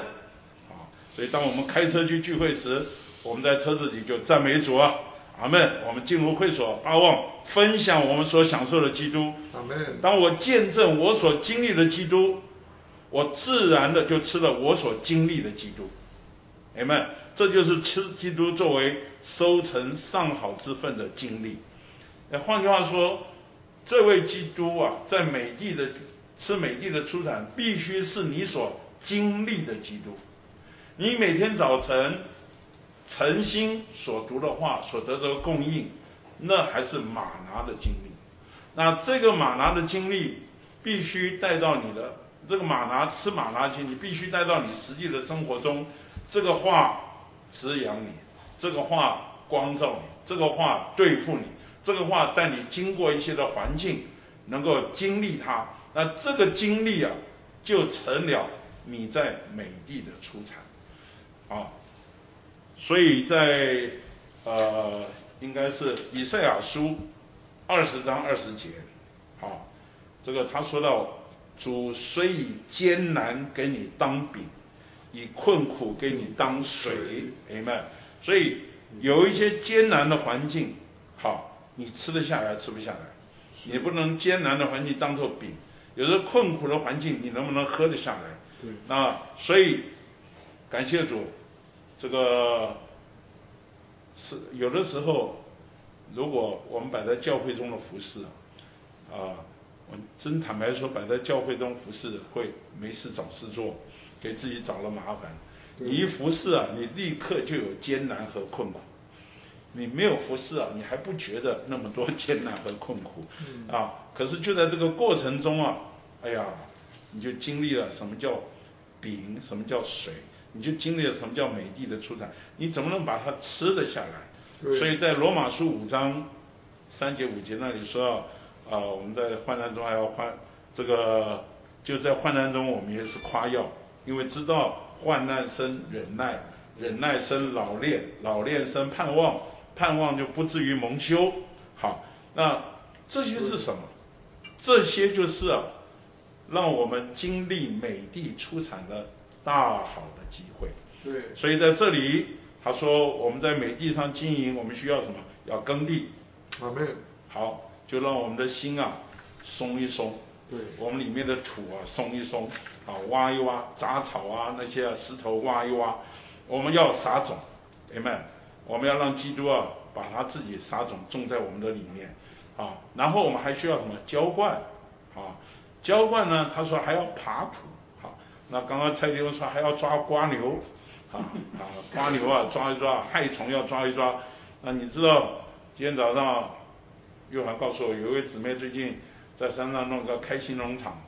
啊，所以当我们开车去聚会时，我们在车子里就赞美主啊，阿门。我们进入会所，阿旺分享我们所享受的基督，阿门。当我见证我所经历的基督，我自然的就吃了我所经历的基督。阿门，这就是吃基督作为收成上好之分的经历。那换句话说，这位基督啊，在美帝的吃美帝的出产，必须是你所经历的基督。你每天早晨诚心所读的话，所得的供应，那还是马拿的经历。那这个马拿的经历，必须带到你的这个马拿吃马拿经历，必须带到你实际的生活中。这个话滋养你，这个话光照你，这个话对付你，这个话带你经过一些的环境，能够经历它，那这个经历啊，就成了你在美地的出产啊。所以在呃，应该是以赛亚书二十章二十节，啊，这个他说到主虽以艰难给你当饼。以困苦给你当水，明白？所以有一些艰难的环境，好，你吃得下来，吃不下来。你不能艰难的环境当做饼，有时候困苦的环境，你能不能喝得下来？对。那所以感谢主，这个是有的时候，如果我们摆在教会中的服饰啊，我真坦白说，摆在教会中服饰会没事找事做。给自己找了麻烦，你一服侍啊，你立刻就有艰难和困苦；你没有服侍啊，你还不觉得那么多艰难和困苦啊。可是就在这个过程中啊，哎呀，你就经历了什么叫饼，什么叫水，你就经历了什么叫美帝的出产，你怎么能把它吃得下来？所以在罗马书五章三节五节那里说啊，我们在患难中还要患这个，就在患难中我们也是夸耀。因为知道患难生忍耐，忍耐生老练，老练生盼望，盼望就不至于蒙羞。好，那这些是什么？这些就是啊，让我们经历美帝出产的大好的机会。对。所以在这里他说我们在美地上经营，我们需要什么？要耕地。啊，没有。好，就让我们的心啊松一松。对。我们里面的土啊松一松。啊，挖一挖杂草啊，那些石头挖一挖，我们要撒种，amen。我们要让基督啊，把他自己撒种种在我们的里面，啊，然后我们还需要什么浇灌，啊，浇灌呢？他说还要耙土，好，那刚刚蔡弟兄说还要抓瓜牛，啊 啊，瓜牛啊抓一抓，害虫要抓一抓，那你知道今天早上，约翰告诉我有一位姊妹最近在山上弄个开心农场。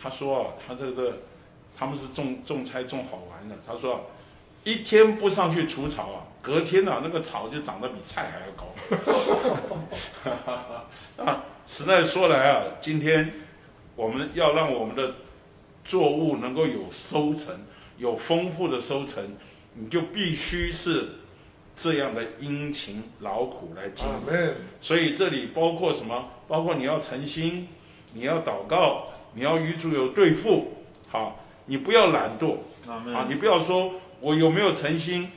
她说啊，他这个他们是种种菜种好玩的。她说，一天不上去除草啊，隔天啊那个草就长得比菜还要高。啊，实在说来啊，今天我们要让我们的作物能够有收成，有丰富的收成，你就必须是这样的殷勤劳苦来经营。所以这里包括什么？包括你要诚心，你要祷告。你要与主有对付，好，你不要懒惰，啊，你不要说我有没有诚心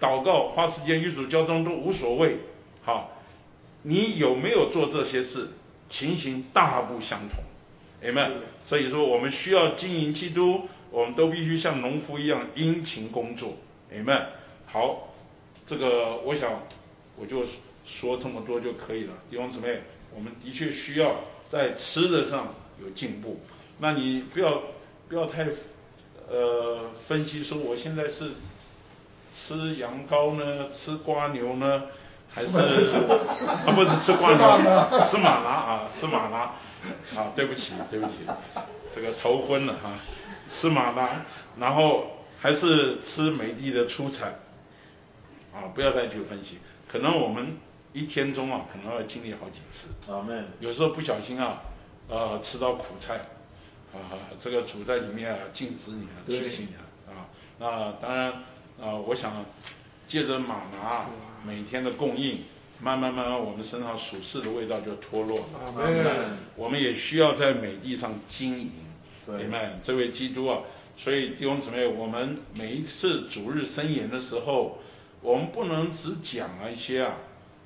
祷告，花时间与主交通都无所谓，好，你有没有做这些事，情形大不相同，amen。所以说我们需要经营基督，我们都必须像农夫一样殷勤工作，amen。好，这个我想我就说这么多就可以了，弟兄姊妹，我们的确需要在吃的上。有进步，那你不要不要太呃分析说我现在是吃羊羔呢？吃瓜牛呢？还是啊不是吃瓜牛，吃马拉啊，吃马拉啊，对不起对不起，这个头昏了哈，吃马拉，然后还是吃美的的出产啊，不要再去分析，可能我们一天中啊，可能要经历好几次，啊妹，有时候不小心啊，呃吃到苦菜，啊这个主在里面啊禁止你啊提醒你啊，啊那当然啊我想借着马拿每天的供应，慢慢慢慢我们身上属世的味道就脱落了，啊我们也需要在美地上经营，对。明白？这位基督啊，所以弟兄姊妹，我们每一次主日申言的时候，我们不能只讲啊一些啊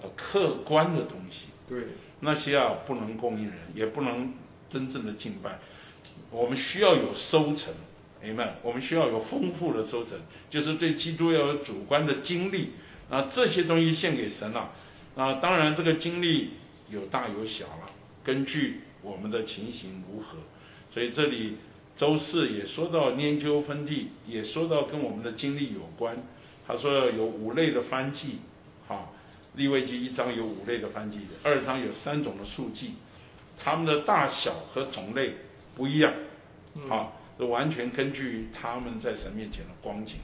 呃客观的东西，对，那些啊不能供应人，也不能真正的敬拜，我们需要有收成，明白？我们需要有丰富的收成，就是对基督要有主观的经历，啊这些东西献给神了，啊当然这个经历有大有小了，根据我们的情形如何，所以这里周四也说到研究分地，也说到跟我们的经历有关，他说有五类的翻记，啊。立位记一章有五类的翻记，二章有三种的数记，它们的大小和种类不一样，啊，这完全根据他们在神面前的光景。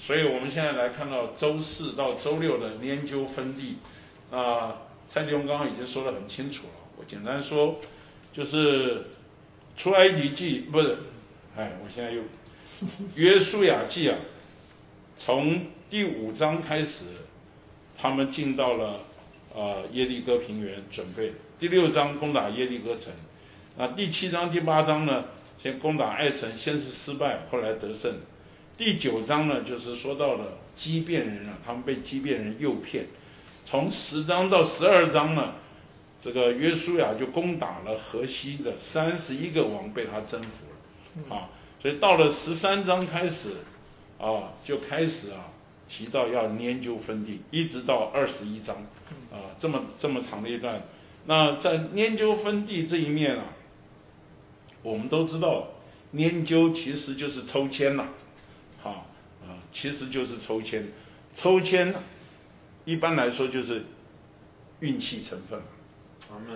所以我们现在来看到周四到周六的研究分地，啊，蔡弟兄刚刚已经说得很清楚了，我简单说，就是出埃及记不是，哎，我现在又约书亚记啊，从第五章开始。他们进到了呃耶利哥平原，准备第六章攻打耶利哥城，啊第七章第八章呢，先攻打艾城，先是失败，后来得胜。第九章呢，就是说到了畸变人啊，他们被畸变人诱骗。从十章到十二章呢，这个约书亚就攻打了河西的三十一个王，被他征服了啊。所以到了十三章开始啊，就开始啊。提到要研究分地，一直到二十一章，啊，这么这么长的一段。那在研究分地这一面啊，我们都知道，研究其实就是抽签呐，其实就是抽签。抽签一般来说就是运气成分，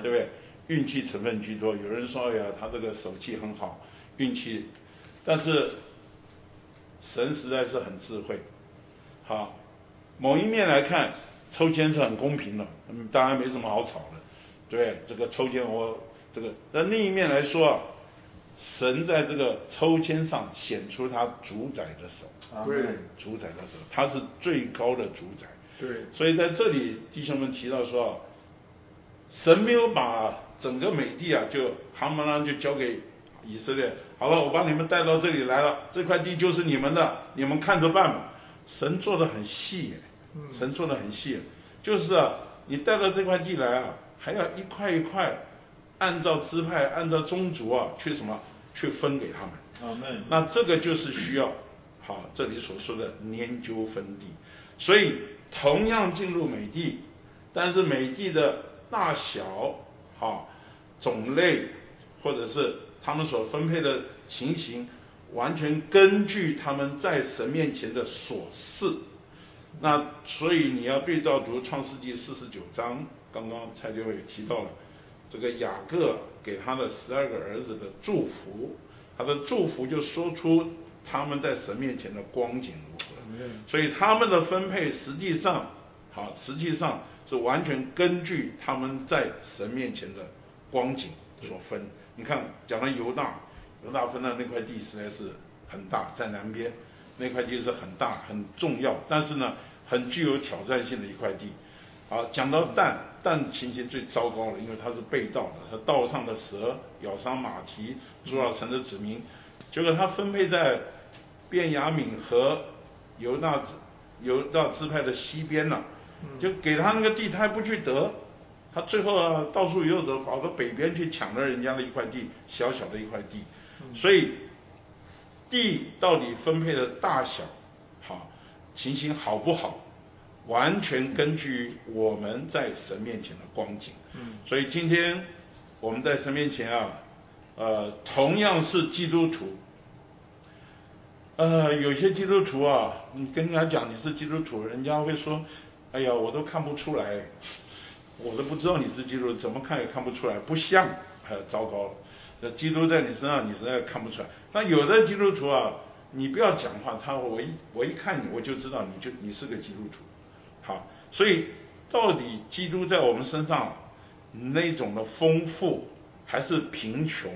对不对？运气成分居多。有人说，哎呀，他这个手气很好，运气，但是神实在是很智慧。好，某一面来看，抽签是很公平的，嗯，当然没什么好吵的，对，这个抽签我这个，那另一面来说啊，神在这个抽签上显出他主宰的手，对，主宰的手，他是最高的主宰，对，所以在这里弟兄们提到说啊，神没有把整个美地啊就夯不啷就交给以色列，好了，我把你们带到这里来了，这块地就是你们的，你们看着办吧。神做的很细，神做的很细，就是啊，你带到这块地来啊，还要一块一块，按照支派，按照宗族啊，去什么，去分给他们。啊，那那这个就是需要，好，这里所说的研究分地。所以同样进入美地，但是美地的大小，好，种类，或者是他们所分配的情形。完全根据他们在神面前的所事，那所以你要对照读创世纪四十九章，刚刚蔡教委提到了这个雅各给他的十二个儿子的祝福，他的祝福就说出他们在神面前的光景如何，所以他们的分配实际上好，实际上是完全根据他们在神面前的光景所分。你看讲到犹大。犹大分的那块地实在是很大，在南边那块地是很大很重要，但是呢，很具有挑战性的一块地。好，讲到但，但情形最糟糕了，因为他是被盗的，他道上的蛇咬伤马蹄，主了城的子民，结果他分配在便雅敏和犹大犹大支派的西边了，就给他那个地，他还不去得。他最后啊，到处又得跑到北边去抢了人家的一块地，小小的一块地。所以地到底分配的大小，好情形好不好，完全根据我们在神面前的光景。嗯，所以今天我们在神面前啊，呃，同样是基督徒，呃，有些基督徒啊，你跟人家讲你是基督徒，人家会说，哎呀，我都看不出来，我都不知道你是基督徒，怎么看也看不出来，不像，呃，糟糕了，那基督在你身上，你实在看不出来。那有的基督徒啊，你不要讲话，他我一我一看你，我就知道你就你是个基督徒，好，所以到底基督在我们身上那种的丰富还是贫穷，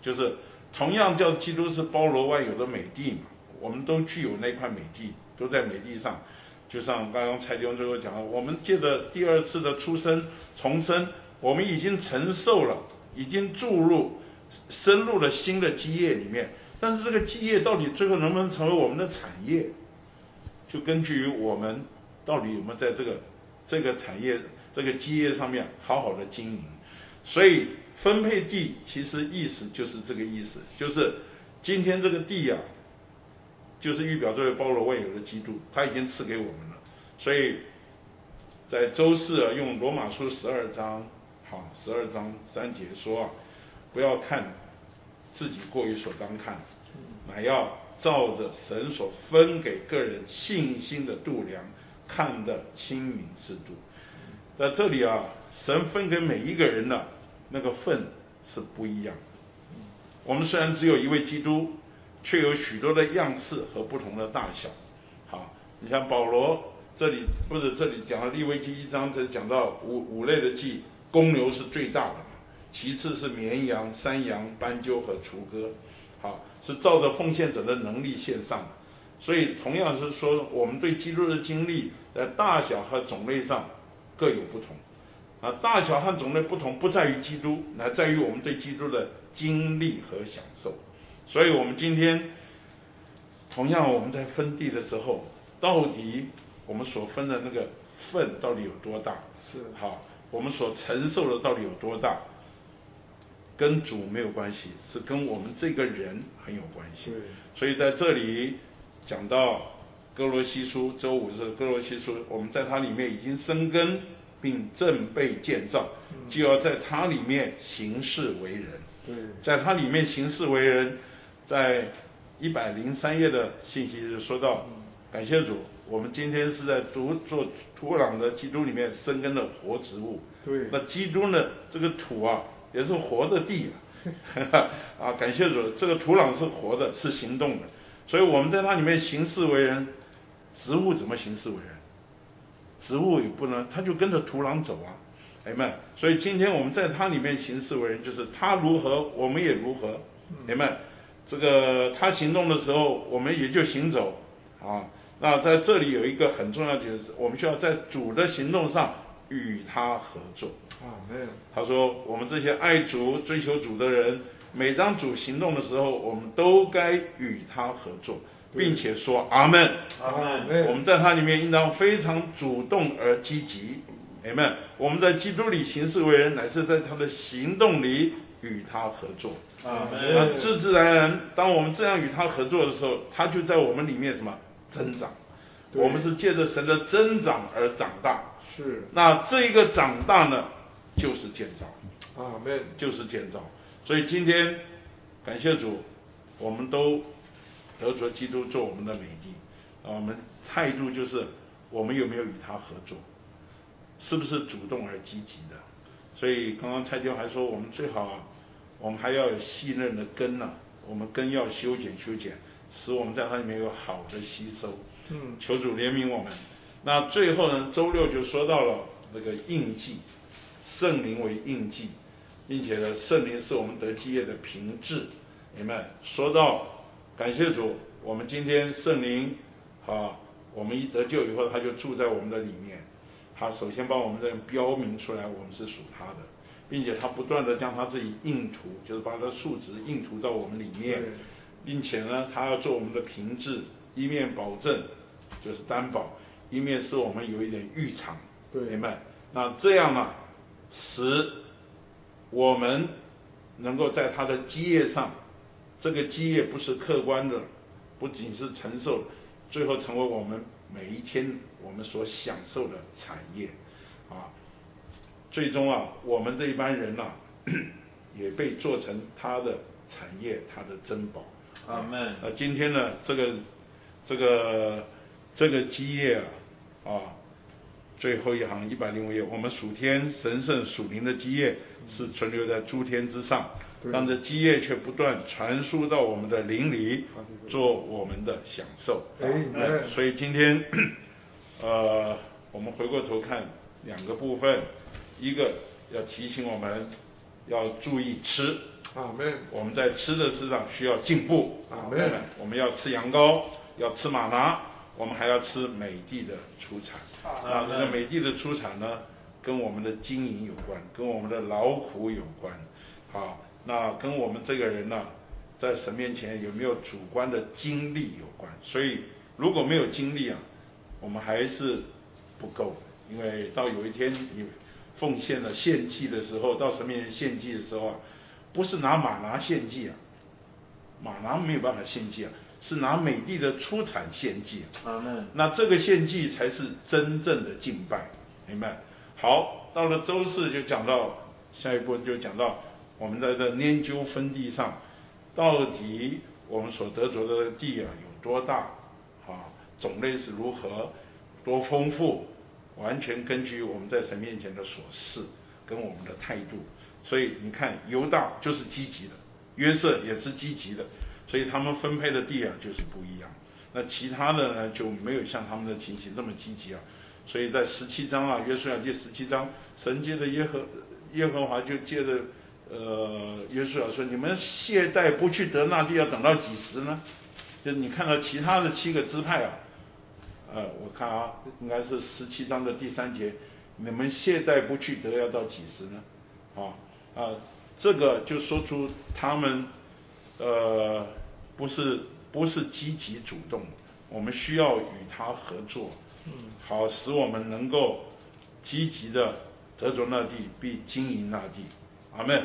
就是。同样叫基督是包罗万有的美地嘛，我们都具有那块美地，都在美地上。就像刚刚蔡弟兄最后讲的，我们借着第二次的出生重生，我们已经承受了，已经注入深入了新的基业里面。但是这个基业到底最后能不能成为我们的产业，就根据于我们到底有没有在这个这个产业这个基业上面好好的经营。所以。分配地其实意思就是这个意思，就是今天这个地呀，就是预表这位包罗万有的基督，他已经赐给我们了。所以在周四啊，用罗马书十二章，好，十二章三节说啊，不要看自己过于所当看，乃要照着神所分给个人信心的度量，看得清明适度。在这里啊，神分给每一个人的。那个份是不一样。我们虽然只有一位基督，却有许多的样式和不同的大小。好，你像保罗这里不是这里讲了利未记一章，这讲到五五类的祭，公牛是最大的嘛，其次是绵羊、山羊、斑鸠和雏鸽。好，是照着奉献者的能力献上的。所以同样是说，我们对基督的经历在大小和种类上各有不同。啊，大小和种类不同，不在于基督，乃在于我们对基督的经历和享受。所以，我们今天同样我们在分地的时候，到底我们所分的那个份到底有多大？是。好，我们所承受的到底有多大？跟主没有关系，是跟我们这个人很有关系。对。所以在这里讲到哥罗西书，周五是哥罗西书，我们在它里面已经生根。并正被建造，就要在它里面行事为人。对，在它里面行事为人，在一百零三页的信息就说到，感谢主，我们今天是在主做土壤的基督里面生根的活植物。对，那基督呢，这个土啊，也是活的地啊，啊，感谢主，这个土壤是活的，是行动的，所以我们在它里面行事为人，植物怎么行事为人？植物也不能，它就跟着土壤走啊，哎们，所以今天我们在它里面行事为人，就是它如何，我们也如何，哎们，这个它行动的时候，我们也就行走啊。那在这里有一个很重要的就是，我们需要在主的行动上与他合作啊。没有，他说我们这些爱主、追求主的人，每当主行动的时候，我们都该与他合作。并且说阿门，阿门。我们在他里面应当非常主动而积极，阿门。我们在基督里行事为人，乃是在他的行动里与他合作，阿门。那自自然然，当我们这样与他合作的时候，他就在我们里面什么增长？我们是借着神的增长而长大。是。那这一个长大呢，就是建造，阿门，就是建造。所以今天感谢主，我们都。得着基督做我们的美地，啊，我们态度就是我们有没有与他合作，是不是主动而积极的？所以刚刚蔡弟还说，我们最好啊，我们还要有细嫩的根呐，我们根要修剪修剪，使我们在它里面有好的吸收。嗯，求主怜悯我们。那最后呢，周六就说到了那个印记，圣灵为印记，并且呢，圣灵是我们得基业的凭质。明白？说到。感谢主，我们今天圣灵，啊，我们一得救以后，他就住在我们的里面。他首先把我们这标明出来，我们是属他的，并且他不断的将他自己印图，就是把他数值印图到我们里面，并且呢，他要做我们的凭质，一面保证就是担保，一面是我们有一点预场，明白？那这样呢，使我们能够在他的基业上。这个基业不是客观的，不仅是承受，最后成为我们每一天我们所享受的产业，啊，最终啊，我们这一班人呐，也被做成他的产业，他的珍宝。阿门。呃，今天呢，这个这个这个基业啊，啊，最后一行一百零五页，我们属天神圣属灵的基业是存留在诸天之上，但这基业却不断传输到我们的灵里，做我们的享受。哎，所以今天，呃，我们回过头看两个部分，一个要提醒我们要注意吃。阿门。我们在吃的事上需要进步。阿门。我们要吃羊羔，要吃马拿，我们还要吃美的的出产。啊，这个美的的出产呢，跟我们的经营有关，跟我们的劳苦有关。好，那跟我们这个人呢，在神面前有没有主观的经历有关。所以如果没有经历啊，我们还是不够。因为到有一天你奉献了献祭的时候，到神面前献祭的时候啊。不是拿马拿献祭啊，马拿没有办法献祭啊，是拿美帝的出产献祭。啊，那那这个献祭才是真正的敬拜，明白？好，到了周四就讲到下一步就讲到我们在这研究分地上，到底我们所得着的地啊有多大啊，种类是如何，多丰富，完全根据我们在神面前的所示跟我们的态度。所以你看，犹大就是积极的，约瑟也是积极的，所以他们分配的地啊就是不一样。那其他的呢就没有像他们的情形这么积极啊。所以在十七章啊，约书亚记十七章，神借着耶和耶和华就借着呃约书亚说：你们懈怠不去得那地，要等到几时呢？就你看到其他的七个支派啊，呃，我看啊，应该是十七章的第三节，你们懈怠不去得要到几时呢？啊。啊，这个就说出他们呃不是不是积极主动，我们需要与他合作，嗯，好使我们能够积极的得着那地，并经营那地，阿门。